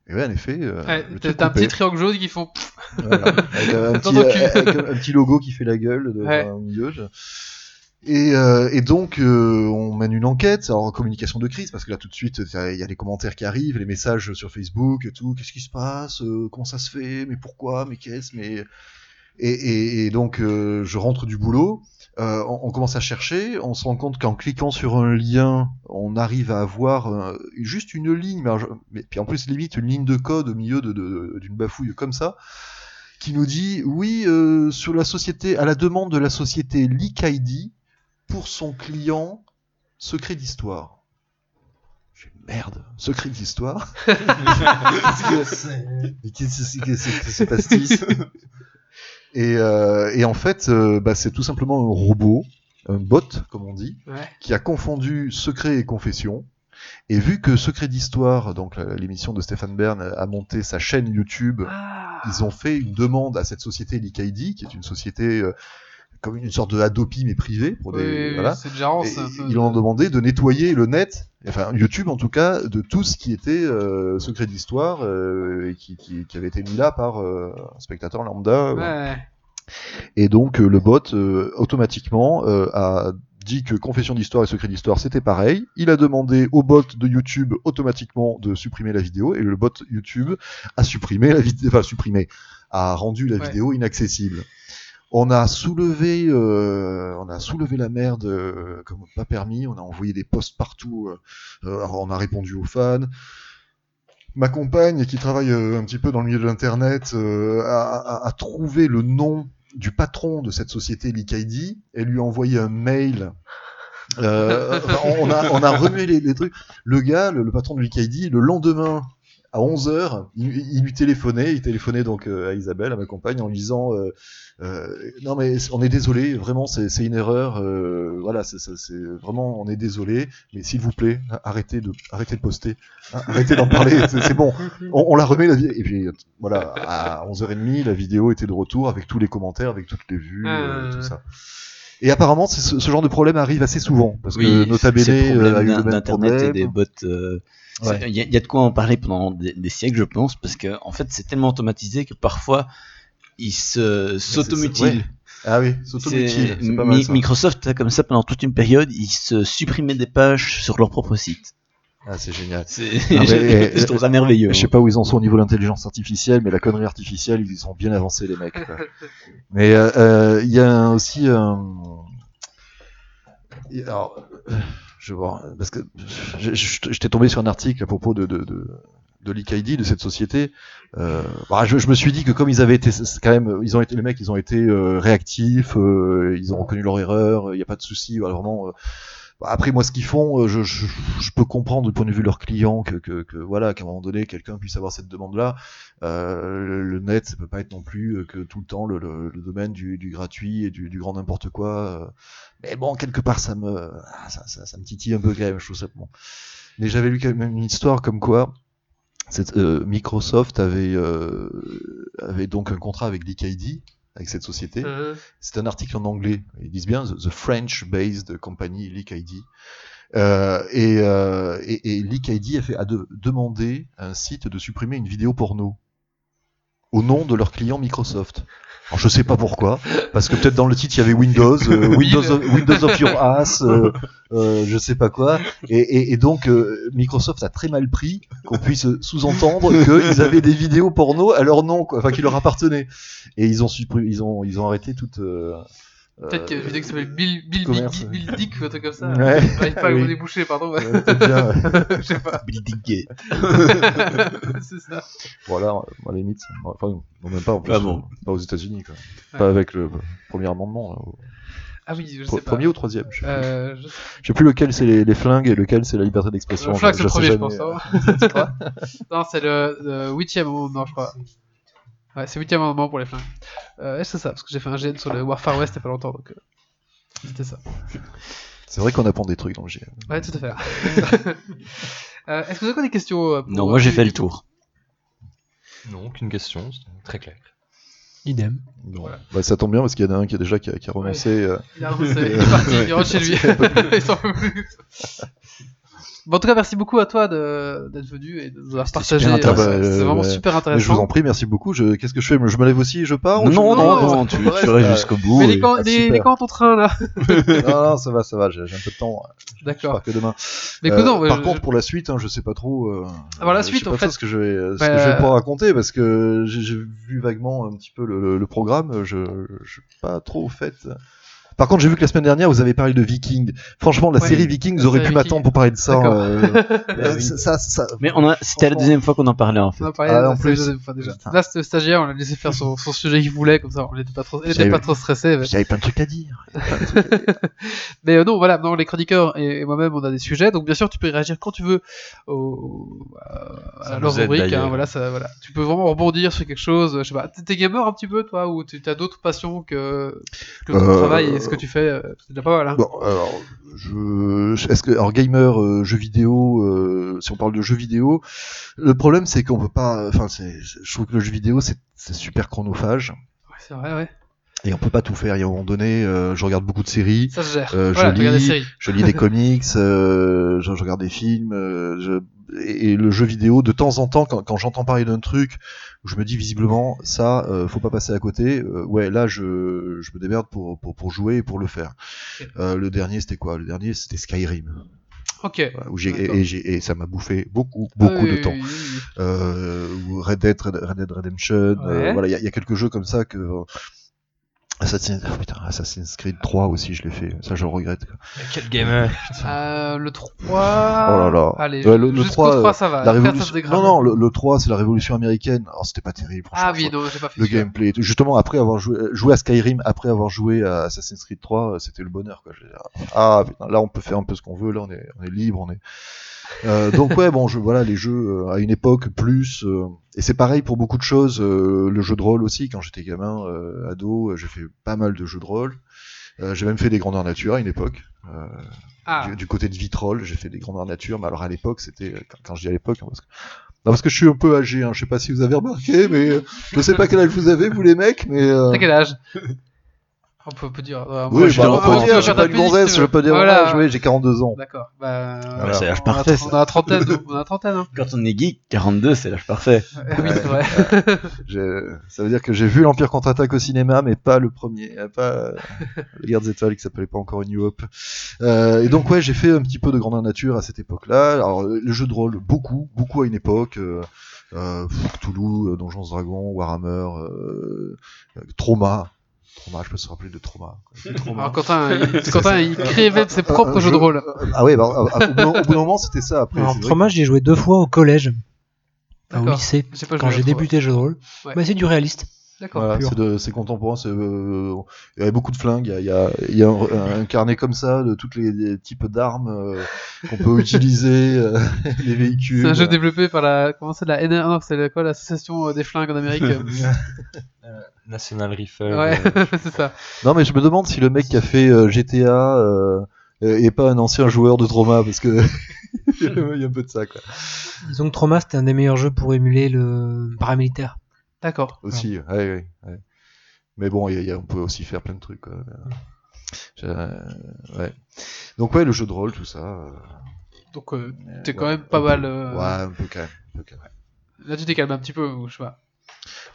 Et ouais, en effet, euh, Ouais, t'as un petit triangle jaune qui font. Voilà, avec un, *laughs* petit, ton cul. avec un- un petit logo qui fait la gueule de, Ouais. au milieu. je- Et, euh, et donc, euh, on mène une enquête, alors en communication de crise, parce que là, tout de suite, il y a- les commentaires qui arrivent, les messages sur Facebook et tout. Qu'est-ce qui se passe? Euh, Comment ça se fait? Mais pourquoi? Mais qu'est-ce? Mais Et, et- et donc, euh, je rentre du boulot. Euh, on, on commence à chercher. On se rend compte qu'en cliquant sur un lien, on arrive à avoir euh, juste une ligne. Mais, puis en plus, limite, une ligne de code au milieu de- de- d'une bafouille comme ça, qui nous dit oui, euh, sur la société, à la demande de la société LeakID pour son client secret d'histoire. Merde, secret d'histoire. Mais qu'est-ce que c'est que ce pastis et, euh, et en fait, euh, bah, c'est tout simplement un robot, un bot, comme on dit, Ouais. qui a confondu secret et confession. Et vu que Secret d'Histoire, donc l'émission de Stéphane Bern, a monté sa chaîne YouTube, Ah. ils ont fait une demande à cette société LeakID, qui est une société euh, comme une sorte de Adopi mais privée pour des oui, voilà. Et peu- ils ont demandé de nettoyer le net, enfin YouTube en tout cas, de tout ce qui était euh, secret d'histoire euh, et qui, qui, qui avait été mis là par euh, un spectateur lambda. Ouais. Et donc euh, le bot euh, automatiquement euh, a dit que confession d'histoire et secret d'histoire c'était pareil. Il a demandé au bot de YouTube automatiquement de supprimer la vidéo et le bot YouTube a supprimé la vidéo, enfin supprimé, a rendu la Ouais. vidéo inaccessible. On a soulevé, euh, on a soulevé la merde euh, comme pas permis. On a envoyé des posts partout. euh, on a répondu aux fans. Ma compagne, qui travaille un petit peu dans le milieu de l'internet, a, trouvé le nom du patron de cette société LeakID. Elle lui a envoyé un mail. *laughs* On, a, remué les, trucs. Le gars, le, patron de LeakID, le lendemain, à 11h, il, il lui téléphonait, il téléphonait donc euh, à Isabelle, à ma compagne, en lui disant euh, euh, Non mais on est désolé, vraiment c'est une erreur, euh, voilà, c'est vraiment on est désolé, mais s'il vous plaît, arrêtez de, arrêtez de poster, hein, arrêtez d'en parler, c'est bon, on, on la remet la vie. Et puis voilà, à 11h30, la vidéo était de retour avec tous les commentaires, avec toutes les vues, euh, Ah. tout ça. Et apparemment, ce, ce genre de problème arrive assez souvent, parce que Nota Bene euh, a eu le même et des bots. euh, Ouais. Il y, a- il y a de quoi en parler pendant des, des siècles, je pense, parce que en fait, c'est tellement automatisé que parfois, ils se s'automutilent. ouais. Ah oui, C'est- s'automutile, c'est pas Mi- mal ça. Microsoft, comme ça, pendant toute une période, ils se supprimaient des pages sur leur propre site. Ah, c'est génial. C'est, Ah, mais, *laughs* je, je trouve ça merveilleux. Je sais pas où ils en sont au niveau de l'intelligence artificielle, mais la connerie artificielle, ils sont bien avancés, les mecs. quoi. *laughs* mais euh, euh, il y a aussi il- Alors, euh, je voir, parce que j'étais tombé sur un article à propos de, de, de, de l'IKID, de cette société. Euh, bah, je, je me suis dit que comme ils avaient été, quand même, ils ont été les mecs, ils ont été euh, réactifs, euh, ils ont reconnu leur erreur, il n'y a pas de souci, voilà, vraiment. Bah, après, moi, ce qu'ils font, euh, je, je, je peux comprendre du point de vue de leurs clients que, que, que voilà, qu'à un moment donné, quelqu'un puisse avoir cette demande-là. Euh, le, net, ça peut pas être non plus euh, que tout le temps le, le, le domaine du, du gratuit et du, du grand n'importe quoi. euh. Mais bon, quelque part, ça me, ah, ça, ça, me titille un peu quand même. Je trouve ça bon. Mais j'avais lu quand même une histoire comme quoi. cette, euh, Microsoft avait, euh, avait donc un contrat avec l'IKID, avec cette société. Euh, C'est un article en anglais. Ils disent bien The, French-based company LeakID. Euh, et, euh, et, et LeakID a, fait, a de- demandé à un site de supprimer une vidéo porno au nom de leur client Microsoft. Alors je sais pas pourquoi, parce que peut-être dans le titre il y avait Windows, euh, *laughs* Windows, of, Windows of your ass, euh, euh, je sais pas quoi, et, et, et donc euh, Microsoft a très mal pris qu'on puisse sous-entendre qu'ils avaient des vidéos porno à leur nom, quoi, enfin qui leur appartenaient, et ils ont ils ont ils ont arrêté toute. Euh, Peut-être qu'il y a une euh, vidéo qui s'appelle Bill, Bill. Bill, Bill Dick ou un truc comme ça. *laughs* Ouais. J'arrive pas à me déboucher, pardon. euh, bien. *laughs* Je sais pas. Building *laughs* gay. c'est ça. Voilà, à la limite. Enfin, non, même pas en plus. Ah bon. euh, Pas aux États-Unis, quoi. Ouais. Pas avec le premier amendement. Là, au- Ah oui, je sais pas. premier ou troisième je sais, plus. Euh, je... Je sais plus lequel c'est les, les flingues et lequel c'est la liberté d'expression. Je crois que c'est le premier, je jamais. pense. hein. Tu crois non, c'est le, le huitième amendement, je crois. Ouais, c'est le huitième amendement pour les flingues. Euh, c'est ça, parce que j'ai fait un GN sur le Warfare West il y a pas longtemps, donc euh, c'était ça. C'est vrai qu'on apprend des trucs dans le GM. Ouais, tout à fait. *laughs* euh, Est-ce que vous avez encore des questions euh, pour- Non, moi j'ai fait le tour. Non, aucune question, c'est très clair. Idem. Bon. Bah, ça tombe bien parce qu'il y en a un qui a déjà qui a, qui a renoncé. euh, Il, a renoncé, *laughs* il est parti, il rentre chez lui. il *laughs* s'en peut plus. Bon, en tout cas, merci beaucoup à toi d'être venu et de nous avoir partagé. euh, intéressant. C'est vraiment super Mais je vous intéressant. en prie, merci beaucoup. Qu'est-ce que je fais? Je me lève aussi et je pars Non, non, non, tu, restes euh, jusqu'au bout. Mais les quand, ton train là *laughs* non, non, ça va, ça va. J'ai un peu de temps. D'accord. que demain. Euh, par contre, pour la suite, hein, je sais pas trop. Euh, Ah, la suite, en pas fait. ce que je vais, ce Bah, raconter parce que j'ai vu vaguement un petit peu le, programme. Je, je suis pas trop au fait. Par contre, j'ai vu que la semaine dernière, vous avez parlé de Vikings. Franchement, la Ouais, série Vikings, série pu m'attendre pour parler de ça. Euh, *laughs* euh, ça, ça- Mais on a, c'était la deuxième fois qu'on en parlait en fait. On a parlé Ah, en la plus. deuxième fois déjà. Là, c'était le stagiaire, on l'a laissé faire son, son sujet qu'il voulait, comme ça, on n'était pas trop, il était pas trop stressé. mais- J'avais plein de trucs à dire. *laughs* Mais euh, non, voilà, non, les chroniqueurs et, et moi-même, on a des sujets, donc bien sûr, tu peux y réagir quand tu veux au, à, leur rubrique. hein, voilà, ça, voilà, tu peux vraiment rebondir sur quelque chose. Je sais pas, t'es- gamer un petit peu, toi, ou tu as d'autres passions que, que ton Euh, travail et ce que tu fais, euh, déjà pas mal. Hein. Bon, alors, je, est-ce que, alors gamer, euh, jeux vidéo, euh, si on parle de jeux vidéo, le problème c'est qu'on peut pas, enfin, je trouve que le jeu vidéo c'est, c'est super chronophage Ouais, c'est vrai, ouais. et on peut pas tout faire. Il y a un moment donné, euh, je regarde beaucoup de séries, Ça se gère. Euh, voilà, je regardes des lis- séries. je lis des *laughs* comics, euh, je, je regarde des films, euh, je, et, le jeu vidéo, de temps en temps, quand, quand j'entends parler d'un truc, je me dis visiblement, ça, euh, faut pas passer à côté. euh, ouais, là, je, je me démerde pour, pour, pour jouer et pour le faire. Euh, le dernier, c'était quoi? Le dernier, c'était Skyrim. Ok. Où j'ai, et, ça m'a bouffé beaucoup, beaucoup Oui, de temps. oui, oui, oui. Euh, Red Dead, Red, Dead Redemption, euh, voilà, il y, y a quelques jeux comme ça que. Euh, Assassin's, ah, putain, Assassin's Creed 3 aussi, je l'ai fait. Ça, je regrette. quoi. Quel gamer *laughs* Euh, le 3. Oh là là. Allez, Ouais, le- le jusqu'au 3, 3, ça va. La ça révolution. dégrade. Non, non, le, le 3, c'est la révolution américaine. Alors, c'était pas terrible, franchement. Ah oui, non, j'ai pas fait Le gameplay. Justement, après avoir joué, joué à Skyrim, après avoir joué à Assassin's Creed 3, euh, c'était le bonheur, quoi. Ah, putain, là, on peut faire un peu ce qu'on veut. Là, on est, on est libre, on est. Euh, donc ouais, bon, je, voilà, les jeux euh, à une époque plus, euh, et c'est pareil pour beaucoup de choses. le jeu de rôle aussi, quand j'étais gamin, ado, j'ai fait pas mal de jeux de rôle. J'ai même fait des grandeurs nature à une époque. Ah, du, du côté de Vitrolles, j'ai fait des grandeurs nature, mais alors à l'époque, c'était quand, quand je dis à l'époque, hein, parce que non, parce que je suis un peu âgé, hein, je sais pas si vous avez remarqué, mais je sais pas quel âge vous avez, vous les mecs, mais euh, T'as quel âge? On peut, on peut dire. euh, moi, oui, je bah, suis- on on peut dire, ta pas une gonzesse, je veux. peux dire, Voilà. voilà, oui, j'ai 42 ans. D'accord. Bah, Voilà. C'est l'âge on a- parfait, On a la trentaine, *laughs* on a la trentaine. Hein. Quand on est geek, 42 c'est l'âge parfait. Ouais, *laughs* oui, c'est vrai. *laughs* J'ai- Ça veut dire que j'ai vu l'Empire contre-attaque au cinéma, mais pas le premier, euh, pas euh, la guerre des étoiles qui s'appelait pas encore New Hope. Euh, et donc ouais, j'ai fait un petit peu de grandeur nature à cette époque-là. Alors euh, le jeu de rôle, beaucoup, beaucoup à une époque. Euh, euh, Toulouse, euh, Donjons Dragons, Warhammer, Trauma. Trauma, je peux se rappeler de Trauma. Alors, Quentin, *laughs* il, Quentin, il ses propres Un jeux de rôle. Ah ouais, bah, à- au, bout d'un- au bout d'un moment, c'était ça. Après, Alors, Trauma, j'y ai joué deux fois au collège, au lycée, J'ai quand j'ai débuté le jeu de rôle. Ouais. Mais c'est du réaliste. D'accord. Voilà, c'est de- c'est contemporain, c'est, euh, il y avait beaucoup de flingues, il y a, il y a, il y a un, un carnet comme ça de tous les, les types d'armes euh, qu'on peut utiliser, *laughs* euh, les véhicules. C'est un jeu développé par la. Comment c'est la NR Non, c'est quoi L'association euh, des flingues en Amérique. *laughs* National Rifle. ouais, euh, *laughs* c'est ça. Non mais je me demande si le mec qui a fait euh, GTA euh, est pas un ancien joueur de trauma, parce que il y a un peu de ça quoi. Disons que Trauma, c'était un des meilleurs jeux pour émuler le paramilitaire. D'accord. Aussi, ouais, ouais, ouais. Mais bon, il y a- il y a- on peut aussi faire plein de trucs. Quoi. Je- euh, ouais. Donc ouais, le jeu de rôle, tout ça. euh, Donc, euh, t'es ouais, quand même pas peu. mal. euh, Ouais, un peu quand même. un peu quand même. Là, tu t'es calmé un petit peu, ou je sais pas.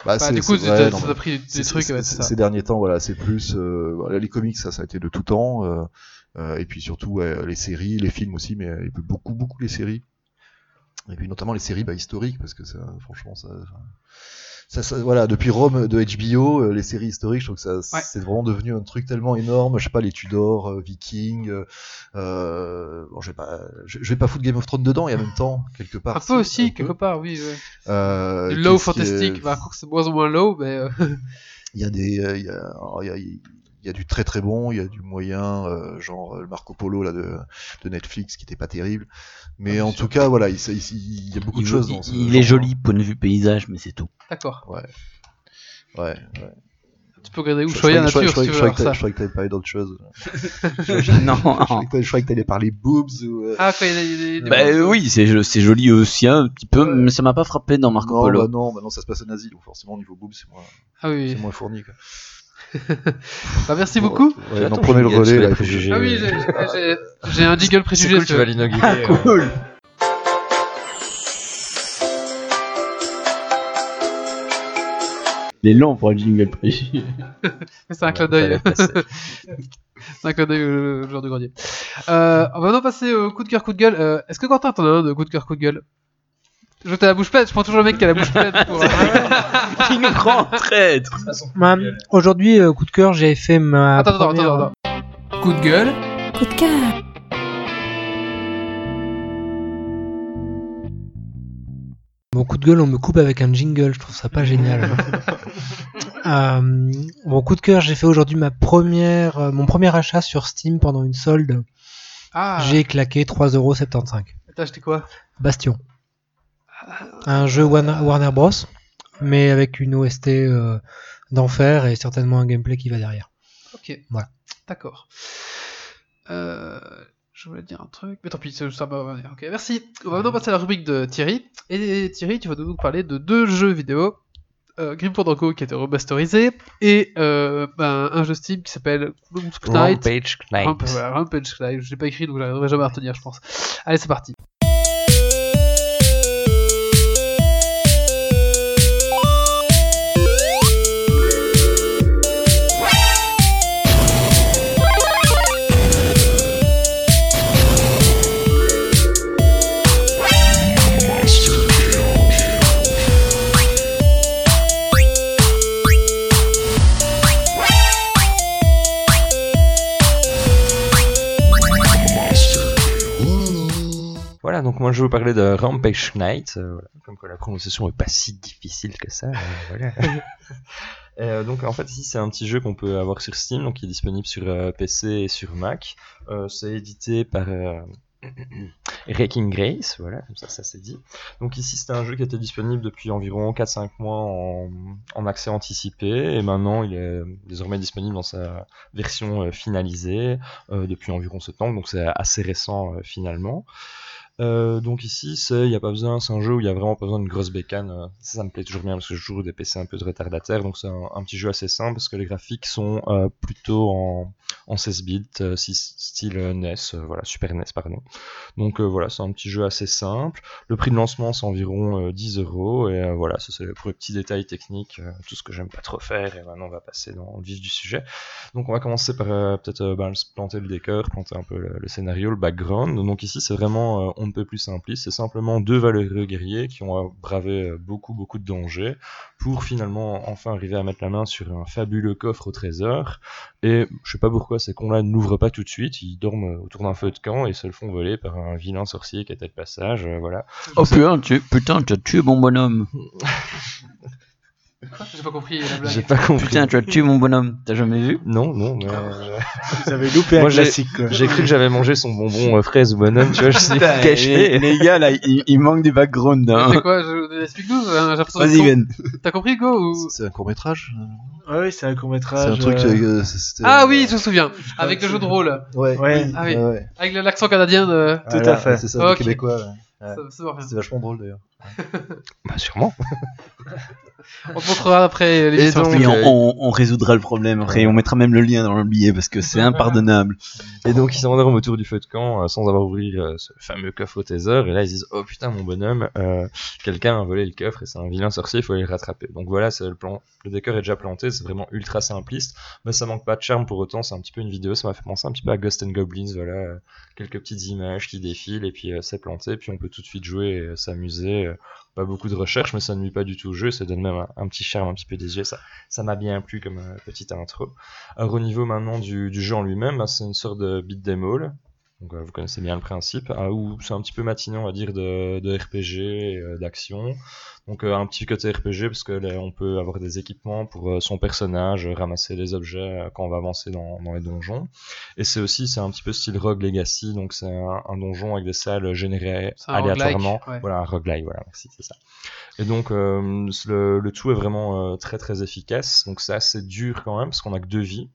Bah, Bah, du coup, non, mais pris des trucs, ouais, ça. Ces derniers temps, voilà, c'est plus. euh, voilà, les comics, ça, ça a été de tout temps. euh, euh, et puis surtout, les séries, les films aussi, mais euh, beaucoup, beaucoup les séries. Et puis notamment les séries bah, historiques, parce que ça, franchement, ça. Ça, ça- voilà, depuis Rome de HBO, euh, les séries historiques, je trouve que ça, Ouais. c'est vraiment devenu un truc tellement énorme. Je sais pas, les Tudors, euh, Vikings. euh, euh, bon, je vais pas, je, je vais pas foutre Game of Thrones dedans, et en même temps, quelque part. Un peu aussi, un peu. quelque part, oui. ouais. Euh, low qui est- fantastique, bah, c'est moins ou moins low, mais. euh, il y a des il y a, il y a, y a du très très bon il y a du moyen euh, genre euh, le Marco Polo là de, de Netflix qui était pas terrible mais Ah, en tout cas voilà il, il- il y a beaucoup Il, de choses il- dans ce il est joli, point de vue paysage, mais c'est tout. D'accord. ouais ouais, Tu peux regarder où? Je- je Choya croyais- je Nature si je que voir t'a- ça. je croyais que t'avais parlé d'autre chose *laughs* non. *laughs* je croyais que je t'allais parler boobs ou euh, Ah, quoi, il y a des. des- Bah des- oui, c'est jo- c'est joli aussi un petit peu, Ouais. mais ça m'a pas frappé dans Marco non, Polo. bah non, bah non, ça se passe en Asie, donc forcément au niveau boobs c'est moins, Ah oui, c'est oui. moins fourni. Quoi. *laughs* Bah, merci beaucoup. Ouais, Attends, non, prenez le relais là. Ah oui, j'ai- un jingle préjugé. cool, tu vas l'inaugurer. euh, Cool. Il est long pour un jingle précis. *laughs* C'est un Ouais, clin d'œil. *laughs* C'est un clin d'œil, le genre de grenier. Euh, on va maintenant passer au coup de cœur, coup de gueule. Euh, Est-ce que Quentin, t'en as un de coup de cœur, coup de gueule? Je t'ai la bouche pleine, je prends toujours le mec qui a la bouche pleine pour. King grand *laughs* traître. Aujourd'hui, euh, coup de cœur, j'ai fait ma. Attends, attends, première- attends, attends. Coup de gueule. Coup de cœur. Mon coup de gueule, on me coupe avec un jingle, je trouve ça pas génial. *laughs* Euh, mon coup de cœur, j'ai fait aujourd'hui ma première, euh, mon premier achat sur Steam pendant une solde. Ah, J'ai claqué 3,75€. t'as acheté quoi? Bastion. Un jeu Warner Bros. Mais avec une OST euh, d'enfer et certainement un gameplay qui va derrière. Ok. Voilà. D'accord. Euh, je voulais dire un truc, mais tant pis, ça ça va venir. Ok, merci. On va maintenant passer à la rubrique de Thierry. Et Thierry, tu vas nous parler de deux jeux vidéo. Euh, Grim Fandango qui a été remasterisé et euh, ben, un jeu Steam qui s'appelle Gloom's Knight. Rampage Knight. Rampage Knight. Je l'ai pas écrit donc j'arriverai jamais à retenir, je pense. Allez, c'est parti. Donc moi je vais vous parler de Rampage Knight. euh, voilà. Comme que la prononciation est pas si difficile que ça. *laughs* euh, voilà. Et, donc en fait ici c'est un petit jeu qu'on peut avoir sur Steam, donc qui est disponible sur euh, PC et sur Mac. C'est édité par *clears throat* Wrecking Grace, voilà, comme ça ça c'est dit. Donc ici c'était un jeu qui était disponible depuis environ 4-5 mois en, en accès anticipé et maintenant il est désormais disponible dans sa version euh, finalisée euh, depuis environ ce temps, donc c'est assez récent euh, finalement. Euh, donc ici, c'est, il y a pas besoin, c'est un jeu où il y a vraiment pas besoin d'une grosse bécane. euh, Ça, me plaît toujours bien parce que je joue des PC un peu de retardataire, donc c'est un, petit jeu assez simple parce que les graphiques sont euh, plutôt en, en 16 bits, style NES, voilà, Super NES, pardon. Donc voilà, c'est un petit jeu assez simple. Le prix de lancement, c'est environ euh, 10 euros, et voilà, ça c'est pour les petits détails techniques, tout ce que j'aime pas trop faire, et maintenant on va passer dans le vif du sujet. Donc on va commencer par peut-être ben, planter le décor, planter un peu le, scénario, le background. Donc ici c'est vraiment on ne peut plus simpliste, c'est simplement deux valeureux guerriers qui ont bravé euh, beaucoup beaucoup de dangers pour finalement enfin arriver à mettre la main sur un fabuleux coffre au trésor. Et je sais pas pourquoi ces cons-là n'ouvrent pas tout de suite, ils dorment euh, autour d'un feu de camp et se le font voler par un vilain sorcier qui était de passage, euh, voilà. Oh putain, tu, putain, tu as tué mon bonhomme. *laughs* J'ai pas compris la blague. J'ai pas compris. Putain, tu as tué mon bonhomme. T'as jamais vu? Non, non, mais euh, Vous avez loupé un Moi, j'ai- classique. quoi. j'ai cru que j'avais mangé son bonbon euh, fraise ou bonhomme, tu vois, je suis Putain, les, caché. les gars, là, il, il manque du background. C'est Hein. quoi? Je... Explique-nous, euh, j'ai l'impression Vas-y, Ben. con. T'as compris, Go ou... C'est un court métrage Ouais, oui, c'est un court C'est un truc. euh, c'était- Ah oui, je me souviens. Avec le jeu de rôle. Ouais. Ouais. Ah oui. Ouais, ouais. Avec l'accent canadien de... Tout à fait. C'est ça, Ok. québécois. ouais. Ça, ça va bien. C'était vachement drôle d'ailleurs. *laughs* Bah sûrement. *laughs* On montrera après l'émission. donc, Puis on, on, on résoudra le problème après. On mettra même le lien dans le billet parce que c'est impardonnable. Et donc ils s'endorment autour du feu de camp euh, sans avoir ouvert euh, ce fameux coffre au trésor. Et là ils disent oh putain mon bonhomme, euh, quelqu'un a volé le coffre et c'est un vilain sorcier, il faut aller le rattraper. Donc voilà, c'est le plan. Le décor est déjà planté, c'est vraiment ultra simpliste, mais ça manque pas de charme pour autant. C'est un petit peu une vidéo, ça m'a fait penser un petit peu à Ghost and Goblins. Voilà, quelques petites images qui défilent et puis euh, c'est planté, puis on peut tout de suite jouer et euh, s'amuser. Pas beaucoup de recherche, mais ça ne nuit pas du tout au jeu, ça donne même un, petit charme un petit peu des yeux, ça, m'a bien plu comme euh, petite intro. Alors au niveau maintenant du, jeu en lui-même, bah, c'est une sorte de beat them. Donc euh, vous connaissez bien le principe, ah, où c'est un petit peu matinant on va dire de, RPG, euh, d'action. Donc euh, un petit côté RPG parce que là, on peut avoir des équipements pour euh, son personnage, euh, ramasser des objets euh, quand on va avancer dans, dans les donjons. Et c'est aussi c'est un petit peu style Rogue Legacy, donc c'est un, un donjon avec des salles générées un aléatoirement. roguelike, ouais. Voilà un roguelike, voilà merci c'est ça. Et donc euh, le, le tout est vraiment euh, très très efficace. Donc c'est assez dur quand même parce qu'on a que deux vies.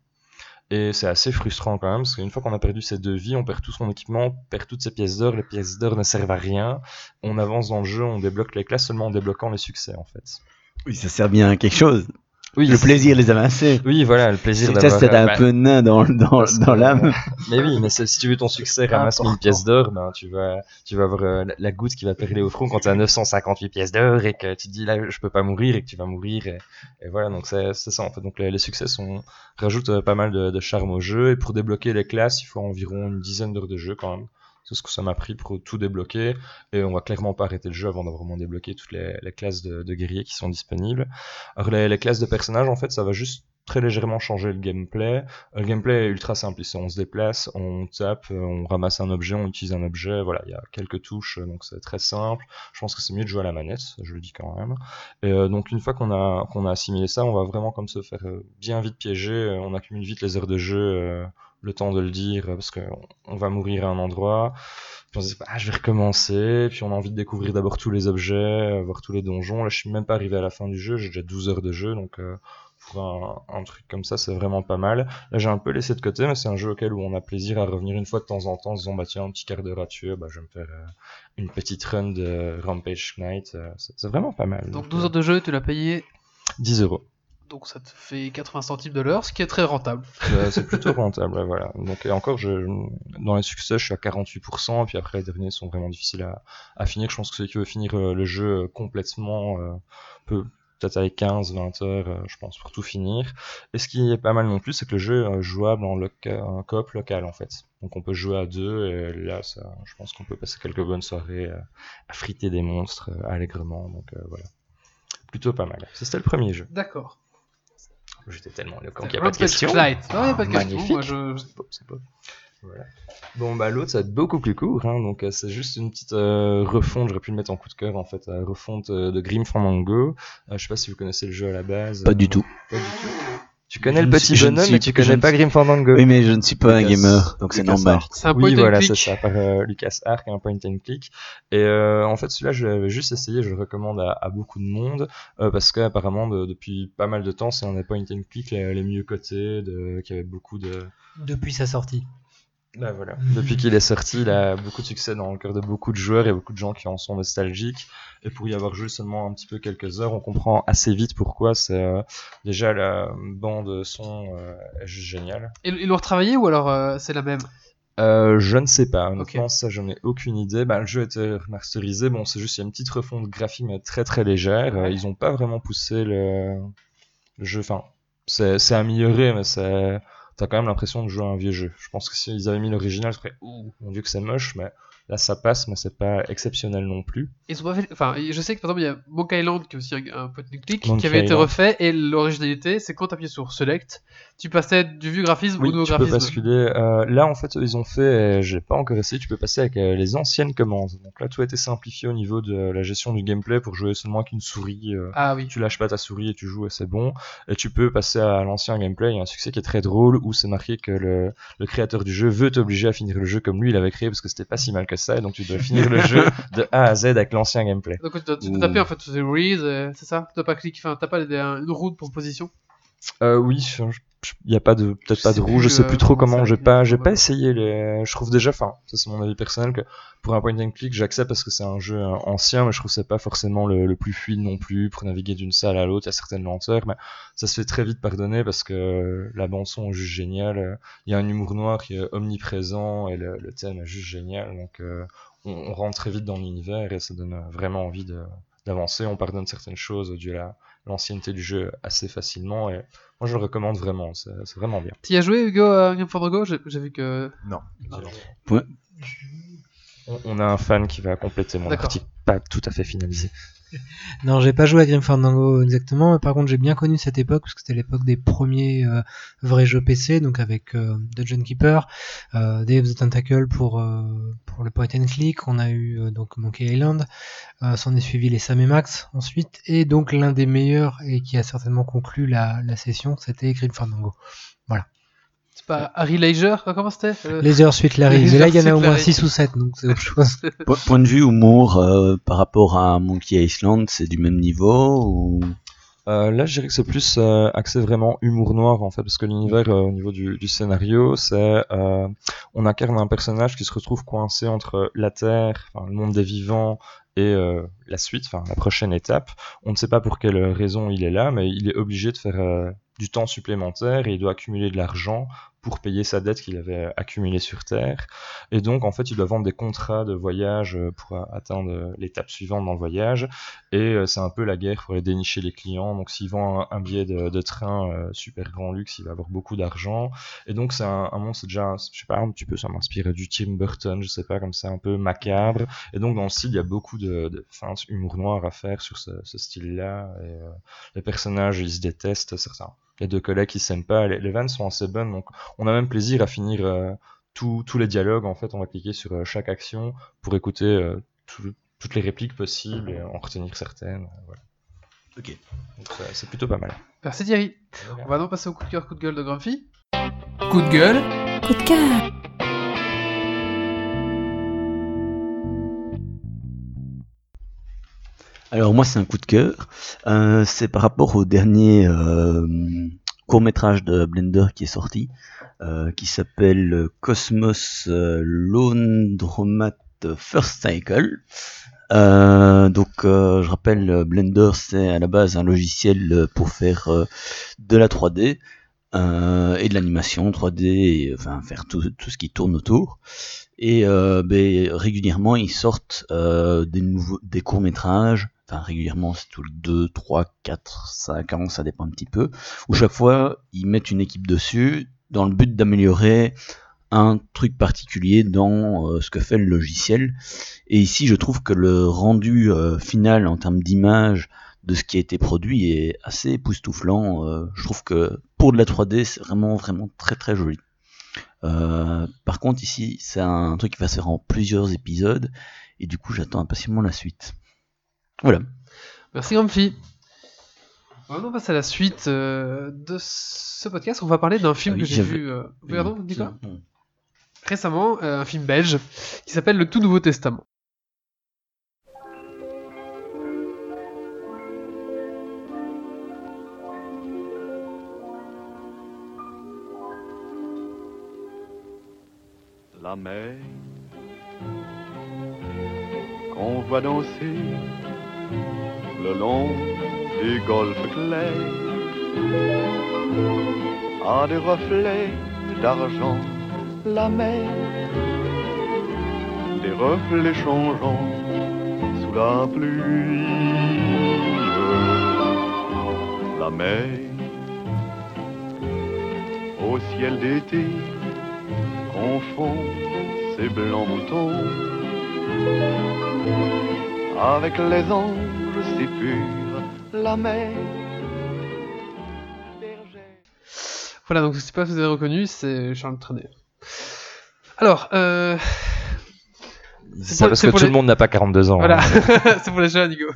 Et c'est assez frustrant quand même, parce qu'une fois qu'on a perdu ces deux vies, on perd tout son équipement, on perd toutes ses pièces d'or, les pièces d'or ne servent à rien. On avance dans le jeu, on débloque les classes seulement en débloquant les succès en fait. Oui, ça sert bien à quelque chose. Oui, Le plaisir de les amasser. Oui, voilà, le plaisir d'avoir. c'est euh, un bah, peu nain dans, dans, dans l'âme. *laughs* Mais oui, mais si tu veux ton succès, ramasse 1000 Important. pièces d'or, ben, tu vas, tu vas avoir euh, la, la goutte qui va perler au front quand tu as 958 pièces d'or et que tu te dis là, je peux pas mourir et que tu vas mourir. Et, et voilà, donc c'est c'est ça en fait. Donc les, les succès sont, rajoutent euh, pas mal de, de charme au jeu et pour débloquer les classes, il faut environ une dizaine d'heures de jeu quand même. C'est ce que ça m'a pris pour tout débloquer et on va clairement pas arrêter le jeu avant d'avoir vraiment débloqué toutes les, classes de, guerriers qui sont disponibles. Alors les, classes de personnages en fait ça va juste très légèrement changer le gameplay. Euh, Le gameplay est ultra simple, on se déplace, on tape, euh, on ramasse un objet, on utilise un objet, voilà, il y a quelques touches, donc c'est très simple. Je pense que c'est mieux de jouer à la manette, je le dis quand même. Et euh, donc une fois qu'on a qu'on a assimilé ça, on va vraiment comme se faire bien vite piéger, on accumule vite les heures de jeu, le temps de le dire, parce qu'on on va mourir à un endroit. Puis on se dit, ah, je vais recommencer, puis on a envie de découvrir d'abord tous les objets, euh, voir tous les donjons. Là, je suis même pas arrivé à la fin du jeu, j'ai déjà 12 heures de jeu, donc euh, pour un, un truc comme ça, c'est vraiment pas mal. Là, j'ai un peu laissé de côté, mais c'est un jeu auquel où on a plaisir à revenir une fois de temps en temps, en se disant, bah tiens, un petit quart d'heure à tuer, bah je vais me faire euh, une petite run de Rampage Knight. c'est c'est vraiment pas mal. Donc 12 heures de jeu, tu l'as payé, 10 euros. Donc ça te fait 80 centimes de l'heure, ce qui est très rentable. Euh, c'est *laughs* plutôt rentable, voilà. Donc et encore, je, dans les succès, je suis à 48%, et puis après les derniers sont vraiment difficiles à, à finir. Je pense que celui qui veut finir euh, le jeu euh, complètement euh, peut peut-être avec 15-20 heures, euh, je pense, pour tout finir. Et ce qui est pas mal non plus, c'est que le jeu est jouable en, loca en coop local, en fait. Donc on peut jouer à deux, et là, ça, je pense qu'on peut passer quelques bonnes soirées à friter des monstres allègrement, donc euh, voilà. Plutôt pas mal. C'était le premier jeu. D'accord. J'étais tellement éloquent qu'il n'y a pas de questions. Knight. Non, il y a pas de Ah, question. magnifique. Moi, je... C'est beau, c'est beau. Voilà. Bon bah l'autre ça va être beaucoup plus court, hein, donc euh, c'est juste une petite euh, refonte, j'aurais pu le mettre en coup de cœur en fait, euh, refonte euh, de Grim Fandango. Euh, je sais pas si vous connaissez le jeu à la base. Pas euh, du tout. Pas du tout. Tu connais Je le petit suis- bonhomme suis- mais tu connais pas Grim Fandango. Oui, mais je ne suis pas un Lucas- gamer, donc c'est normal. C'est un point Oui, and voilà, click. c'est ça, par euh, Lucas Ark, un point and click. Et euh, en fait, celui-là, je l'avais juste essayé, je le recommande à, à beaucoup de monde, euh, parce qu'apparemment, de- depuis pas mal de temps, c'est un des point and click les, les mieux cotés, de, qui avait beaucoup de, Depuis sa sortie. Bah voilà. Depuis qu'il est sorti, il a beaucoup de succès dans le cœur de beaucoup de joueurs et beaucoup de gens qui en sont nostalgiques. Et pour y avoir joué seulement un petit peu quelques heures, on comprend assez vite pourquoi. C'est euh, déjà la bande son euh, est juste géniale. Ils ils l'ont retravaillé ou alors euh, c'est la même? Euh, je ne sais pas, honnêtement, ça j'en ai aucune idée. Bah, le jeu a été remasterisé, bon, c'est juste il y a une petite refonte graphique, mais très très légère. Ils ont pas vraiment poussé le, le jeu. Enfin, c'est amélioré, mais c'est t'as quand même l'impression de jouer à un vieux jeu. Je pense que s'ils avaient mis l'original, je ferais ouh, mon dieu que c'est moche, mais là ça passe, mais c'est pas exceptionnel non plus. Ils ont pas fait... Enfin, je sais que par exemple, il y a Monkey Island qui est aussi un, point and click Monkey qui avait été refait et l'originalité, c'est quand tu appuyais sur Select, tu passais du vieux graphisme Oui, au nouveau tu peux basculer. Euh, là, en fait, ils ont fait, j'ai pas encore essayé, tu peux passer avec euh, les anciennes commandes. Donc là, tout a été simplifié au niveau de la gestion du gameplay pour jouer seulement avec une souris. euh, Ah oui. tu lâches pas ta souris et tu joues et c'est bon. Et tu peux passer à l'ancien gameplay. Il y a un succès qui est très drôle où c'est marqué que le, le créateur du jeu veut t'obliger à finir le jeu comme lui il avait créé parce que c'était pas si mal que ça. Et donc tu dois *laughs* finir le jeu de A à Z avec l'ancien gameplay. Donc tu dois, tu dois Ouh. taper en fait sur Read, euh, c'est ça? Tu dois pas cliquer, enfin t'as pas une route pour position? Euh, oui, il y a pas de peut-être pas de rouge. Je sais euh, plus trop comment comment. J'ai pas j'ai pas essayé les. Je trouve déjà, enfin ça c'est mon avis personnel que pour un point and click j'accepte parce que c'est un jeu euh, ancien, mais je trouve que c'est pas forcément le, le plus fluide non plus pour naviguer d'une salle à l'autre. Il y a certaines lenteurs, mais ça se fait très vite pardonner parce que la bande son est juste géniale. Il y a un humour noir qui est omniprésent et le, le thème est juste génial. Donc euh, on, on rentre très vite dans l'univers et ça donne vraiment envie de d'avancer. On pardonne certaines choses dû à la- l'ancienneté du jeu assez facilement et moi je le recommande vraiment. C'est c'est vraiment bien. Tu y as joué Hugo à Game Fandango J'ai j'ai vu que. Non. On, on a un fan qui va compléter mon D'accord. article pas tout à fait finalisé. *laughs* Non, j'ai pas joué à Grim Fandango exactement, mais par contre j'ai bien connu cette époque parce que c'était l'époque des premiers euh, vrais jeux PC, donc avec euh, Dungeon Keeper, euh, Day the Tentacle pour euh, pour le point and click, on a eu euh, donc Monkey Island, euh, s'en est suivi les Sam et Max ensuite, et donc l'un des meilleurs et qui a certainement conclu la, la session, c'était Grim Fandango. C'est pas Harry Laser Comment c'était euh, *laughs* Laser Suite Larry, mais là il y en a au moins Larry. 6 ou 7, donc c'est autre chose. *laughs* Po- Point de vue humour euh, par rapport à Monkey Island, c'est du même niveau ou... Euh, là, je dirais que c'est plus euh, axé vraiment humour noir en fait, parce que l'univers euh, au niveau du, du scénario, c'est euh, on incarne un personnage qui se retrouve coincé entre la Terre, le monde des vivants Et euh, la suite, enfin la prochaine étape, on ne sait pas pour quelle raison il est là, mais il est obligé de faire euh, du temps supplémentaire et il doit accumuler de l'argent pour payer sa dette qu'il avait accumulée sur Terre. Et donc, en fait, il doit vendre des contrats de voyage euh, pour atteindre euh, l'étape suivante dans le voyage. Et euh, c'est un peu la guerre pour aller dénicher les clients. Donc, s'il vend un, billet de, train euh, super grand luxe, il va avoir beaucoup d'argent. Et donc, c'est un, un monde, c'est déjà, je sais pas, un petit peu, ça m'inspire du Tim Burton, je sais pas, comme ça, un peu macabre. Et donc, dans le style, il y a beaucoup de, de feintes humour noir à faire sur ce, style-là. Et euh, les personnages, ils se détestent, certains. Les deux collègues, ils s'aiment pas. Les, les vannes sont assez bonnes, donc on a même plaisir à finir euh, tous tous les dialogues. En fait, on va cliquer sur euh, chaque action pour écouter euh, tout- toutes les répliques possibles et en retenir certaines. voilà. Ok. C'est plutôt pas mal. Merci Thierry. On va donc passer au coup de cœur, coup de gueule de Grumpy. Coup de gueule. Coup de cœur. Alors moi c'est un coup de cœur. Euh, c'est par rapport au dernier court métrage de Blender qui est sorti, euh, qui s'appelle Cosmos euh, Laundromat First Cycle. Euh, donc euh, je rappelle euh, Blender c'est à la base un logiciel euh, pour faire euh, de la 3D euh, et de l'animation 3D, et, faire tout, ce qui tourne autour. Et euh, ben, régulièrement ils sortent euh, des nouveaux des courts métrages enfin régulièrement c'est tous les 2, 3, 4, 5 ans, ça dépend un petit peu, où chaque fois ils mettent une équipe dessus dans le but d'améliorer un truc particulier dans euh, ce que fait le logiciel. Et ici je trouve que le rendu euh, final en termes d'image de ce qui a été produit est assez époustouflant. Euh, je trouve que pour de la 3D c'est vraiment vraiment très très joli. Par contre ici c'est un truc qui va se faire en plusieurs épisodes et du coup j'attends impatiemment la suite. Voilà. Merci. On va maintenant passer à la suite euh, de ce podcast. On va parler d'un film Ah oui, que j'ai vu. Euh... oui, Pardon, dis quoi Non. Récemment, euh, un film belge qui s'appelle Le Tout Nouveau Testament. La mer qu'on voit danser le long des golfes clairs a des reflets d'argent. La mer, des reflets changeants sous la pluie. La mer, au ciel d'été, confond ces blancs moutons avec les anges si purs, la mer. bergère. Voilà, donc je sais pas si vous avez reconnu, c'est Charles Trenet. Alors, euh... C'est pour- parce que tout les- le monde n'a pas 42 ans. voilà, hein. *laughs* c'est pour les jeunes, Hugo.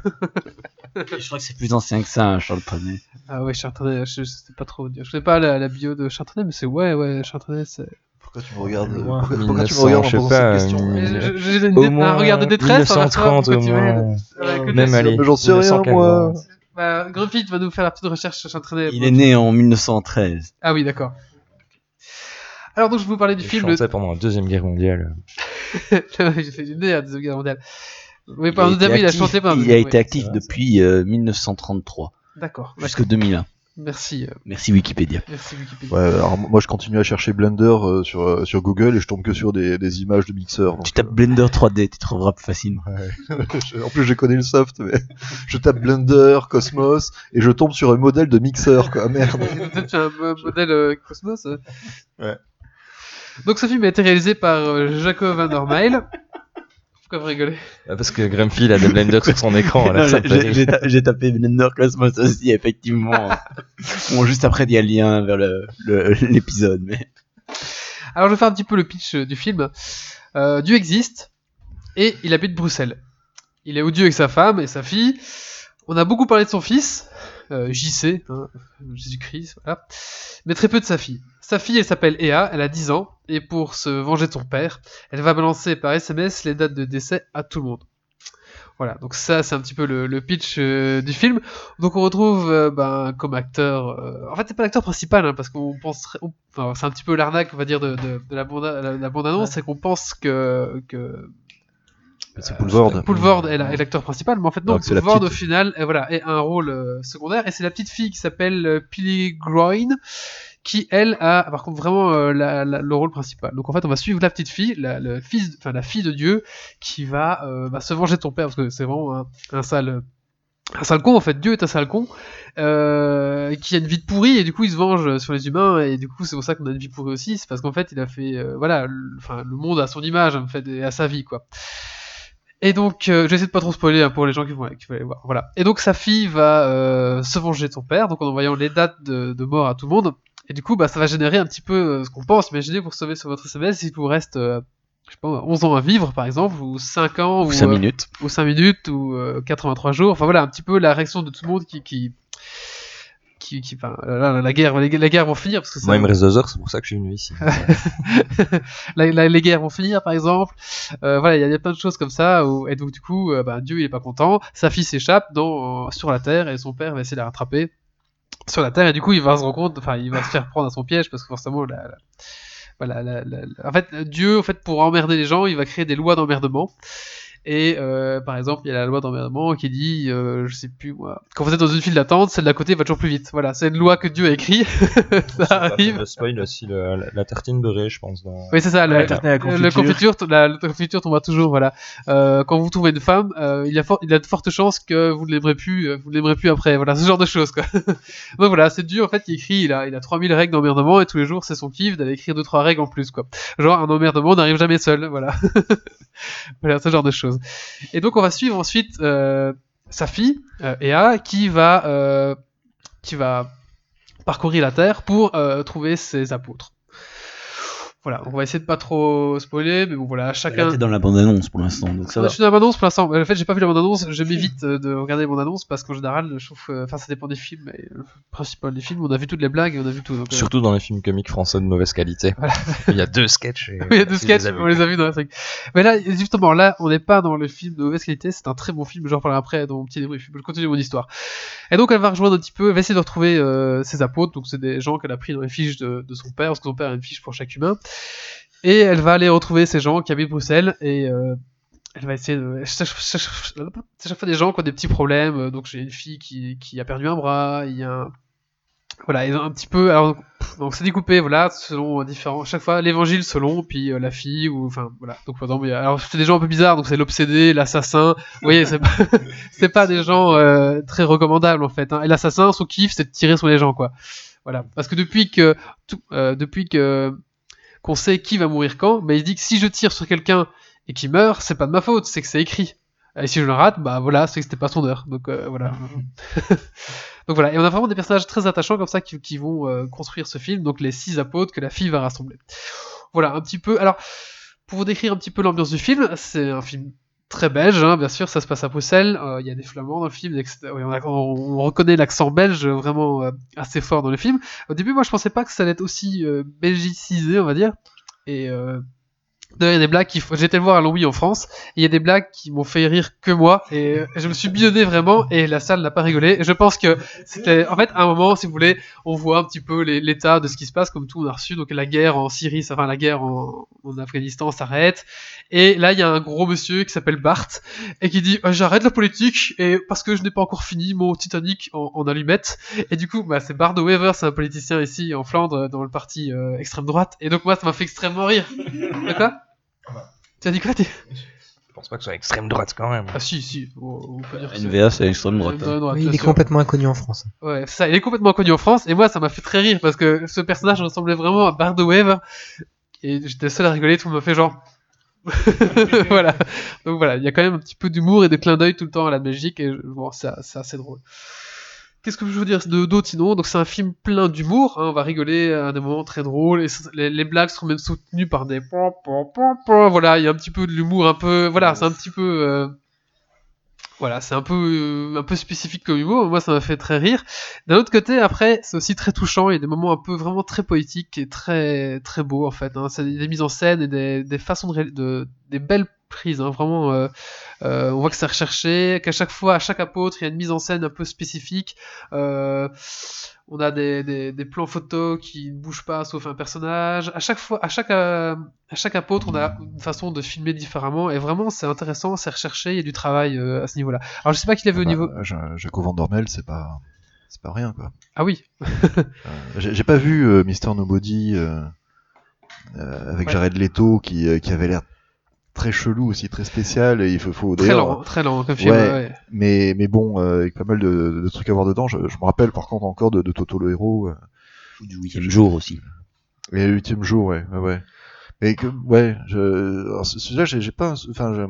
Je crois que c'est plus ancien que ça, hein, Charles Trenet. Ah ouais, Charles Trenet, je, je sais pas trop dire. Je connais pas la, la bio de Charles Trenet, mais c'est ouais, ouais, Charles Trenet, c'est. Pourquoi tu me regardes Loin. pourquoi, pourquoi tu me 1900, regardes je sais pas, cette question euh, Euh, J'ai un regard de détresse toi, 1930 pourquoi au moins. le Même allez. J'en sais rien, moi. 1940. Bah, Grumpy, tu vas nous faire la petite recherche sur Trenet. Il est né en 1913. Ah oui, d'accord. Alors donc je vais vous parler du Il film. chantait pendant la Deuxième Guerre mondiale. J'ai fait du nez à la Deuxième Guerre mondiale. Oui, pendant a le été début, il a actif- chanté pendant le il a début, été actif depuis euh, 1933 D'accord. jusqu'en 2001. Merci, euh, Merci Wikipédia. merci Wikipédia. Ouais, alors moi je continue à chercher Blender euh, sur, euh, sur Google et je tombe que sur des, des images de mixeurs. donc, Tu tapes Blender 3D, tu trouveras plus facile. *laughs* je- en plus je connais le soft, mais je tape Blender, Cosmos et je tombe sur un modèle de mixeur quoi, merde. Peut-être *laughs* tu as un mo- modèle euh, Cosmos. Ouais. Donc ce film a été réalisé par euh, Jacob Van. Pourquoi vous rigolez Ah, Parce que Grumpy il a des *laughs* blenders sur son écran. Non, J'ai rire. j'ai ta- j'ai tapé Blender Cosmos aussi, effectivement. *laughs* bon, juste après, il y a le lien vers le- le- l'épisode, mais. Alors je vais faire un petit peu le pitch euh, du film. Euh, Dieu existe et il habite Bruxelles. Il est odieux avec sa femme et sa fille. On a beaucoup parlé de son fils, euh, JC, hein, Jésus-Christ, voilà. mais très peu de sa fille. Sa fille, elle s'appelle Ea, elle a 10 ans, et pour se venger de son père, elle va balancer par SMS les dates de décès à tout le monde. Voilà, donc ça c'est un petit peu le, le pitch euh, du film. Donc on retrouve euh, ben, comme acteur, euh, en fait c'est pas l'acteur principal hein, parce qu'on penserait, on- enfin, c'est un petit peu l'arnaque on va dire de, de, de la bande la, la bande annonce, c'est qu'on pense que que C'est Poulvord. Poulvord est la- est l'acteur principal, mais en fait non, la Poulvord au final voilà, est un rôle secondaire, et c'est la petite fille qui s'appelle Pilly Groin, qui elle a par contre vraiment euh, la- la- le rôle principal. Donc en fait on va suivre la petite fille, la, le fils, enfin la fille de Dieu, qui va euh, bah, se venger de ton père, parce que c'est vraiment un, un sale... Un sale con en fait, Dieu est un sale con euh, qui a une vie de pourrie et du coup il se venge sur les humains et du coup c'est pour ça qu'on a une vie pourrie aussi, c'est parce qu'en fait il a fait euh, voilà, le, enfin le monde à son image en fait et à sa vie quoi. Et donc, euh, j'essaie de pas trop spoiler hein, pour les gens qui vont, qui vont aller voir. Voilà. Et donc, sa fille va euh, se venger de son père, donc en envoyant les dates de, de mort à tout le monde. Et du coup, bah, ça va générer un petit peu euh, ce qu'on pense. Imaginez pour sauver sur votre SMS, il vous reste, euh, je sais pas, 11 ans à vivre, par exemple, ou 5 ans, Ou 5 euh, minutes. ou 5 minutes, ou euh, 83 jours. Enfin voilà, un petit peu la réaction de tout le monde qui, qui, qui, qui enfin, là, la guerre, les, les guerres vont finir parce que ça, Moi, il me reste deux heures, c'est pour ça que je suis venu ici. *laughs* la- la- les guerres vont finir par exemple Euh, voilà il y, y a plein de choses comme ça où, et donc du coup bah, Dieu il est pas content sa fille s'échappe dans sur la terre et son père va essayer de la rattraper sur la terre et du coup il va se rendre compte enfin il va se faire prendre à son piège parce que forcément la, voilà, en fait Dieu en fait pour emmerder les gens il va créer des lois d'emmerdement et euh, par exemple, il y a la loi d'emmerdement qui dit, euh, je sais plus moi, quand vous êtes dans une file d'attente, celle d'à côté va toujours plus vite. Voilà, c'est une loi que Dieu a écrit. *laughs* ça arrive. Le spoil aussi le- la, la tartine beurrée, je pense. Dans... Oui, c'est ça. La le- tartine à la le confiture. la, la confiture tombera toujours. Voilà. Euh, quand vous trouvez une femme, euh, il y a il y a de fortes chances que vous ne l'aimerez plus, euh, vous ne l'aimerez plus après. Voilà, ce genre de choses quoi. *laughs* Donc voilà, c'est Dieu en fait qui écrit. Il a, il a 3000 règles d'emmerdement et tous les jours c'est son kiff d'aller écrire deux trois règles en plus quoi. Genre un emmerdement n'arrive jamais seul. Voilà. *laughs* voilà, ce genre de choses. Et donc on va suivre ensuite euh, sa fille euh, Ea qui va euh, qui va parcourir la terre pour trouver ses apôtres. Voilà, on va essayer de pas trop spoiler, mais bon voilà, Là, chacun. t'es dans la bande-annonce pour l'instant, donc ça va. je suis dans la bande-annonce pour l'instant. En fait, j'ai pas vu la bande-annonce. Je m'évite euh, de regarder les bandes-annonces parce qu'en général, je trouve. euh, Enfin, ça dépend des films. Mais le principal des films, on a vu toutes les blagues et on a vu tout. donc, euh, Surtout dans les films comiques français de mauvaise qualité. *laughs* Voilà. Il y a deux sketchs. et- Oui, *laughs* il y a deux les sketchs, on les a vus dans la truc. Mais là, justement, là, on n'est pas dans le film de mauvaise qualité, c'est un très bon film, j'en reparlerai après dans mon petit débrief, je continue mon histoire. Et donc, elle va rejoindre un petit peu, elle va essayer de retrouver euh, ses apôtres, donc c'est des gens qu'elle a pris dans les fiches de, de son père, parce que son père a une fiche pour chaque humain. Et elle va aller retrouver ces gens qui habitent Bruxelles, et euh, elle va essayer de... *laughs* C'est chaque, fois des gens qui ont des petits problèmes, euh, donc j'ai une fille qui, a perdu un bras, il y a un... Voilà, un petit peu... Alors, donc c'est découpé, voilà, selon différents. Chaque fois, l'évangile selon, puis euh, la fille, ou enfin voilà. Donc par alors c'est des gens un peu bizarres, donc c'est l'obsédé, l'assassin. Vous voyez, *laughs* c'est pas, des gens euh, très recommandables en fait. Hein. Et l'assassin, son kiff, c'est de tirer sur les gens, quoi. Voilà, parce que depuis que euh, depuis que qu'on sait qui va mourir quand, mais il dit que si je tire sur quelqu'un et qu'il meurt, c'est pas de ma faute, c'est que c'est écrit. Et si je le rate, bah voilà, c'est que c'était pas son heure. Donc euh, voilà. *laughs* donc voilà, et on a vraiment des personnages très attachants comme ça qui, qui vont euh, construire ce film, donc les six apôtres que la fille va rassembler. Voilà, un petit peu. Alors, pour vous décrire un petit peu l'ambiance du film, c'est un film très belge, hein, bien sûr, ça se passe à Bruxelles, euh, il y a des flamands dans le film, on, reconnaît l'accent belge vraiment euh, assez fort dans le film. Au début, moi, je pensais pas que ça allait être aussi euh, belgicisé, on va dire. Et euh, il y a des blagues qui... Été le voir à Longwy en France, et il y a des blagues qui m'ont fait rire que moi, et je me suis bidonné vraiment, et la salle n'a pas rigolé. Et je pense que c'était... En fait, à un moment, si vous voulez, on voit un petit peu l'état de ce qui se passe, comme tout on a reçu, donc la guerre en Syrie, enfin la guerre en, Afghanistan s'arrête, et là, il y a un gros monsieur qui s'appelle Bart, et qui dit Euh, j'arrête la politique et parce que je n'ai pas encore fini mon Titanic en, en allumette et du coup bah, c'est Bart de Wever c'est un politicien ici en Flandre dans le parti euh, extrême droite. Et donc moi ça m'a fait extrêmement rire. De quoi tu as dit quoi t'es- Je pense pas que ce soit extrême droite quand même. ah si si on, on peut dire que c'est- NVA, c'est l'extrême droite. extrême hein. droite, Oui, bien il est sûr. complètement inconnu en France. Ouais, c'est ça, il est complètement connu en France, et moi ça m'a fait très rire parce que ce personnage ressemblait vraiment à Bart de Wever, et j'étais seul à rigoler, tout le monde m'a fait genre. *laughs* voilà. Donc voilà, il y a quand même un petit peu d'humour et de clin d'œil tout le temps à la Belgique, et je- bon, c'est c'est assez drôle. Qu'est-ce que je veux dire de d'autre sinon? Donc c'est un film plein d'humour, hein, on va rigoler à des moments très drôles, et les, les blagues seront même soutenues par des... Voilà, il y a un petit peu de l'humour, un peu... Voilà, c'est un petit peu... euh, Voilà, c'est un peu, euh, un peu spécifique comme humour, moi ça m'a fait très rire. D'un autre côté, après, c'est aussi très touchant, il y a des moments un peu vraiment très poétiques et très, très beaux en fait. Hein. C'est des mises en scène et des, des façons de, de- des belles prise. hein, Vraiment, euh, euh, on voit que c'est recherché, qu'à chaque fois, à chaque apôtre, il y a une mise en scène un peu spécifique. Euh, on a des, des, des plans photos qui ne bougent pas sauf un personnage. À chaque fois, à chaque, à chaque apôtre, on a une façon de filmer différemment. Et vraiment, c'est intéressant, c'est recherché, il y a du travail à ce niveau-là. Alors, je sais pas qu'il avait au Bah, niveau. Ja- Jaco Van Dormel, c'est pas, c'est pas rien quoi. Ah oui, *laughs* J'ai pas vu Mister Nobody avec Ouais. Jared Leto qui, qui avait l'air très chelou aussi, très spécial. Et il faut, faut très lent, très lent ouais. ouais. Mais, mais bon, euh, avec pas mal de, de trucs à voir dedans. Je, je me rappelle par contre encore de, de Toto le héros. euh, Ou du huitième jour aussi. et le huitième jour, ouais, ouais, ouais. Mais que, ouais, je, alors, celui-là, j'ai j'ai pas, enfin, j'ai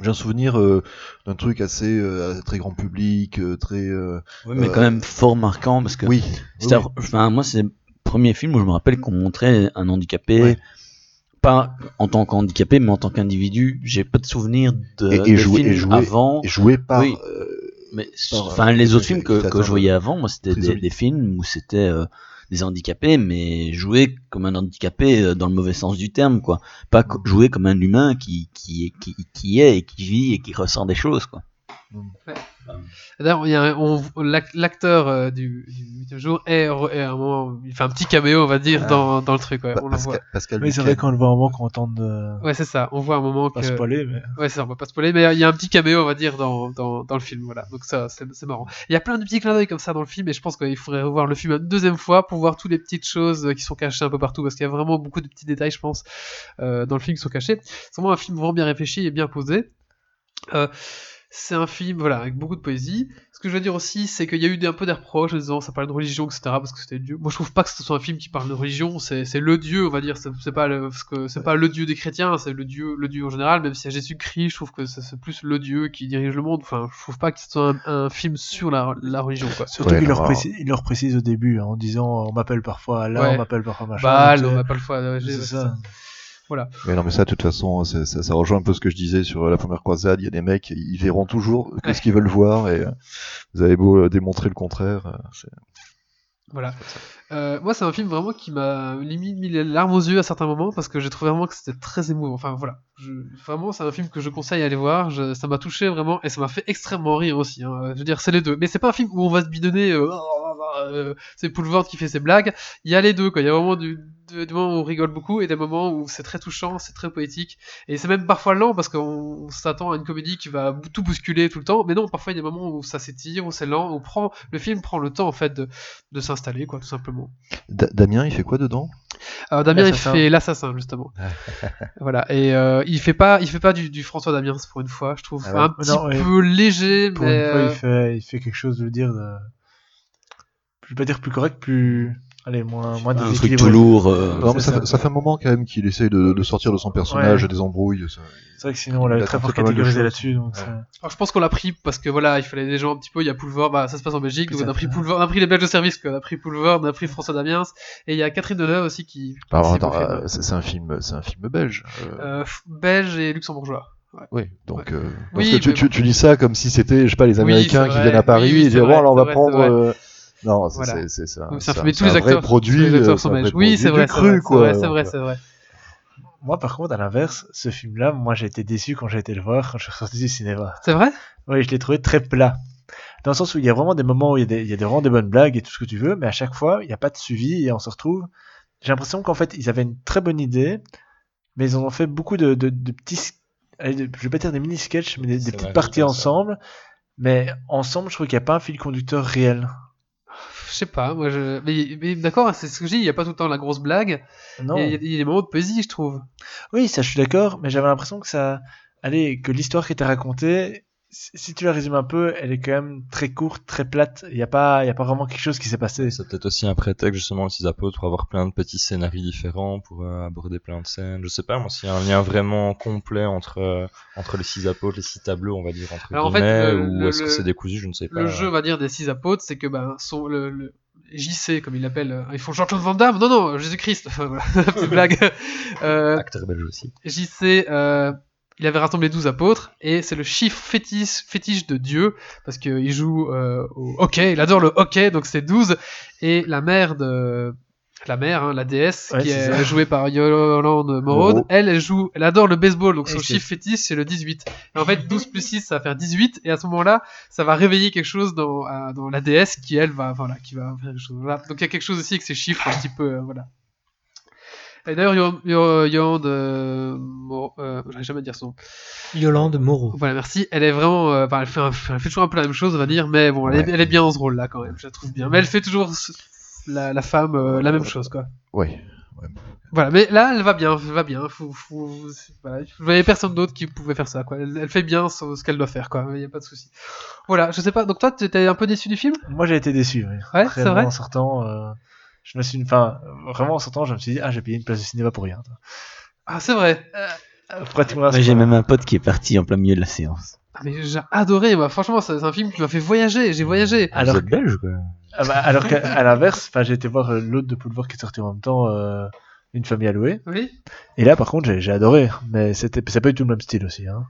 j'ai un souvenir euh, d'un truc assez euh, très grand public, euh, très. euh, Ouais, mais Euh, quand même fort marquant parce que oui. oui. moi, c'est le premier film où je me rappelle qu'on montrait un handicapé, Ouais. Pas en tant qu'handicapé, mais en tant qu'individu. J'ai pas de souvenir de, Et- et de jouer- films et jouer- avant. Et joué par. Oui. euh, Mais par, enfin, euh, les autres films que, que je voyais avant, moi, c'était des, films où c'était euh, des handicapés, mais jouer comme un handicapé euh, dans le mauvais sens du terme, quoi. Pas jouer comme un humain qui, qui, qui, qui est et qui vit et qui ressent des choses, quoi. D'ailleurs, il y a un- on- l'ac- l'acteur euh, du, du jour est, est à un moment, il fait un petit caméo, on va dire, dans, dans le truc. Ouais, Pa- on le voit. Pascal, Oui, c'est vrai qu'on le voit un moment qu'on entend de. Ouais, c'est ça. On voit un moment Pas que. spoiler, mais. Ouais, c'est ça, on va pas spoiler, mais il y a un petit caméo, on va dire, dans, dans, dans le film. Voilà. Donc ça, c'est c'est marrant. Il y a plein de petits clins d'œil comme ça dans le film, et je pense qu'il faudrait revoir le film une deuxième fois pour voir toutes les petites choses euh, qui sont cachées un peu partout, parce qu'il y a vraiment beaucoup de petits détails, je pense, euh, dans le film qui sont cachés. C'est vraiment un film vraiment bien réfléchi et bien posé. Euh, c'est un film, voilà, avec beaucoup de poésie. Ce que je veux dire aussi, c'est qu'il y a eu un peu des reproches en disant ça parle de religion, etc., parce que c'était Dieu. Moi, je trouve pas que ce soit un film qui parle de religion. C'est c'est le Dieu, on va dire. C'est pas le, parce que c'est pas le Dieu des chrétiens, c'est le Dieu, le Dieu en général. Même si à Jésus-Christ, je trouve que c'est plus le Dieu qui dirige le monde. Enfin, je trouve pas que ce soit un, un film sur la, la religion, quoi. Surtout Ouais, qu'il leur, alors- précise, il leur précise au début, hein, en disant on m'appelle parfois Allah, Ouais. on m'appelle parfois machin. Baal, on euh, n'a pas le choix. ouais, j'ai- c'est ouais, ça. Ouais, non, mais ça, de toute façon, c'est- ça, ça rejoint un peu ce que je disais sur la première croisade. Il y a des mecs, ils verront toujours que Ouais. ce qu'ils veulent voir, et euh, vous avez beau euh, démontrer le contraire. euh, Voilà. Euh, moi, c'est un film vraiment qui m'a limite mis les larmes aux yeux à certains moments parce que j'ai trouvé vraiment que c'était très émouvant. Enfin, voilà. Je- vraiment, c'est un film que je conseille à aller voir. Je- ça m'a touché vraiment et ça m'a fait extrêmement rire aussi. hein. Je veux dire, c'est les deux. Mais c'est pas un film où on va se bidonner. Euh, euh, c'est Poulvord qui fait ses blagues. Il y a les deux, quoi. Il y a vraiment du, du- des moments où on rigole beaucoup et des moments où c'est très touchant, c'est très poétique. Et c'est même parfois lent parce qu'on on s'attend à une comédie qui va tout bousculer tout le temps. Mais non, parfois il y a des moments où ça s'étire, où c'est lent, où prend, le film prend le temps en fait de, de s'installer, quoi, tout simplement. Da- Damien, il fait quoi dedans? Alors Damien il fait l'assassin justement. *laughs* voilà et euh, il fait pas il fait pas du, du François Damiens pour une fois je trouve Ah ouais? un petit Non, ouais. peu léger Pour mais une fois, euh, il fait, il fait quelque chose, veux dire, de... je vais pas dire plus correct, plus, allez, moins, moins Un truc tout lourd. euh, Non, mais ça, ça. fait- ça fait un moment quand même qu'il essaye de, de sortir de son personnage Ouais. des embrouilles. ça- C'est vrai que sinon, on l'avait a très fort catégorisé là-dessus, donc Ouais. ça- alors, je pense qu'on l'a pris parce que voilà il fallait des gens un petit peu il y a Poulvord bah ça se passe en Belgique donc on a pris. Poulvord on a pris les Belges de service quoi. on a pris Poulvord on a pris François Damiens et il y a Catherine Deneuve aussi qui au attends, film. euh, c'est un film, c'est un film belge. euh, Euh, belge et luxembourgeois Oui, donc euh, Oui, parce que tu, mais tu, bon. tu dis ça comme si c'était, je sais pas, les Américains qui viennent à Paris Oui, et vrai, bon, alors on va prendre. Non, c'est Voilà. c'est- ça. C'est un mais tous les acteurs, produit. tous les acteurs euh, sont belges. Oui, c'est vrai, c'est vrai, quoi. c'est vrai, c'est Donc, vrai, c'est vrai. Moi, par contre, à l'inverse, ce film-là, moi, j'ai été déçu quand j'ai été le voir, quand je suis ressorti du cinéma. C'est vrai? Oui, je l'ai trouvé très plat. Dans le sens où il y a vraiment des moments où il y a, des, il y a des- vraiment des bonnes blagues et tout ce que tu veux, mais à chaque fois, il n'y a pas de suivi et on se retrouve. J'ai l'impression qu'en fait, ils avaient une très bonne idée, mais ils en ont fait beaucoup de, de, de petits. je vais pas dire des mini-sketchs, mais des, petites vrai, parties ça. ensemble. Mais ensemble, je trouve qu'il n'y a pas un fil conducteur réel. Je sais pas, moi je. Mais, mais d'accord, c'est ce que je dis, il n'y a pas tout le temps la grosse blague. Non. Il y, a- il y a des moments de poésie, je trouve. Oui, ça, je suis d'accord, mais j'avais l'impression que ça. Allez, que l'histoire qui était racontée, si tu la résumes un peu, elle est quand même très courte, très plate. Il n'y a, pas- il a pas vraiment quelque chose qui s'est passé. C'est peut-être aussi un prétexte justement les six apôtres pour avoir plein de petits scénarios différents, pour euh, aborder plein de scènes. Je sais pas moi s'il y a un lien vraiment complet entre euh, entre les six apôtres, les six tableaux, on va dire entre Alors, en fait, guillemets, le- ou le- est-ce que c'est décousu, je ne sais pas. Le jeu, on va dire, des six apôtres, c'est que ben, son, le, le JC, comme il l'appelle, euh, ils font Jean-Claude Van Damme Non, non, Jésus-Christ. Enfin, *laughs* voilà, petite blague. *laughs* Euh, Acteur belge aussi. JC, euh, il avait rassemblé 12 apôtres, et c'est le chiffre fétiche, fétiche de Dieu, parce qu'il joue euh, au hockey, il adore le hockey, donc c'est 12, et la mère de, la mère, hein, la déesse, Ouais, qui est jouée par Yolande Morode. Elle, elle joue, elle adore le baseball, donc son chiffre fétiche c'est le 18. Et en fait, 12 plus 6, ça va faire 18, et à ce moment-là, ça va réveiller quelque chose dans, dans la déesse qui, elle, va, voilà, qui va faire quelque chose. Voilà. Donc il y a quelque chose aussi avec ces chiffres un petit peu, euh, voilà. Et d'ailleurs, Yo- Yo- Yolande, euh, Moreau- euh, j'arrive jamais à dire son nom. Yolande Moreau. Voilà, merci. Elle est vraiment, euh, enfin, elle, fait un- elle fait toujours un peu la même chose, on va dire, mais bon, elle, est, Ouais. elle est bien dans ce rôle-là quand même, je la trouve bien. Mais elle fait toujours la, la femme, euh, la même chose, quoi. Ouais. Voilà, mais là, elle va bien, elle va bien. Faut, faut, voilà. Je voyais personne d'autre qui pouvait faire ça, quoi. Elle, elle fait bien ce, ce qu'elle doit faire, quoi. Il y a pas de souci. Voilà, je sais pas. Donc toi, t'étais un peu déçu du film? Moi, j'ai été déçu. Oui. Ouais, c'est vrai? En sortant, euh, je me suis, enfin, vraiment en sortant, je me suis dit, ah, j'ai payé une place de cinéma pour rien. Ah, c'est vrai. Après, tu me Moi, j'ai même un pote qui est parti en plein milieu de la séance. Ah, mais j'ai adoré, moi. Franchement, c'est un film qui m'a fait voyager. J'ai voyagé. Alors, Vous êtes belge, quoi. ah bah, alors qu'à l'inverse, enfin, j'ai été voir euh, l'autre de Poulevard qui est sorti en même temps, euh, une famille à louer. Oui. Et là, par contre, j'ai j'ai adoré, mais c'était, c'est pas du tout le même style aussi. Hein.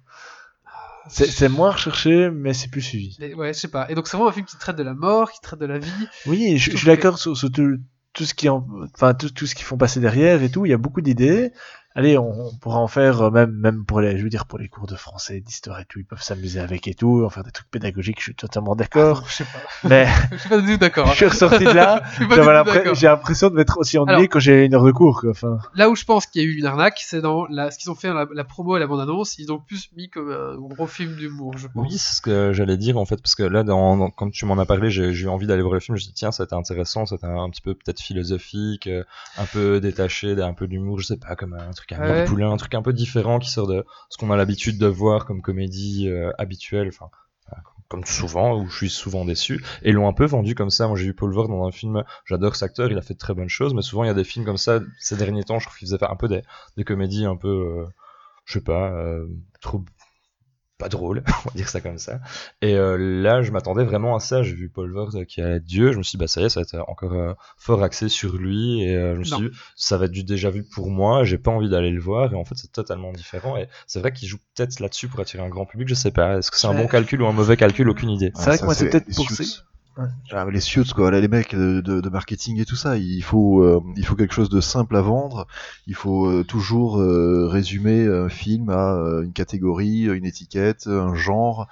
C'est c'est moins recherché, mais c'est plus suivi. Mais ouais, je sais pas. Et donc c'est vraiment un film qui traite de la mort, qui traite de la vie. Oui, je, je suis d'accord sur, sur tout, tout ce qui en, enfin tout, tout ce qu'ils font passer derrière et tout. Il y a beaucoup d'idées. Allez, on, on pourra en faire euh, même même pour les, je veux dire pour les cours de français, d'histoire et tout. Ils peuvent s'amuser avec et tout, en faire des trucs pédagogiques. Je suis totalement d'accord. Je sais pas. mais *laughs* Je suis pas du tout d'accord. *laughs* je suis ressorti de là. *laughs* J'ai l'impression de m'être aussi ennuyé Alors- quand j'ai une heure de cours. Quoi. Enfin, Là où je pense qu'il y a eu une arnaque, c'est dans la... ce qu'ils ont fait dans la, la promo et la bande-annonce. Ils ont plus mis comme un gros film d'humour, je pense. Oui, c'est ce que j'allais dire en fait, parce que là, dans, dans- quand tu m'en as parlé, j'ai j'ai eu envie d'aller voir le film. Je me suis dit, tiens, ça a été intéressant, c'était un, un petit peu peut-être philosophique, euh, un peu détaché, un peu d'humour, je sais pas, comme un truc Ouais. Poulain, un truc un peu différent qui sort de ce qu'on a l'habitude de voir comme comédie euh, habituelle, enfin, euh, comme souvent, où je suis souvent déçu, et l'ont un peu vendu comme ça. Moi, j'ai vu Paul Vord dans un film, j'adore cet acteur, il a fait de très bonnes choses, mais souvent, il y a des films comme ça, ces derniers temps, je trouve qu'il faisait faire un peu des, des comédies un peu, euh, je sais pas, euh, trop pas drôle, *laughs* on va dire ça comme ça. Et euh, là, je m'attendais vraiment à ça. J'ai vu Paul Vord euh, qui allait Dieu. Je me suis dit, bah ça y est, ça va être encore euh, fort axé sur lui. Et euh, je me suis Non. dit, ça va être du déjà vu pour moi. J'ai pas envie d'aller le voir. Et en fait, c'est totalement différent. Et c'est vrai qu'il joue peut-être là-dessus pour attirer un grand public. Je sais pas. Est-ce que c'est un bon calcul ou un mauvais calcul? Aucune idée. c'est vrai que moi, c'est peut-être pour ça. Ah, mais les suits, quoi, les mecs de, de, de marketing et tout ça, il faut, euh, il faut quelque chose de simple à vendre. Il faut euh, toujours euh, résumer un film à euh, une catégorie, une étiquette, un genre.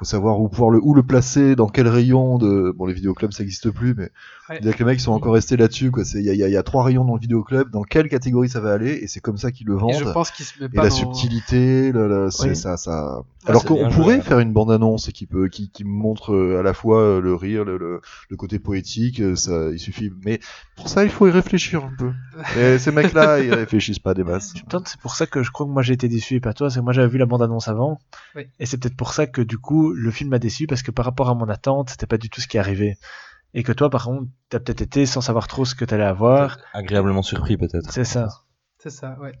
Il faut savoir où pouvoir le, où le placer, dans quel rayon de. Bon, les vidéoclubs ça n'existe plus, mais Ouais. que les mecs ils sont encore restés là-dessus. Quoi. C'est- Il y a, il y y a trois rayons dans le vidéoclub. Dans quelle catégorie ça va aller? Et c'est comme ça qu'ils le Et vendent. je pense qu'il se met Et pas la dans... subtilité, le- c'est Oui. ça, ça. Alors qu'on pourrait faire une bande-annonce qui peut, qui, qui montre euh, à la fois euh, le rire, le, le, le côté poétique, euh, ça, il suffit. Mais pour ça, il faut y réfléchir un peu. Et ces mecs-là, *laughs* ils réfléchissent pas des masses. C'est pour ça que je crois que moi j'ai été déçu et pas toi, c'est que moi j'avais vu la bande-annonce avant. Oui. Et c'est peut-être pour ça que du coup le film m'a déçu parce que par rapport à mon attente, c'était pas du tout ce qui arrivait. Et que toi par contre, t'as peut-être été sans savoir trop ce que t'allais avoir. Agréablement surpris peut-être. C'est ça. C'est ça, ouais.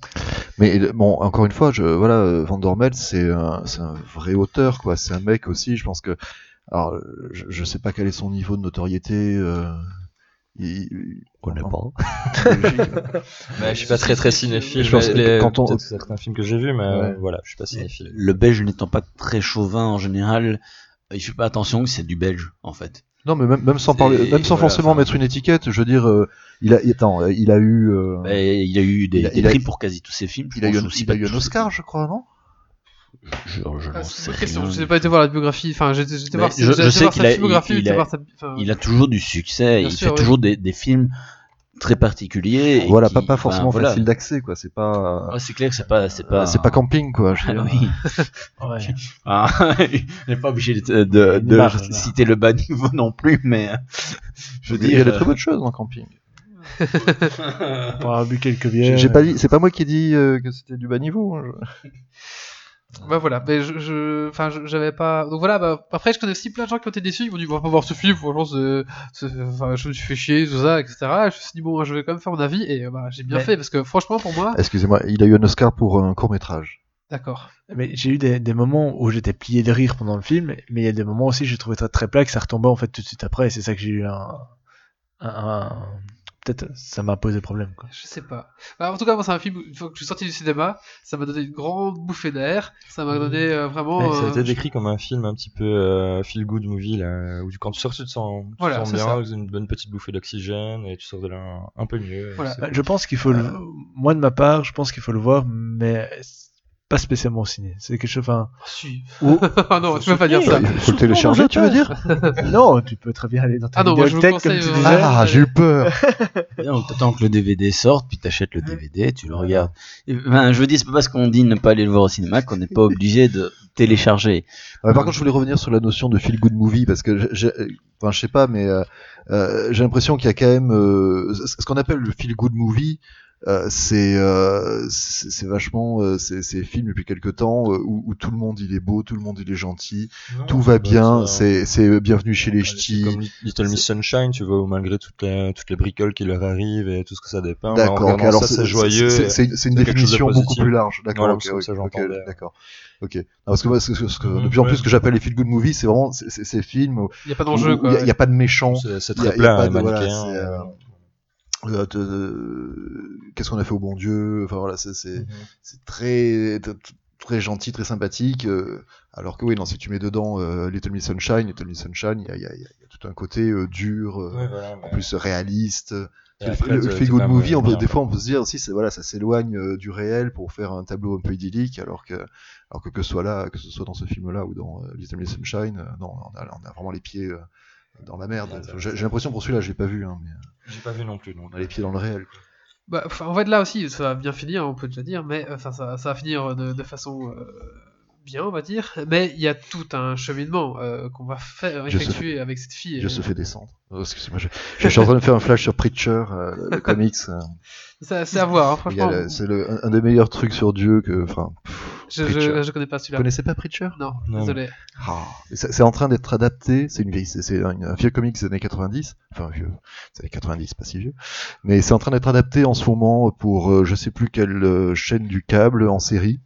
Mais bon, encore une fois, je, voilà, Van Dormel, c'est un, c'est un vrai auteur, quoi. C'est un mec aussi, je pense que. Alors, je, je sais pas quel est son niveau de notoriété. Euh, il, il- On n'est en- pas. en Belgique. Mais je suis pas très très cinéphile. Je pense les- quand on- peut-être certains films que j'ai vus, mais euh, Ouais. voilà, je suis pas cinéphile. Le belge n'étant pas très chauvin en général, il fait pas attention que c'est du belge en fait. Non, mais même, même sans parler, même sans voilà, forcément enfin- mettre une étiquette, je veux dire, euh, il a, attends, euh, il a eu, euh, Et il a eu des, Il a- des il a- prix pour quasi tous ses films. je il a eu, aussi il a pas eu un Oscar, je crois, non? Je, je Ah, sais question. rien. Je n'ai pas été voir la biographie. Enfin, j'ai j'ai été Mais voir, je- je sais qu'il sa a- il- il a- voir sa- enfin, Il a toujours du succès. Bien il sûr, fait oui. toujours des, des films très particuliers. et Voilà, qui- pas, pas enfin, forcément voilà. facile d'accès, quoi. C'est pas, Ouais, c'est clair que c'est pas, c'est pas. c'est pas camping, quoi. Je Ah dire. oui. *laughs* Ouais. Ah, *laughs* on n'est pas obligé de, de, de marge, là. citer le bas niveau non plus, mais euh, je veux il y dire. a des très bonnes choses dans camping. *laughs* On aura bu quelques bières. j'ai pas dit, c'est pas moi qui ai dit euh, que c'était du bas niveau. Bah voilà, mais je, je, enfin, je- j'avais pas. Donc voilà, bah, après je connais aussi plein de gens qui ont été déçus, ils m'ont dit on va pas voir ce film, franchement, enfin, je me suis fait chier, tout ça, etc. Et je me suis dit bon, je vais quand même faire mon avis et bah, j'ai bien Mais- fait parce que franchement pour moi, Excusez-moi, il a eu un Oscar pour un court métrage. d'accord. Mais j'ai eu des, des moments où j'étais plié de rire pendant le film, mais il y a des moments aussi où j'ai trouvé ça très plat que ça retombait en fait tout de suite après, et c'est ça que j'ai eu un, un- un- peut-être ça m'a posé problème. Quoi. Je sais pas. Bah, en tout cas, moi, c'est un film, une fois que je suis sorti du cinéma, ça m'a donné une grande bouffée d'air. Ça m'a donné euh, vraiment. Ouais, ça a euh, été décrit comme un film un petit peu euh, feel good movie là, où tu- quand tu sors tu te sens, tu te sens bien, ça. avec une bonne petite bouffée d'oxygène et tu sors de là un, un peu mieux. Voilà. Bah, Je pense qu'il faut le. Moi, de ma part, je pense qu'il faut le voir, mais pas spécialement au ciné. C'est quelque chose. Enfin, Ah, si. Ou- *laughs* ah non, tu peux pas dire ça. Il faut le télécharger, tu veux dire *laughs* non, tu peux très bien aller dans ta Ah non, moi, je vous comme conseille, tu euh, disais. Ah, j'ai eu peur. *laughs* Bien, T'attends que le DVD sorte, puis t'achètes le DVD, tu le regardes. Et, ben, je veux dire, c'est pas parce qu'on dit ne pas aller le voir au cinéma qu'on n'est pas obligé de télécharger. Ouais, par contre, je voulais revenir sur la notion de feel good movie parce que, j'ai- j'ai- enfin, je sais pas, mais euh, euh, j'ai l'impression qu'il y a quand même euh, ce ce qu'on appelle le feel good movie. Euh, c'est euh, c'est c'est vachement euh, c'est c'est film depuis quelque temps euh, où, où tout le monde il est beau, tout le monde il est gentil, Non, tout va doit bien, être, euh, c'est c'est bienvenue chez les c'est ch'tis. comme Li- Little Miss Sunshine, tu vois, où malgré toutes les, toutes les bricoles qui leur arrivent et tout ce que ça dépeint, bah, D'accord. ok, regardant alors c'est joyeux. C'est c'est- c'est une c'est définition beaucoup plus large. D'accord. Voilà, ok, c'est comme ça ok, que ok, j'entendais. D'accord. Ok. Non, parce que moi, ce que- ce que- de Mhm, plus en plus ce que j'appelle les feel good movies, c'est vraiment c'est- c'est- ces films où Il n'y a pas d'enjeu, il quoi. y a- il y a pas de méchants. C'est c'est Il y a- très plat, euh, euh, qu'est-ce qu'on a fait au bon Dieu? Enfin voilà c'est c'est Mhm. c'est très très gentil très sympathique euh, alors que oui non si tu mets dedans euh, Little Miss Sunshine Little Miss Sunshine il y y il y a tout un côté dur Ouais, voilà, en plus réaliste le, après, le tu good movie on peut, bien. des fois on peut se dire aussi voilà ça s'éloigne du réel pour faire un tableau un peu idyllique alors que alors que que ce soit là que ce soit dans ce film là ou dans Little Miss Sunshine non on a, on a vraiment les pieds dans la merde j'ai l'impression pour celui-là je l'ai pas vu hein, mais J'ai pas vu non plus, donc. on a les pieds dans le réel quoi. Bah, en fait, là aussi, ça va bien finir, on peut déjà dire, mais enfin, ça, ça va finir de, de façon euh, bien, on va dire. Mais il y a tout un cheminement euh, qu'on va faire, Je effectuer avec cette fille. Je se fais descendre. Oh, excusez-moi, je, je suis en train de faire un flash sur Preacher, euh, le, comics. euh, Ça- C'est à voir, hein, franchement. C'est le- un, un des meilleurs trucs sur Dieu que. Enfin, Je, je, je connais pas vous celui-là. connaissez pas Preacher? Non, Non. désolé. Ah, C'est en train d'être adapté. C'est une vieille, c'est un, vieux comics des années 90. Enfin vieux, c'est années 90, pas si vieux. Mais c'est en train d'être adapté en ce moment pour euh, je sais plus quelle euh, chaîne du câble en série.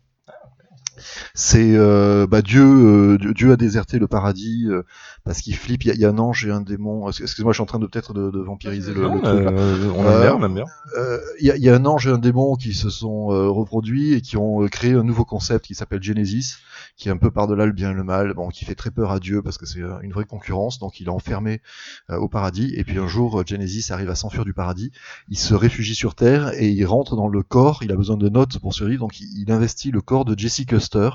C'est euh, bah, Dieu, euh, Dieu, Dieu a déserté le paradis euh, parce qu'il flippe. Il y, a- il y a un ange et un démon. Excusez-moi, je suis en train de peut-être de, de vampiriser le, Non, le truc. là. euh, on Euh, aime bien, on aime bien. Euh, Il y, a, il y a un ange et un démon qui se sont euh, reproduits et qui ont euh, créé un nouveau concept qui s'appelle Genesis, qui est un peu par-delà le bien et le mal, bon, qui fait très peur à Dieu parce que c'est euh, une vraie concurrence, donc il est enfermé euh, au paradis, et puis un jour euh, Genesis arrive à s'enfuir du paradis, il se réfugie sur Terre et il rentre dans le corps, il a besoin de notes pour survivre, donc il, il investit le corps de Jesse Custer,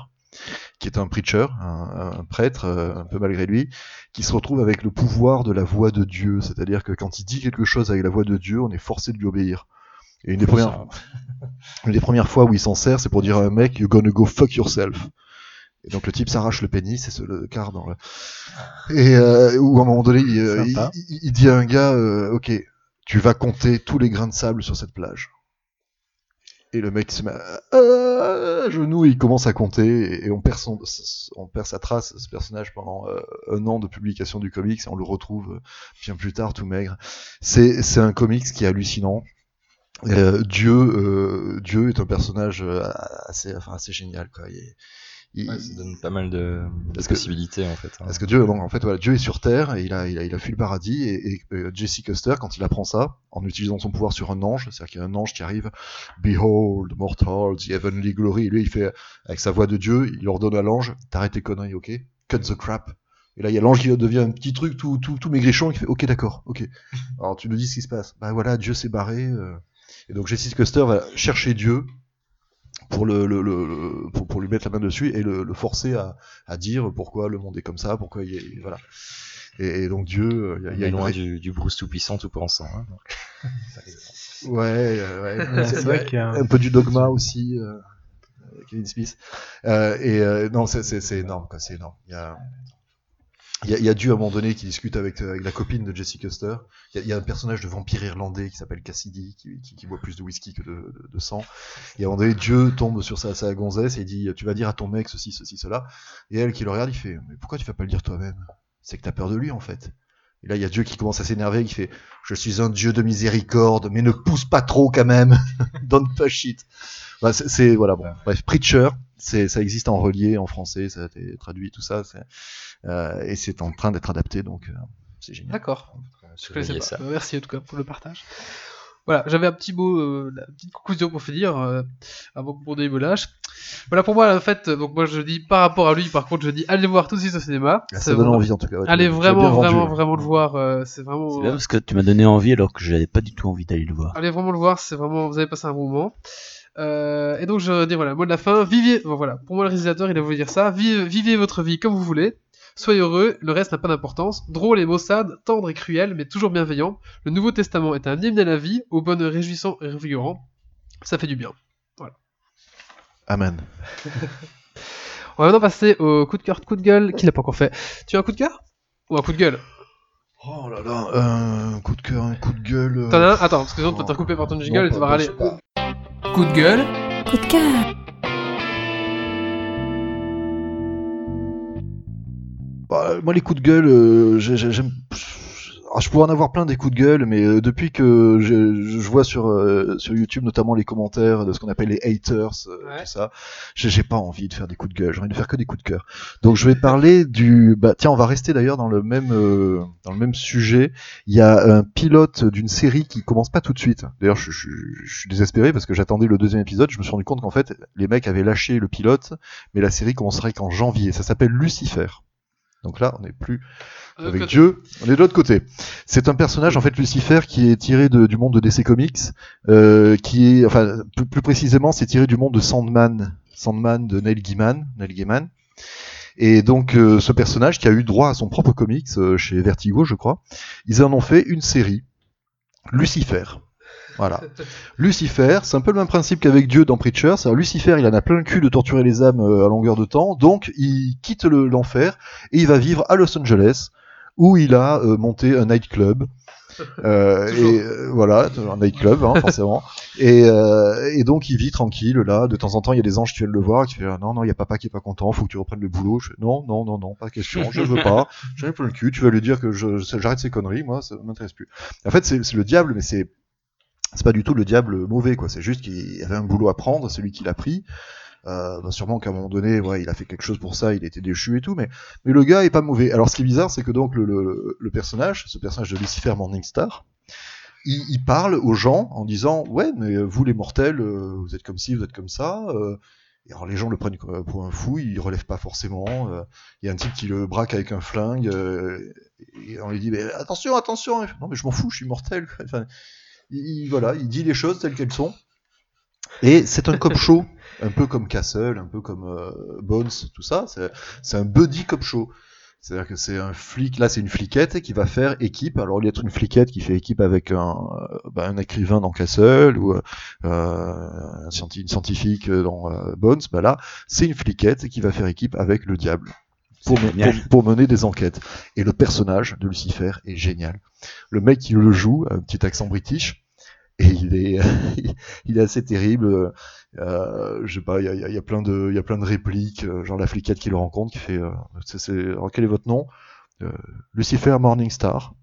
qui est un preacher, un, un prêtre, euh, un peu malgré lui, qui se retrouve avec le pouvoir de la voix de Dieu, c'est-à-dire que quand il dit quelque chose avec la voix de Dieu, on est forcé de lui obéir. Et une des premières, une des premières fois où il s'en sert, c'est pour dire à un mec, you're gonna go fuck yourself. Et donc le type s'arrache le pénis se le quart dans le... Et euh, où à un moment donné, il, euh, il, Sympa. il- il dit à un gars, euh, ok, tu vas compter tous les grains de sable sur cette plage. Et le mec se met à, à genoux, il commence à compter, et, on, perd son, on perd sa trace, ce personnage, pendant euh, un an de publication du comics, et on le retrouve euh, bien plus tard, tout maigre. C'est un comics qui est hallucinant. Euh, Dieu, euh, Dieu est un personnage euh, assez, enfin, assez génial, quoi. Il- Ouais, ça donne pas mal de, possibilités en fait. hein. parce que Dieu, non, en fait, voilà, Dieu est sur Terre et il a, il a, il a fui le paradis et, et, euh, Jesse Custer, quand il apprend ça, en utilisant son pouvoir sur un ange, c'est-à-dire qu'il y a un ange qui arrive, Behold, mortal, the heavenly glory, et lui, il fait, avec sa voix de Dieu, il ordonne à l'ange, t'arrêtes tes conneries, ok? Cut the crap. Et là, il y a l'ange qui devient un petit truc tout, tout, tout maigrichon, qui fait, ok, d'accord, ok. Alors, tu nous dis ce qui se passe. Bah voilà, Dieu s'est barré, euh. et donc Jesse Custer va chercher Dieu, pour le, le, pour, pour lui mettre la main dessus et le, le forcer à, à dire pourquoi le monde est comme ça, pourquoi il est voilà. Et, et donc Dieu, euh, il y a, il y a est une loin vraie- du, du Bruce tout puissant, tout pensant. hein, *laughs* ouais, euh, ouais, *laughs* c'est vrai qu'il y a un- un peu du dogma aussi, euh, Kevin Smith. Euh, et euh, non, c'est- c'est c'est énorme, quoi, c'est énorme. Il y a il y, a, y a Dieu à un moment donné qui discute avec, euh, avec la copine de Jesse Custer. Il y, a, y a un personnage de vampire irlandais qui s'appelle Cassidy, qui, qui, qui boit plus de whisky que de, de, de sang. Et à un moment donné, Dieu tombe sur sa, sa gonzesse et dit Tu vas dire à ton mec ceci, ceci, cela. Et elle qui le regarde, il fait Mais pourquoi tu vas pas le dire toi-même? C'est que t'as peur de lui en fait. Et là, il y a Dieu qui commence à s'énerver, qui fait Je suis un Dieu de miséricorde, mais ne pousse pas trop quand même. *laughs* Don't push it. Bah, c'est- c'est voilà bon. Bref, Preacher, c'est ça existe en relié en français, ça a été traduit tout ça, c'est, euh, et c'est en train d'être adapté donc euh, c'est génial. D'accord. Je connaissais pas. ça. Merci en tout cas pour le partage. Voilà, j'avais un petit mot, euh, la petite conclusion pour finir, euh, avant que mon nez me lâche. Voilà, pour moi, en fait, donc moi je dis par rapport à lui, par contre, je dis allez voir tout de suite au cinéma. Ça donne vraiment- envie en tout cas. ouais, tu Allez vraiment, vendu. vraiment, vraiment le voir. euh, c'est vraiment. C'est bien parce que tu m'as donné envie alors que j'avais pas du tout envie d'aller le voir. Allez vraiment le voir, c'est vraiment, vous avez passé un bon moment. Euh, et donc je dis voilà, mot de la fin, vivez, bon, voilà, pour moi le réalisateur il a voulu dire ça, vivez, vivez votre vie comme vous voulez, soyez heureux, le reste n'a pas d'importance, drôle et maussade, tendre et cruel, mais toujours bienveillant, le Nouveau Testament est un hymne à la vie, au bonheur réjouissant et revigorant, ça fait du bien. Amen. *laughs* On va maintenant passer au coup de cœur, coup de gueule, qui l'a pas encore fait. Tu as un coup de cœur? Ou un coup de gueule? Oh là là, euh, un coup de cœur, un coup de gueule. euh, T'en as un? Attends, parce que sinon tu vas te recouper par ton jingle non, et tu pas- vas râler. Coup de gueule? Coup de cœur. Bah, moi, les coups de gueule, euh, j'ai- j'ai- j'aime. Ah, je pourrais en avoir plein des coups de gueule, mais euh, depuis que je, je vois sur, euh, sur YouTube notamment les commentaires de ce qu'on appelle les haters, euh, Ouais. tout ça, j'ai pas envie de faire des coups de gueule, j'ai envie de faire que des coups de cœur. Donc je vais parler du. Bah, tiens, on va rester d'ailleurs dans le même euh, dans le même sujet. Il y a un pilote d'une série qui commence pas tout de suite. D'ailleurs, je, je- je suis désespéré parce que j'attendais le deuxième épisode. Je me suis rendu compte qu'en fait, les mecs avaient lâché le pilote, mais la série commencerait qu'en janvier. Ça s'appelle Lucifer. Donc là, on n'est plus avec Dieu, on est de l'autre côté. C'est un personnage en fait Lucifer qui est tiré de- du monde de DC Comics, euh, qui est, enfin plus, plus précisément, c'est tiré du monde de Sandman, Sandman de Neil Gaiman, Neil Gaiman. Et donc euh, ce personnage qui a eu droit à son propre comics euh, chez Vertigo, je crois, ils en ont fait une série, Lucifer. Voilà. Lucifer, c'est un peu le même principe qu'avec Dieu dans Preacher. C'est Lucifer, il en a plein le cul de torturer les âmes euh, à longueur de temps, donc il quitte le- l'enfer et il va vivre à Los Angeles où il a euh, monté un nightclub. *laughs* Euh, et euh, voilà, un nightclub, hein, forcément. Et, euh, et donc il vit tranquille là. De temps en temps, il y a des anges qui viennent le voir, qui ah, non non, il y a papa qui est pas content, faut que tu reprennes le boulot. Je fais, non non non non, pas question, je veux pas. J'en ai plein le cul. Tu vas lui dire que j'arrête ces conneries, moi ça m'intéresse plus. En fait, c'est le diable, mais c'est c'est pas du tout le diable mauvais quoi. C'est juste qu'il avait un boulot à prendre, c'est lui qui l'a pris. Euh, bah, sûrement qu'à un moment donné, ouais, il a fait quelque chose pour ça, il était déchu et tout, mais, mais le gars est pas mauvais. Alors ce qui est bizarre, c'est que donc le, le, le personnage, ce personnage de Lucifer Morningstar, il, il parle aux gens en disant ouais, mais vous les mortels, euh, vous êtes comme ci, vous êtes comme ça. euh, et alors les gens le prennent pour un fou, ils relèvent pas forcément. euh, Il y a un type qui le braque avec un flingue, et on lui dit mais attention, attention. Non mais je m'en fous, je suis mortel. Il, il- voilà, il dit les choses telles qu'elles sont. Et c'est un cop show, *laughs* un peu comme Castle, un peu comme euh, Bones, tout ça. C'est- un buddy cop show. C'est-à-dire que c'est un flic, là c'est une fliquette qui va faire équipe. Alors il y a une fliquette qui fait équipe avec un, euh, bah, un écrivain dans Castle ou euh, un scienti- une scientifique dans euh, Bones. Bah là c'est une fliquette qui va faire équipe avec le diable pour, mener des enquêtes. Et le personnage de Lucifer est génial. Le mec qui le joue, un petit accent british, et il est, *laughs* il est assez terrible. Euh, je sais pas, il y a, il y il plein de, il y a plein de répliques, euh, genre la fliquette qui le rencontre, qui fait, euh, c'est, alors quel est votre nom? Euh, Lucifer Morningstar.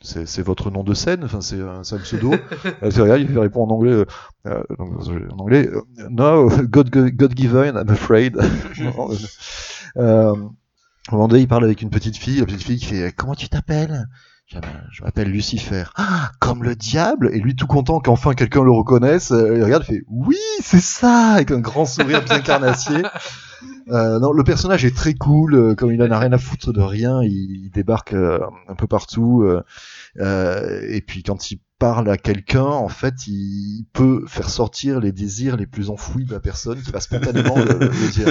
C'est, c'est votre nom de scène, enfin c'est un, pseudo. *laughs* Tu regardes, il répond en anglais, euh, en anglais, no, God, God given, I'm afraid. *laughs* un moment donné, il parle avec une petite fille, la petite fille qui fait, comment tu t'appelles? Je je m'appelle Lucifer. Ah, comme le diable Et lui tout content qu'enfin quelqu'un le reconnaisse, euh, il regarde, il fait oui, c'est ça, avec un grand sourire bien carnassier. *laughs* Euh, non, le personnage est très cool, euh, comme il en a rien à foutre de rien, il, débarque un peu partout. Euh, et puis quand il parle à quelqu'un, en fait, il peut faire sortir les désirs les plus enfouis de la personne, qui va spontanément le, le dire.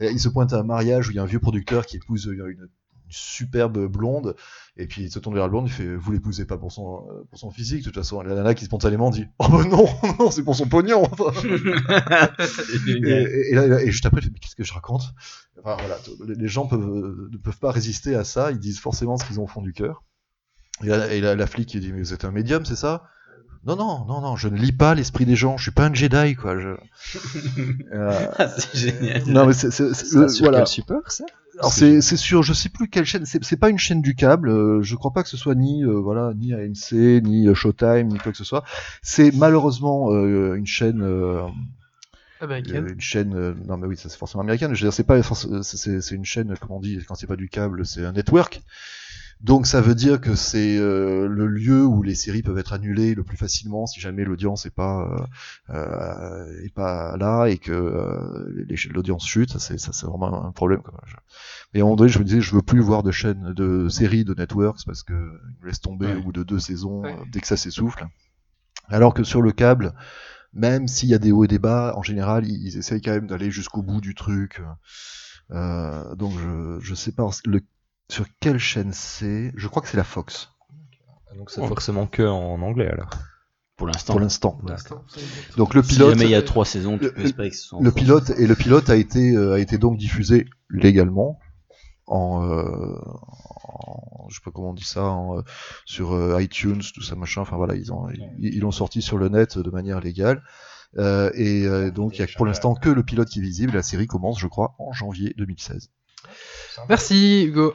Et il se pointe à un mariage où il y a un vieux producteur qui épouse une, une superbe blonde, et puis il se tourne vers la blonde, il fait Vous l'épousez pas pour son, euh, pour son physique, de toute façon. La nana qui spontanément dit Oh bah non, *laughs* non, c'est pour son pognon *laughs* et, et- et là, et juste après, il fait, mais qu'est-ce que je raconte? Enfin, voilà, les- les gens peuvent, ne peuvent pas résister à ça, ils disent forcément ce qu'ils ont au fond du cœur. Et, là, et la flic qui dit, mais vous êtes un médium, c'est ça? Non, non, non, non, je ne lis pas l'esprit des gens, je suis pas un Jedi, quoi. Je... *laughs* Euh, Ah, c'est génial. non, mais c'est, c'est- c'est- Ça, le- sur voilà. quel support ça? Alors c'est, c'est sur, je sais plus quelle chaîne, c'est, c'est pas une chaîne du câble, euh, je crois pas que ce soit ni, euh, voilà, ni AMC, ni euh, Showtime, ni quoi que ce soit. C'est malheureusement euh, une chaîne euh, Américaine. une chaîne euh, non mais oui ça c'est forcément américaine je veux dire c'est pas c'est c'est- c'est une chaîne comment on dit quand c'est pas du câble c'est un network Donc ça veut dire que c'est euh, le lieu où les séries peuvent être annulées le plus facilement si jamais l'audience est pas euh, euh, est pas là et que euh, l'audience chute. Ça c'est ça c'est vraiment un problème. Quoi. Et à un moment donné, je me disais, je veux plus voir de chaînes, de séries, de networks parce que ils me laissent tomber Ouais. au bout de deux saisons Ouais. euh, dès que ça s'essouffle. Alors que sur le câble, même s'il y a des hauts et des bas, en général, ils, ils essayent quand même d'aller jusqu'au bout du truc. Euh, donc je je sais pas le, sur quelle chaîne c'est? Je crois que c'est la Fox Donc c'est forcément que en anglais alors. Pour l'instant. pour l'instant. Donc le Si pilote, jamais il y a trois saisons, tu le- peux espérer que ce soit en le pilote et le pilote a été euh, a été donc diffusé légalement en, euh, en- je sais pas comment on dit ça en, euh, sur euh, iTunes tout ça machin enfin voilà ils ont ils ils l'ont sorti sur le net de manière légale Euh, et euh, donc il y a pour l'instant que le pilote qui est visible la série commence je crois en janvier 2016 Merci Hugo.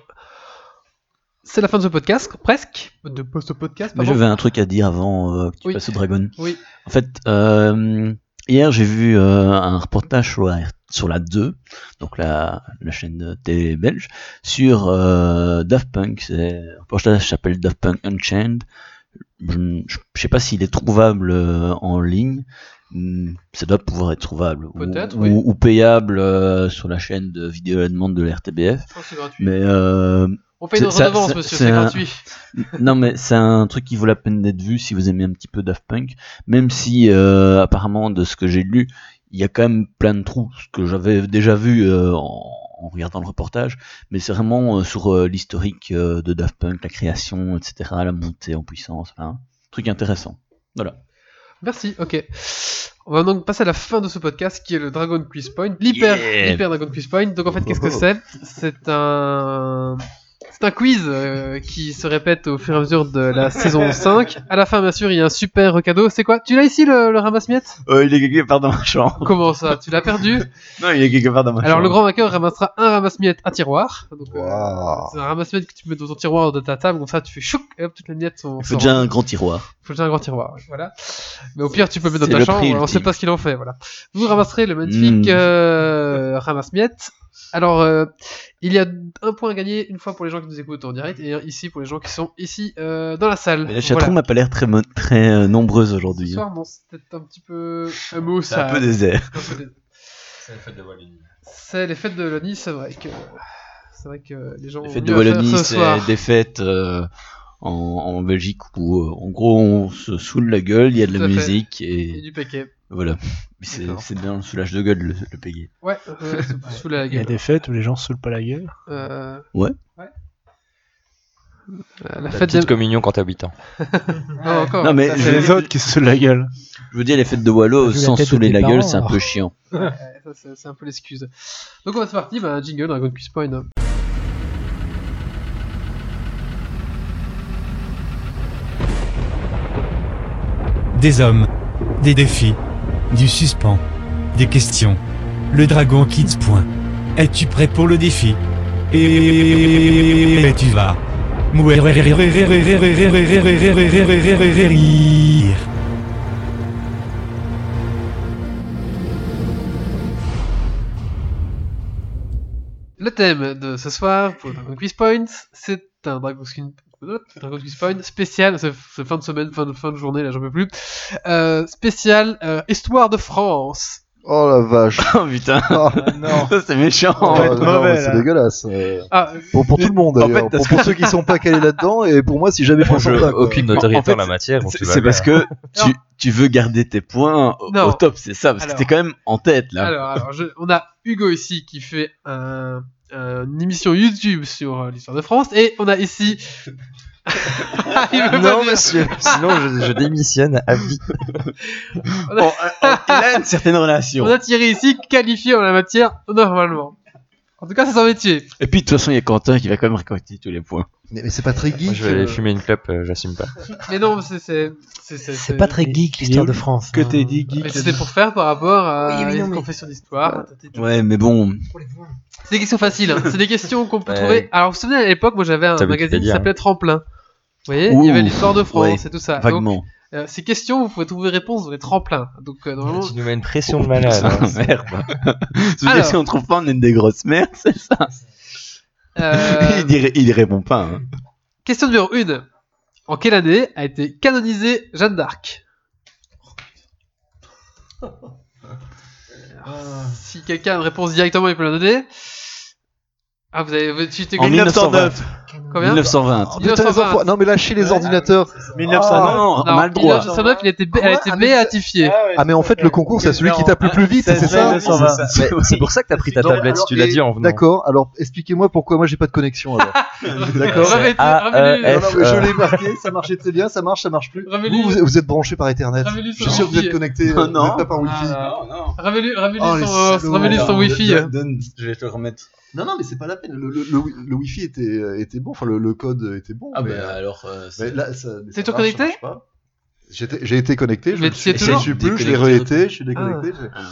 C'est la fin de ce podcast, presque. De post-podcast, Mais pardon. j'avais un truc à dire avant euh, que tu Oui. passes au Dragon. Oui. En fait, euh, hier j'ai vu euh, un reportage sur la, sur la 2, donc la, la chaîne de télé belge, sur euh, Daft Punk. C'est un reportage qui s'appelle Daft Punk Unchained. Je ne sais pas s'il est trouvable en ligne. Hmm, Ça doit pouvoir être trouvable. Ou- Peut-être, ou, oui. ou payable euh, sur la chaîne de vidéo à la demande de l'RTBF. Je pense que c'est gratuit. Mais euh, On paye redevance, c'est- monsieur, c'est c'est un- gratuit. *laughs* non mais c'est un truc qui vaut la peine d'être vu si vous aimez un petit peu Daft Punk, même si euh, apparemment de ce que j'ai lu, il y a quand même plein de trous, ce que j'avais déjà vu euh, en, en regardant le reportage, mais c'est vraiment euh, sur l'historique de Daft Punk, la création, etc., la montée en puissance, truc intéressant. Voilà. Merci, ok. On va donc passer à la fin de ce podcast qui est le Dragon Quiz Point, l'hyper, Yeah. Dragon Quiz Point. Donc en fait, qu'est-ce que c'est? C'est un, c'est un quiz euh, qui se répète au fur et à mesure de la *laughs* saison 5. À la fin, bien sûr, il y a un super cadeau. C'est quoi? Tu l'as ici le, le ramasse-miettes? Euh, il est quelque part dans ma chambre. Comment ça? Tu l'as perdu? *laughs* Non, il est quelque part dans ma Alors le grand vainqueur ramassera un ramasse-miettes à tiroir. Donc, euh, Waouh. c'est un ramasse-miettes que tu mets dans ton tiroir de ta table. Comme ça, tu fais chouc et hop, toutes les miettes sont. Il faut sont déjà un grand tiroir. Faut déjà un grand tiroir, voilà. Mais au pire, tu peux le mettre dans ta chambre, prix on ultime. sait pas ce qu'il en fait, voilà. Vous ramasserez le magnifique Mm. euh, ramasse-miettes. Alors, euh, il y a un point à gagner une fois pour les gens qui nous écoutent en direct et ici pour les gens qui sont ici euh, dans la salle. Mais la chatroom Voilà. n'a pas l'air très, très euh, nombreuse Ce aujourd'hui. soir, non, c'est peut-être un petit peu un mot, C'est ça. un peu désert. C'est la fête de Wallonie. C'est les fêtes de Loni, c'est vrai que c'est vrai que les gens Les fêtes de Wallonie, ce c'est des fêtes euh, en, en Belgique où, euh, en gros, on se saoule la gueule, il y a de Tout la musique Et et du paquet. voilà. C'est bien le soulage de gueule le, le payer. Ouais, ouais, sous- sous la Il y a gueule. des fêtes où les gens se saoulent pas la gueule. Euh, Ouais. ouais. Euh, la La fête petite des... communion quand t'as 8 ans. Non, encore. Non, mais C'est les autres qui se saoulent la gueule. Je veux dire, les fêtes de Wallo sans de saouler la gueule, c'est un peu chiant. Ouais, c'est un peu l'excuse. Donc on va se partir, bah, jingle Dragon Quiz Point. Des hommes, des défis, du suspens, des questions. Le Dragon Kids. Point. Es-tu prêt pour le défi? Et tu vas. Le thème de ce soir pour Dragon Quiz Point, c'est un Dragon Dragon Point spécial, c'est c'est fin de semaine, fin de, fin de journée, là j'en peux plus, euh, spécial euh, Histoire de France. oh la vache *laughs* Oh putain, *laughs* Oh, non. c'est méchant. oh, va être non, mauvais, mais c'est dégueulasse euh, Ah, pour, pour tout le monde En d'ailleurs fait, pour, pour ceux qui sont pas calés là-dedans et pour moi si jamais je quoi. aucune En- en fait, en la matière. C'est parce que tu, tu veux garder tes points au, top, c'est ça, parce Alors. que t'es quand même en tête là. alors, alors je- on a Hugo ici qui fait un- un- une émission YouTube sur euh, l'histoire de France, et on a ici... *laughs* Non, monsieur. Sinon, je, je démissionne à vie. On a- Bon, euh, il a une certaine relation. On a Thierry ici qualifié en la matière normalement. En tout cas, c'est son métier. Et puis de toute façon, il y a Quentin qui va quand même récolter tous les points. mais, mais c'est pas très Moi, geek je vais aller euh. fumer une clope, euh, j'assume pas. *laughs* Mais non, c'est c'est pas très geek l'histoire de France. Que hein. t'es dit Mais geek. c'était pour faire par rapport à Oui, oui, non, une mais- confession d'histoire. Ouais, mais bon, C'est des questions faciles. hein. C'est des questions qu'on peut Ouais. trouver. Alors, vous vous souvenez à l'époque, moi j'avais un magazine qui Wikipédia, s'appelait Tremplin. Vous voyez, Ouh. il y avait l'histoire de France Ouais. et tout ça. Donc, vaguement. Euh, ces questions, vous pouvez trouver réponse dans les tremplins. Donc, euh, normalement, Tu nous mets une pression de malade. Hein. *laughs* merde. Alors. si on trouve pas, on est des grosses merdes, c'est ça. euh, *laughs* il, y, il y répond pas. Hein. Question numéro 1. En quelle année a été canonisée Jeanne d'Arc? *laughs* Si quelqu'un a une réponse directement, il peut la donner. Ah, vous avez. Tu t'es En gagné 1909. combien 1920. Oh, putain, les 1920. enfants- Non, mais lâchez les ordinateurs. 1909. non, on Non, a le droit. 1909, il était bé- elle a été Ah, mais- béatifiée. Ah, mais en fait, le concours, c'est celui qui tape le plus vite, c'est ça 1920. Mais C'est pour ça que t'as pris ta Non, tablette, alors, tu l'as et- dit en venant. D'accord, alors expliquez-moi pourquoi moi j'ai pas de connexion alors. *laughs* D'accord. Remets- A, remets-lui- E, Non, non, mais je F, l'ai marqué, ça marchait très bien, ça marche, ça marche plus. Vous, vous, vous êtes branché par Ethernet. Je son suis sûr que vous wifi. êtes connecté, Non, euh, non. vous êtes pas par Wi-Fi. Ah, Non, non. Oh, son, euh, remets-lui son wifi. Donne, je vais te le remettre. Non, non, mais c'est pas la peine. Le, le, le, le Wi-Fi était, était bon, enfin le, le code était bon. Ah mais, bah euh, alors, euh, c'est- T'es ça connecté J'ai été connecté, je toujours je suis plus, je l'ai je suis déconnecté. Ah.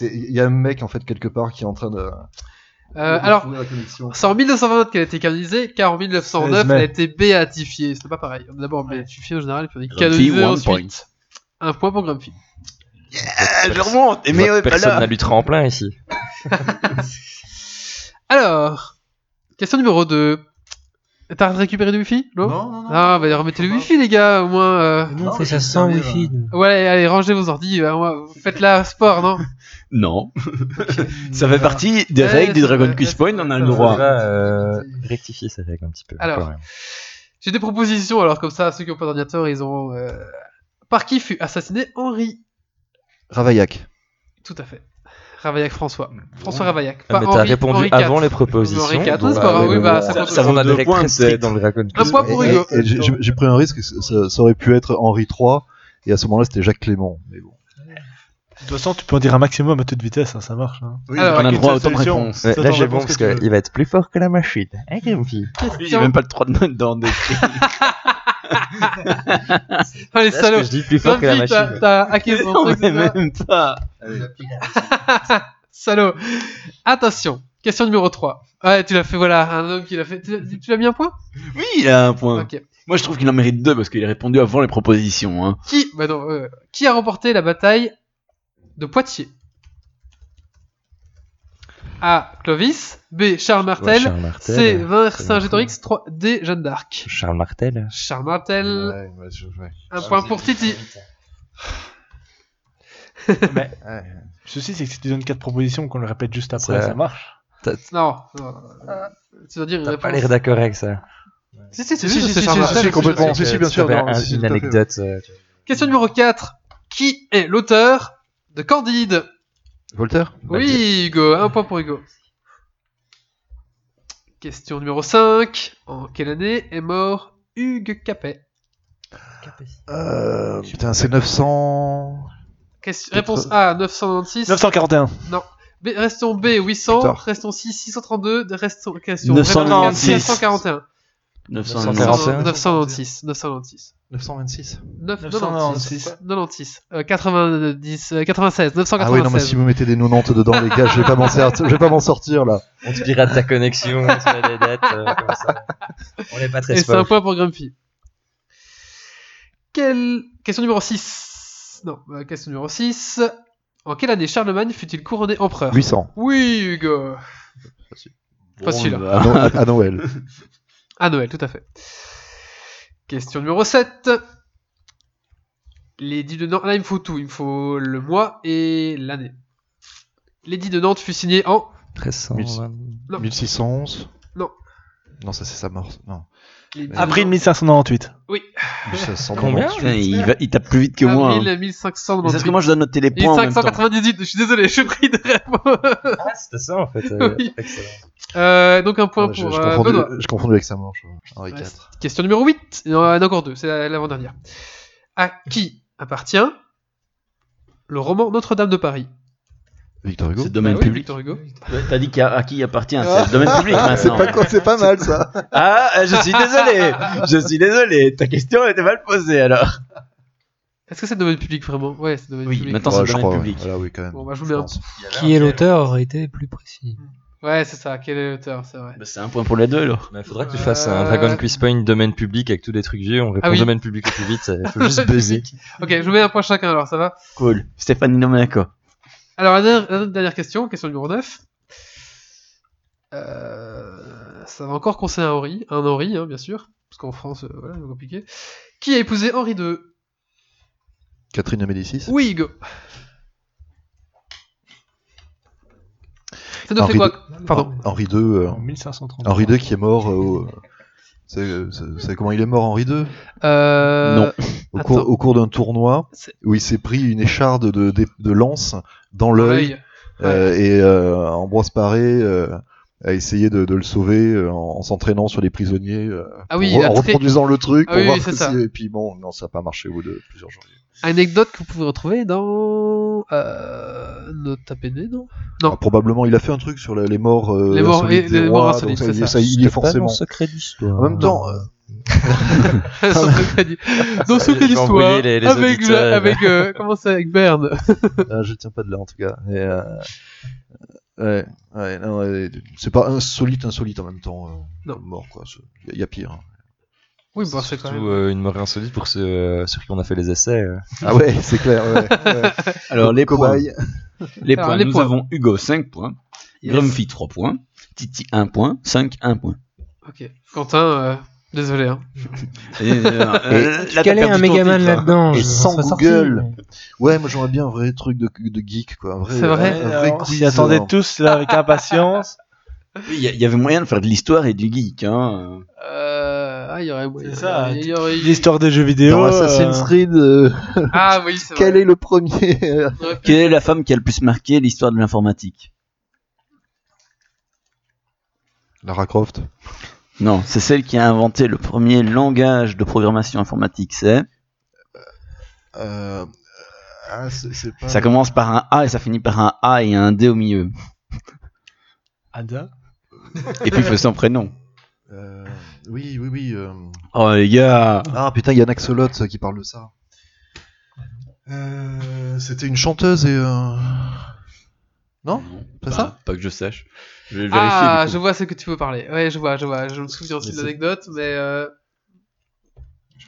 Il y a un mec en fait quelque part qui est en train de. Euh, alors, c'est en 1920 qu'elle a été canonisée, car en 1909, 16 mai. elle a été béatifiée. C'est pas pareil. On est d'abord béatifiée en général, puis on est canonisée. Un point pour Grumpy. Ah, je remonte. Mais ouais, personne n'a là. lu tremplin ici. *laughs* Alors, question numéro 2. T'as récupéré le wifi Non non, non. Ah, bah remettez le wifi, les gars, au moins. euh. Non, fait mais ça sans wifi. Ouais, allez, rangez vos ordi. euh, Faites la sport, non? *laughs* Non. *laughs* Ça fait partie des Ouais, règles du c'est Dragon c'est Point, on a c'est le droit. On va euh, rectifier ces règles un petit peu. Alors. J'ai des propositions, alors comme ça, ceux qui n'ont pas d'ordinateur, ils ont. euh, Par qui fut assassiné Henri? Ravaillac. Tout à fait. Ravaillac François. François Ravaillac. Ah, Pas mais t'as Henri- répondu Henri avant IV. les propositions. Henri IV, donc, euh, oui, bah, ça ça on a deux des points, dans le Dragon Un point pour Hugo. J'ai pris un risque, que ça, ça aurait pu être Henri III, et à ce moment-là c'était Jacques Clément. Mais bon. De toute façon, tu peux en dire un maximum à toute vitesse, hein, ça marche. Hein. Alors, on a le droit à autant de réponses. Là j'ai bon parce qu'il va être plus fort que la machine. Hein, Grumpy Il n'y a même pas le droit de dans des *laughs* Allez, Là, salaud. que je dis plus fort que la machine. t'as hacké son truc, mais c'est même pas. *laughs* Salaud. Attention. Question numéro 3. Ouais, tu l'as fait, voilà, un homme qui l'a fait. Tu, tu l'as mis un point? Oui, il a un point. Ok. Moi, je trouve qu'il en mérite deux parce qu'il a répondu avant les propositions. Hein. Qui, bah non, euh, qui a remporté la bataille de Poitiers? A. Clovis. B. Charles Martel. Ouais, Charles Martel. C. Saint-Gétorix. 3. D. Jeanne d'Arc. Charles Martel. Charles Martel. Ouais, ouais, je- ouais. Un point pour Titi. *laughs* Mais, le souci, c'est que si tu donnes quatre propositions qu'on le répète juste après, Ça- ça, marche. Non. euh, Tu dois dire T'as pas l'air d'accord avec ça. Si, si, complètement. C'est si, si, bien sûr, une anecdote. euh, Question numéro 4. Qui est l'auteur de Candide? Voltaire Oui, Hugo, un point pour Hugo. Question numéro 5. En quelle année est mort Hugues Capet? Euh, Putain, c'est 900. Question- Réponse A, 996. 941. B, restons B, 800. Putain. Restons C, 632. Restons, question 996. 941. 941. 996. 996. 926. 996. 96. Euh, 90, euh, 96. 996. Ah oui, non, mais si vous mettez des 90 dedans, les gars, je vais pas m'en sortir, je vais pas m'en sortir là. On te pirate ta connexion, on te met des dates euh, comme ça. On n'est pas très Et c'est un point pour Grumpy. Quelle... Question numéro 6. Non, euh, question numéro 6. En quelle année Charlemagne fut-il couronné empereur? 800. Oui, Hugo. Facile. Bon, À, bah, No- à Noël. À Noël, tout à fait. Question numéro 7. L'édit de Nantes. Là, il me faut tout. Il me faut le mois et l'année. L'édit de Nantes fut signé en. 1320. Non. 1611. Non. Non, ça c'est sa mort. Non. Avril Nantes- 1598. 1500. Combien putain, il, va- il tape plus vite que moi. hein. Avril Mais 1598. C'est parce que moi, je dois noter les points en même temps. 1598. Je suis désolé, je suis pris de réponse. Ah, c'était ça en fait. euh, Oui. Excellent. Euh, donc un point Ouais, pour je euh, confondu, Benoît. je confondu avec sa je- Henri Ouais, IV. Question numéro 8. Il y en a encore deux, c'est la- l'avant-dernière. À qui appartient le roman Notre-Dame de Paris? Victor Hugo. C'est domaine Bah oui, public. Victor Hugo. T'as dit qu'à- à qui appartient C'est le domaine public Ah, *laughs* c'est maintenant. pas, quoi- c'est pas mal ça. *laughs* Ah, je suis désolé. Je suis désolé. Ta question était mal posée alors. Est-ce que c'est domaine public vraiment? Ouais, c'est domaine Oui, public. maintenant, c'est le domaine crois. public. Voilà, oui, quand même. Bon, bah, je vous Je mets un pense. Qui est l'auteur aurait été plus précis. Ouais, c'est ça. Quel est l'auteur C'est vrai. Bah, c'est un point pour les deux alors. Il faudra que tu fasses Euh, un Dragon Quiz Point domaine public avec tous des trucs vieux. On répond Ah oui. domaine public au plus vite. Il faut juste *laughs* buzzer. Ok, je vous mets un point chacun alors, ça va Cool. Stéphanie Nomenaco. Alors, la dernière, la dernière question, question numéro 9. Euh, ça va encore concerner un Henri, un Henri, hein, bien sûr. parce qu'en France, euh, voilà, c'est compliqué. Qui a épousé Henri II Catherine de Médicis Oui, Hugo. Ça nous fait Henri quoi Pardon. Henri II. euh, En 1530. Henri II qui est mort. euh, au- C'est c'est- c'est comment il est mort, Henri II Euh... Non. au Attends. cours, au cours d'un tournoi C'est- où il s'est pris une écharde de, de, de lance dans l'œil euh, et euh, Ambroise Paré euh, a essayé de, de le sauver euh, en, en s'entraînant sur les prisonniers euh, Ah oui, en, en très- reproduisant le truc Ah pour oui, voir oui, c'est si- ça. et puis bon non ça n'a pas marché au bout de plusieurs jours Anecdote que vous pouvez retrouver dans euh... À peine, non? Non. Ah, probablement il a fait un truc sur la- les morts euh, Les morts- insolites les- des les rois, morts donc insolites, ça, c'est ça, ça. il y est forcément secret d'histoire. en même temps *laughs* euh, *laughs* Son secret d'hi- Dans Ça, Secret je vais d'Histoire, embrouiller les- les avec, auditeurs. avec euh, *laughs* comment c'est, avec Berne. Ah, je tiens pas de là en tout cas. Et, euh, ouais, ouais, non, ouais, c'est pas insolite, insolite en même temps. euh, Non. Mort quoi. Il y, a pire. hein. Oui, bon, c'est quand Surtout même. euh, une mort insolite pour ceux euh, sur qui on a fait les essais. euh. Ah ouais, *laughs* c'est clair. Ouais, ouais. *laughs* Alors, les points. cobayes. *laughs* Les Alors, points. les Nous points. avons Hugo 5 points, Yes. Grumpy 3 points, Titi 1 point, 5 1 point. Ok. Quentin, euh, désolé. Hein. Et, euh, euh, là, t'as Quel est un Megaman là-dedans Et je- sans Google. mais- Ouais, moi j'aimerais bien un vrai truc de, de geek quoi. C'est vrai un, vrai Alors, quiz, s'y attendaient euh, tous là avec impatience. Il y, y avait moyen de faire de l'histoire et du geek. Hein. Euh... Ah, il y aurait moyen. C'est ça, Il y aurait eu- L'histoire des jeux vidéo. Dans Assassin's euh, Creed, euh, Ah oui, c'est *laughs* quel vrai. est le premier euh, Quelle est la femme qui a le plus marqué l'histoire de l'informatique Lara Croft. Non, c'est celle qui a inventé le premier langage de programmation informatique. C'est Euh, ah, c'est c'est pas. ça commence par un A et ça finit par un A et un D au milieu. Ada? Et puis il fait son prénom. Euh, oui, oui, oui. euh, Oh les gars Ah putain, il y a un axolote ça, qui parle de ça. Euh, C'était une chanteuse et. euh, Non? C'est Bah, ça? Pas que je sache. Je vais vérifier. Ah, du je coup. vois ce que tu veux parler. Ouais, je vois, je vois. Je me souviens aussi Mais de c'est- l'anecdote, mais. Euh...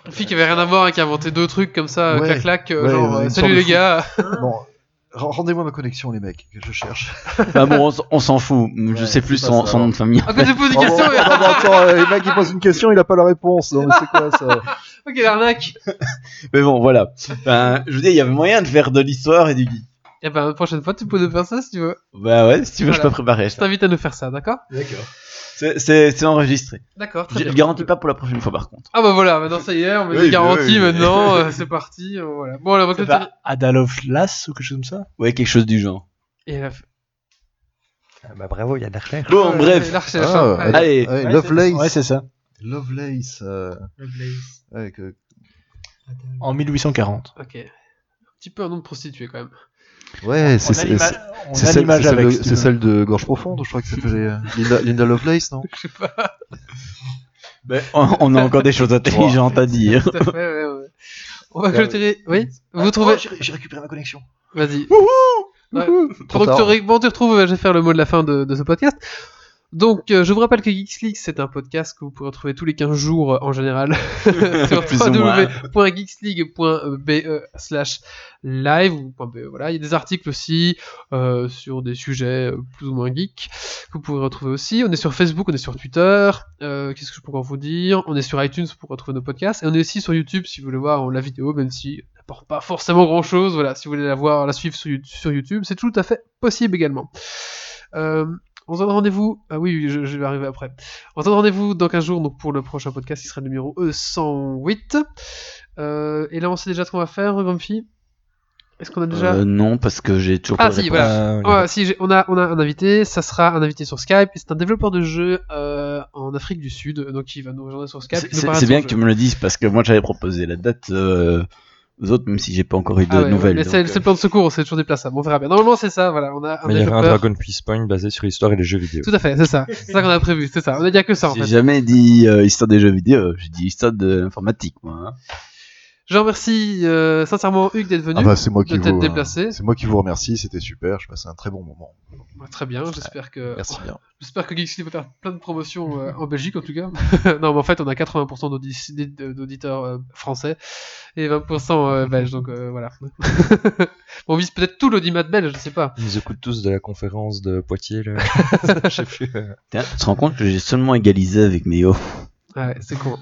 Une fille qui avait rien à voir et qui a inventé deux trucs comme ça, Ouais. clac clac, euh, Ouais, genre euh, une salut de les fou. gars. *laughs* Bon, rendez-moi ma connexion, les mecs, que je cherche. *laughs* Bah bon, on s'en fout. Je Ouais, sais plus son, ça, son nom de famille. Ah, tu poses une Oh, question, bon, mais- non, mais attends, euh, le mec il pose une question, il a pas la réponse. Non, mais c'est quoi ça *laughs* ok, l'arnaque. *laughs* Mais bon, voilà. Ben, je veux dire, il y avait moyen de faire de l'histoire et du geek. Et ben, la prochaine fois, tu peux nous faire ça si tu veux. Bah ouais, si tu veux, je peux préparer Je t'invite à nous faire ça, d'accord? D'accord. C'est- enregistré. D'accord, très Je bien. le garantis pas pour la prochaine fois par contre. Ah bah voilà, maintenant ça y est, on met Oui, des garanties oui, oui. maintenant, euh, *laughs* c'est parti, euh, voilà. Bon, alors on va pas Ada Lovelace ou quelque chose comme ça? Ouais, quelque chose du genre. Et la... Ah bah bravo, il y a de la recherche. Bon, Ouais, bref. la recherche, Ah, hein. Allez. ouais, Ouais, Lovelace. c'est- Ouais, c'est ça. Lovelace. euh, ouais, que- En 1840. Ok. Un petit peu un nom de prostituée quand même. Ouais, c'est celle, c'est celle avec. de, Gorge Profonde, je crois que c'était euh, *laughs* Linda, Linda Lovelace, non? Je sais pas. *laughs* Ben, on on a encore des choses intelligentes à dire. *laughs* Tout à fait, ouais, ouais. On va clôturer. Oui Vous trouvez. Oh, j'ai- récupéré ma connexion. Vas-y. Ouais. Tard. tu, retrouves, euh, je vais faire le mot de la fin de, de ce podcast. Donc, euh, je vous rappelle que Geeks League, c'est un podcast que vous pouvez retrouver tous les 15 jours euh, en général *laughs* sur Plus ou moins. www.geeksleague.be slash live ou .be. Voilà, il y a des articles aussi euh, sur des sujets euh, plus ou moins geeks que vous pouvez retrouver aussi. On est sur Facebook, on est sur Twitter. Euh, Qu'est-ce que je peux encore vous dire? On est sur iTunes pour retrouver nos podcasts et on est aussi sur YouTube si vous voulez voir la vidéo, même si elle n'apporte pas forcément grand-chose. Voilà, si vous voulez la voir, la suivre sur, sur YouTube, c'est tout à fait possible également. Euh, on se donne rendez-vous. Ah oui, je, je vais arriver après. On se donne rendez-vous dans 15 jours donc pour le prochain podcast qui sera le numéro E 108. Euh, et là, on sait déjà ce qu'on va faire, Grumpy? Est-ce qu'on a déjà. Euh, non, parce que j'ai toujours Ah, pas de si, voilà. Ah, Ouais, si, on a, on a un invité, ça sera un invité sur Skype, c'est un développeur de euh, en Afrique du Sud, donc il va nous rejoindre sur Skype. C'est- bien que jeu. tu me le dises parce que moi j'avais proposé la date euh, aux autres, même si j'ai pas encore eu de Ah ouais, ouais, nouvelles. mais c'est le plan de secours, c'est toujours déplaçable, on verra bien. Normalement, c'est ça, voilà, on a un Mais il y aura un. Dragon Quiz Point basé sur l'histoire et les jeux vidéo. Tout à fait, c'est ça. C'est ça qu'on a prévu, c'est ça. On a dit que ça en J'ai fait. jamais dit euh, histoire des jeux vidéo, j'ai dit histoire de l'informatique, moi. hein. Je remercie euh, sincèrement Hugues d'être venu. Ah bah c'est moi qui de t'être vous déplacé. c'est moi qui vous remercie, c'était super, je passais un très bon moment. Ouais, Très bien, j'espère que. Merci bien. *laughs* J'espère que Geeksly va faire plein de promotions euh, en Belgique en tout cas. *laughs* non, mais en fait, on a 80% d'audi- d'aud- d'auditeurs euh, français et 20% euh, belges, donc euh, voilà. *laughs* on vise peut-être tout l'audimat belge, je sais pas. Ils nous écoutent tous de la conférence de Poitiers, là. Je sais plus. euh. Tu te rends compte que j'ai seulement égalisé avec Méo. Ouais, c'est con.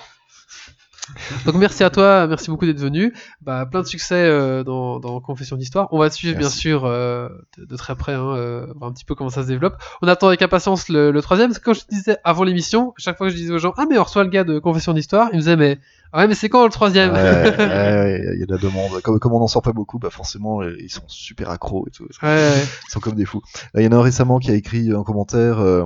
Donc merci à toi, merci beaucoup d'être venu. Bah, plein de succès euh, dans, dans Confession d'Histoire. On va suivre bien sûr euh, de, de très près, hein, euh, voir un petit peu comment ça se développe. On attend avec impatience le, le troisième. Parce que quand je te disais avant l'émission, chaque fois que je disais aux gens, ah mais on reçoit le gars de Confession d'Histoire, ils me disaient mais ouais mais c'est quand le troisième Ouais, ouais, *laughs* ouais, il y a de la demande. Comme, comme on n'en sort pas beaucoup, bah forcément, ils sont super accros et tout. Ouais, ouais. Ils sont comme des fous. Là, Il y en a un récemment qui a écrit un commentaire. euh,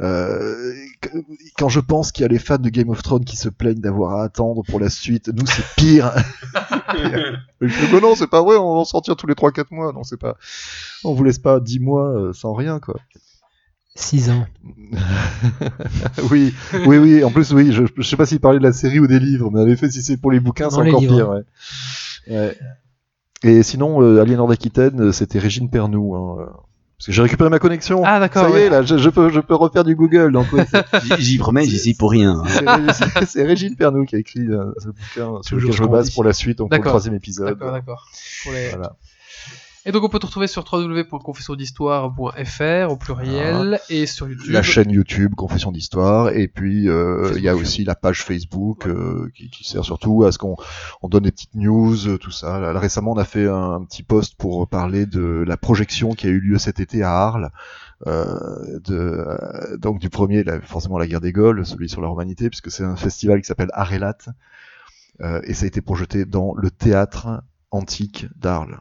euh, qu- quand je pense qu'il y a les fans de Game of Thrones qui se plaignent d'avoir à attendre pour la suite, nous c'est pire. *laughs* Mais je fais, bah non, c'est pas vrai, on va en sortir tous les 3-4 mois. Non, c'est pas. On vous laisse pas 10 mois euh, sans rien, quoi. 6 ans. *laughs* oui, oui, oui. En plus, oui. Je, je sais pas s'il parlait de la série ou des livres, mais en effet, si c'est pour les bouquins, c'est encore livres. pire. Ouais. Ouais. Et sinon, euh, Aliénor d'Aquitaine, euh, c'était Régine Pernou. Hein, euh, parce que j'ai récupéré ma connexion. Ah d'accord. Ça y ouais. est, là, je, je peux, je peux refaire du Google. Donc, ouais, *laughs* J'y- promets, j'y suis pour rien. hein. c'est Ré- c'est- c'est Régine Pernou qui a écrit euh, ce bouquin sur lequel je base pour la suite, donc pour le troisième épisode. D'accord, d'accord. Voilà. Et donc on peut te retrouver sur www.confessiondhistoire.fr au pluriel et sur YouTube. La chaîne YouTube Confession d'Histoire et puis euh, il y a aussi la page Facebook euh, qui, qui sert surtout à ce qu'on on donne des petites news, euh, tout ça. Là, récemment, on a fait un, un petit post pour parler de la projection qui a eu lieu cet été à Arles. Euh, de, euh, donc du premier, là, forcément la guerre des Gaules, celui sur la romanité, puisque c'est un festival qui s'appelle Arelat, euh, et ça a été projeté dans le théâtre antique d'Arles.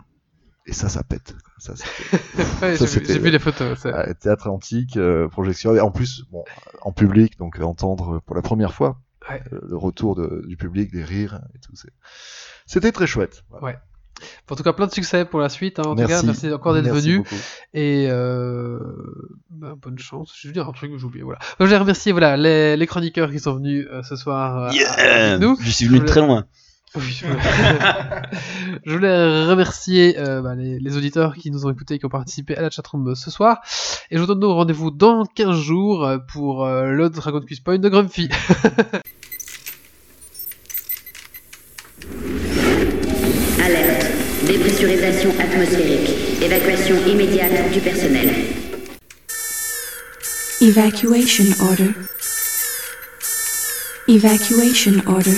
Et ça, ça pète. Ça, *laughs* Ouais, Ça, j'ai vu- les photos. euh, théâtre antique, euh, projection, et en plus, bon, en public, donc euh, entendre pour la première fois Ouais. euh, le retour de- du public, des rires et tout, c'était très chouette. Voilà. En tout cas, plein de succès pour la suite. hein. En merci. tout cas, merci encore d'être venu. beaucoup. Et euh, bah, bonne chance. Je vais dire un truc que j'ai oublié. Voilà. Donc, je voulais remercier voilà, les, les chroniqueurs qui sont venus euh, ce soir euh, Yeah avec nous. Je suis venu de très loin. Oui, je voulais- *laughs* je voulais remercier euh, bah, les, les auditeurs qui nous ont écoutés et qui ont participé à la chatroom ce soir. Et je vous donne donc rendez-vous dans 15 jours euh, pour euh, le Dragon Quiz Point de Grumpy. *laughs* Alerte. Dépressurisation atmosphérique. Évacuation immédiate du personnel. Evacuation order. Evacuation order.